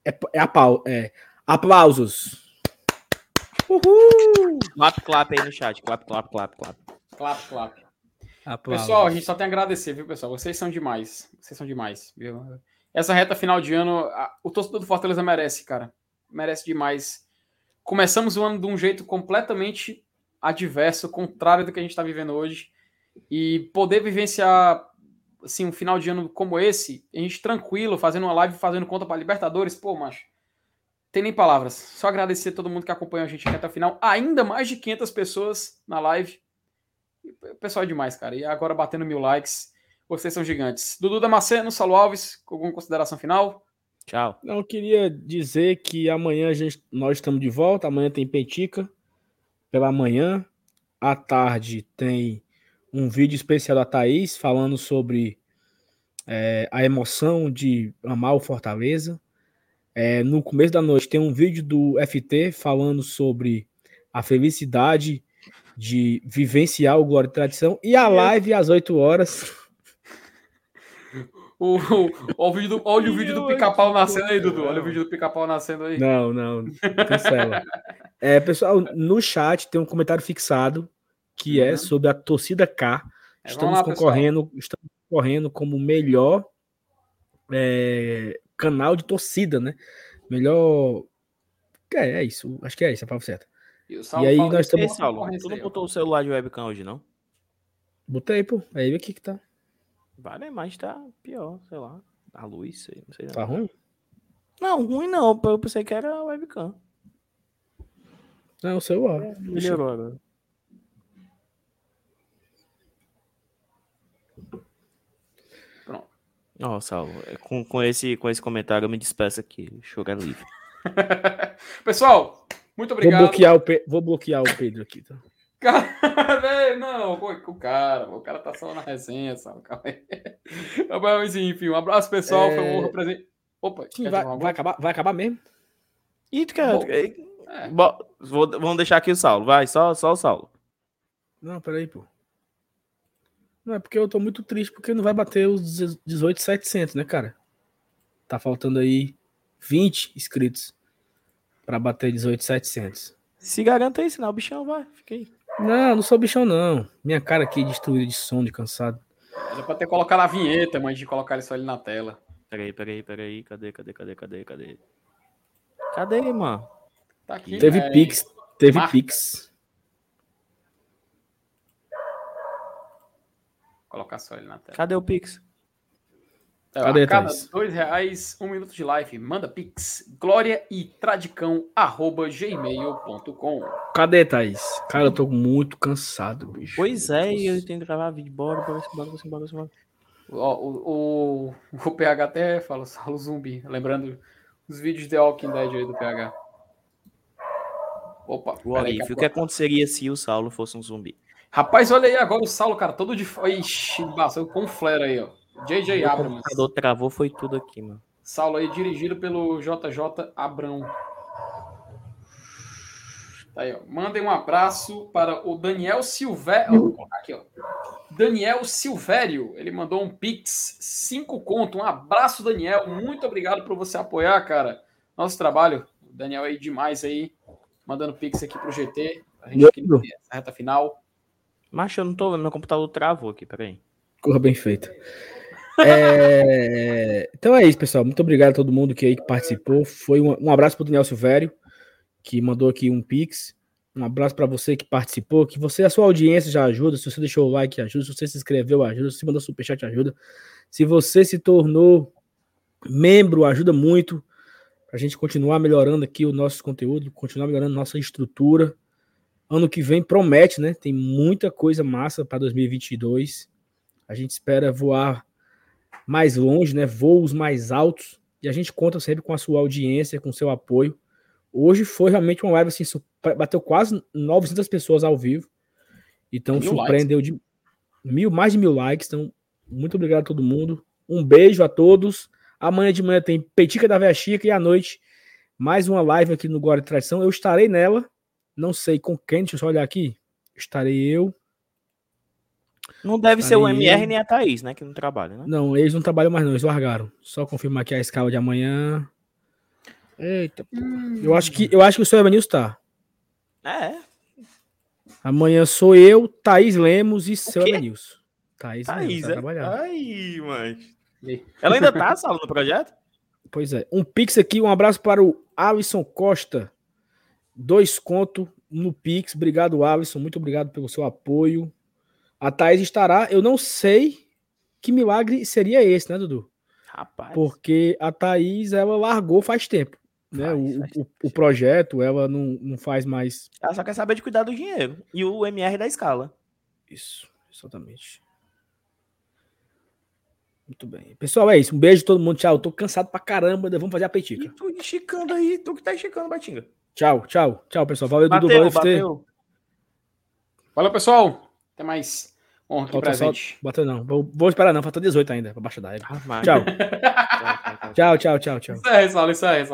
é, é, é, é, aplausos. Uhul! Clap, clap aí no chat. Clap, clap, clap, clap. Clap, clap. Aplausos. Pessoal, a gente só tem a agradecer, viu, pessoal? Vocês são demais. Vocês são demais, viu? Essa reta final de ano, a- o torcedor do Fortaleza merece, cara. Merece demais. Começamos o ano de um jeito completamente adverso, contrário do que a gente está vivendo hoje. E poder vivenciar assim, um final de ano como esse, a gente tranquilo, fazendo uma live, fazendo conta para Libertadores, pô, macho. Tem nem palavras. Só agradecer a todo mundo que acompanha a gente aqui até o final. Ainda mais de 500 pessoas na live. O pessoal é demais, cara. E agora batendo mil likes. Vocês são gigantes. Dudu Damasceno, Saulo Alves, alguma consideração final? Tchau. Não, eu queria dizer que amanhã a gente, nós estamos de volta. Amanhã tem Petica pela manhã. À tarde tem um vídeo especial da Thaís falando sobre é, a emoção de amar o Fortaleza. É, no começo da noite tem um vídeo do FT falando sobre a felicidade de vivenciar o Glória e Tradição. E a live às 8 horas. O, o- olha o vídeo do, olha o vídeo do pica-pau nascendo aí, Dudu. Olha o vídeo do pica-pau nascendo aí. Não, não, cancela. É, pessoal, no chat tem um comentário fixado que é Uhum. sobre a torcida K. É, Estamos lá, concorrendo, estamos concorrendo como o melhor é, canal de torcida, né? Melhor. É, é isso. Acho que é isso, a palavra certa. E, E aí fala- nós estamos- Saulo, tu não botou o celular de webcam hoje, não? Botei, pô. Aí aqui que tá. Vale, mas tá pior, sei lá. A luz, sei, não sei. não. Tá ruim? Não, ruim não. Eu pensei que era webcam. Não, o celular. Melhorou agora. Pronto. Ó, Saulo, é, com, com, esse, com esse comentário eu me despeço aqui. Chorar livre. Pessoal, muito Vou obrigado. bloquear, o Pe- Vou bloquear o Pedro aqui, tá? Cara, velho, não, o o cara, o cara tá só na resenha, sabe? Calma aí. Mas enfim, um abraço, pessoal. Foi um honra presente. Opa, Sim, vai, vai acabar, vai acabar mesmo? E, cara, Bom, é, É. bo- vou- vamos deixar aqui o Saulo. Vai, só, só o Saulo. Não, peraí, pô. Não, é porque eu tô muito triste, porque não vai bater os 18,700, né, cara? Tá faltando aí 20 inscritos pra bater 18,700. Se garanta aí, senão o bichão vai. Fica aí. Não, não sou bichão, não. Minha cara aqui destruída de sono, de cansado. Era pra ter colocado a vinheta, mas de colocar isso ali na tela. Peraí, peraí, peraí. Cadê, cadê, cadê, cadê, cadê? Cadê, mano? Tá aqui. Teve é, Pix, teve Marca. Pix. Colocar só ele na tela. Cadê o Pix? É, Cadê, a cada dois reais, um minuto de live. Manda pix. Glória e tradicão, arroba gmail.com. Cadê, Thaís? Cara, eu tô muito cansado, bicho. Pois é, e eu tenho que gravar vídeo. Bora, bora, bora, bora, bora, bora. Ó, o, o, o PH até fala, Saulo Zumbi. Lembrando os vídeos de The Walking Dead aí do PH. Opa, O Olif, que o que aconteceria se o Saulo fosse um zumbi? Rapaz, olha aí agora o Saulo, cara, todo de. Ixi, passou com um flare aí, ó. JJ O Abrams. computador travou, foi tudo aqui, mano. Saulo aí, dirigido pelo JJ Abrão. Tá aí, ó. Mandem um abraço para o Daniel Silvério. Aqui, ó. Daniel Silvério. Ele mandou um Pix, 5 conto. Um abraço, Daniel. Muito obrigado por você apoiar, cara, nosso trabalho. O Daniel aí demais aí, mandando Pix aqui pro GT. A gente aqui reta final. Macho, eu não tô vendo, meu computador travou aqui, peraí. Corra bem feita. É, Então é isso, pessoal. Muito obrigado a todo mundo que aí que participou. Foi um, um abraço para o Daniel Silvério, que mandou aqui um Pix. Um abraço para você que participou, que você, a sua audiência já ajuda. Se você deixou o like, ajuda. Se você se inscreveu, ajuda. Se mandou superchat, ajuda. Se você se tornou membro, ajuda muito. Para a gente continuar melhorando aqui o nosso conteúdo, continuar melhorando nossa estrutura. Ano que vem promete, né? Tem muita coisa massa para 2022. A gente espera voar mais longe, né? Voos mais altos. E a gente conta sempre com a sua audiência, com o seu apoio. Hoje foi realmente uma live assim, bateu quase 900 pessoas ao vivo. Então Mil surpreendeu de mil, mais de mil likes. Então, muito obrigado a todo mundo. Um beijo a todos. Amanhã de manhã tem Petica da Véia Chica e à noite mais uma live aqui no Glória e Traição. Eu estarei nela. Não sei com quem, deixa eu só olhar aqui. Estarei eu. Não deve ser o Aí- MR nem a Thaís, né? Que não trabalha, né? Não, eles não trabalham mais, não, eles largaram. Só confirmar aqui a escala de amanhã. Eita. Eu acho que, eu acho que o seu Evanilson tá. É, Amanhã sou eu, Thaís Lemos e seu quê? Elenilson. Thaís, Thaís, vai é? mas. E aí? Ela ainda tá, Saulo, no projeto? Pois é. Um pix aqui, um abraço para o Alisson Costa. Dois conto no pix. Obrigado, Alisson. Muito obrigado pelo seu apoio. A Thaís estará. Eu não sei que milagre seria esse, né, Dudu? Rapaz. Porque a Thaís, ela largou faz tempo. Né? Faz, o, faz o, o projeto, ela não, não faz mais Ela só quer saber de cuidar do dinheiro. E o MR da escala. Isso, exatamente. Muito bem. Pessoal, é isso. Um beijo a todo mundo. Tchau. Eu tô cansado pra caramba. Vamos fazer a E petica. tu esticando aí, tu que tá esticando, Batinga. Tchau, tchau. Tchau, pessoal. Valeu, Dudu. Bateu, Valeu, FT. bateu. Valeu, pessoal. Até mais. Honra aqui Falta só- presente. Bateu não. Vou, vou esperar não. Falta 18 ainda pra baixar da. Ah, Tchau. Tchau, tchau, tchau. Tchau. Isso é, Saulo, isso é.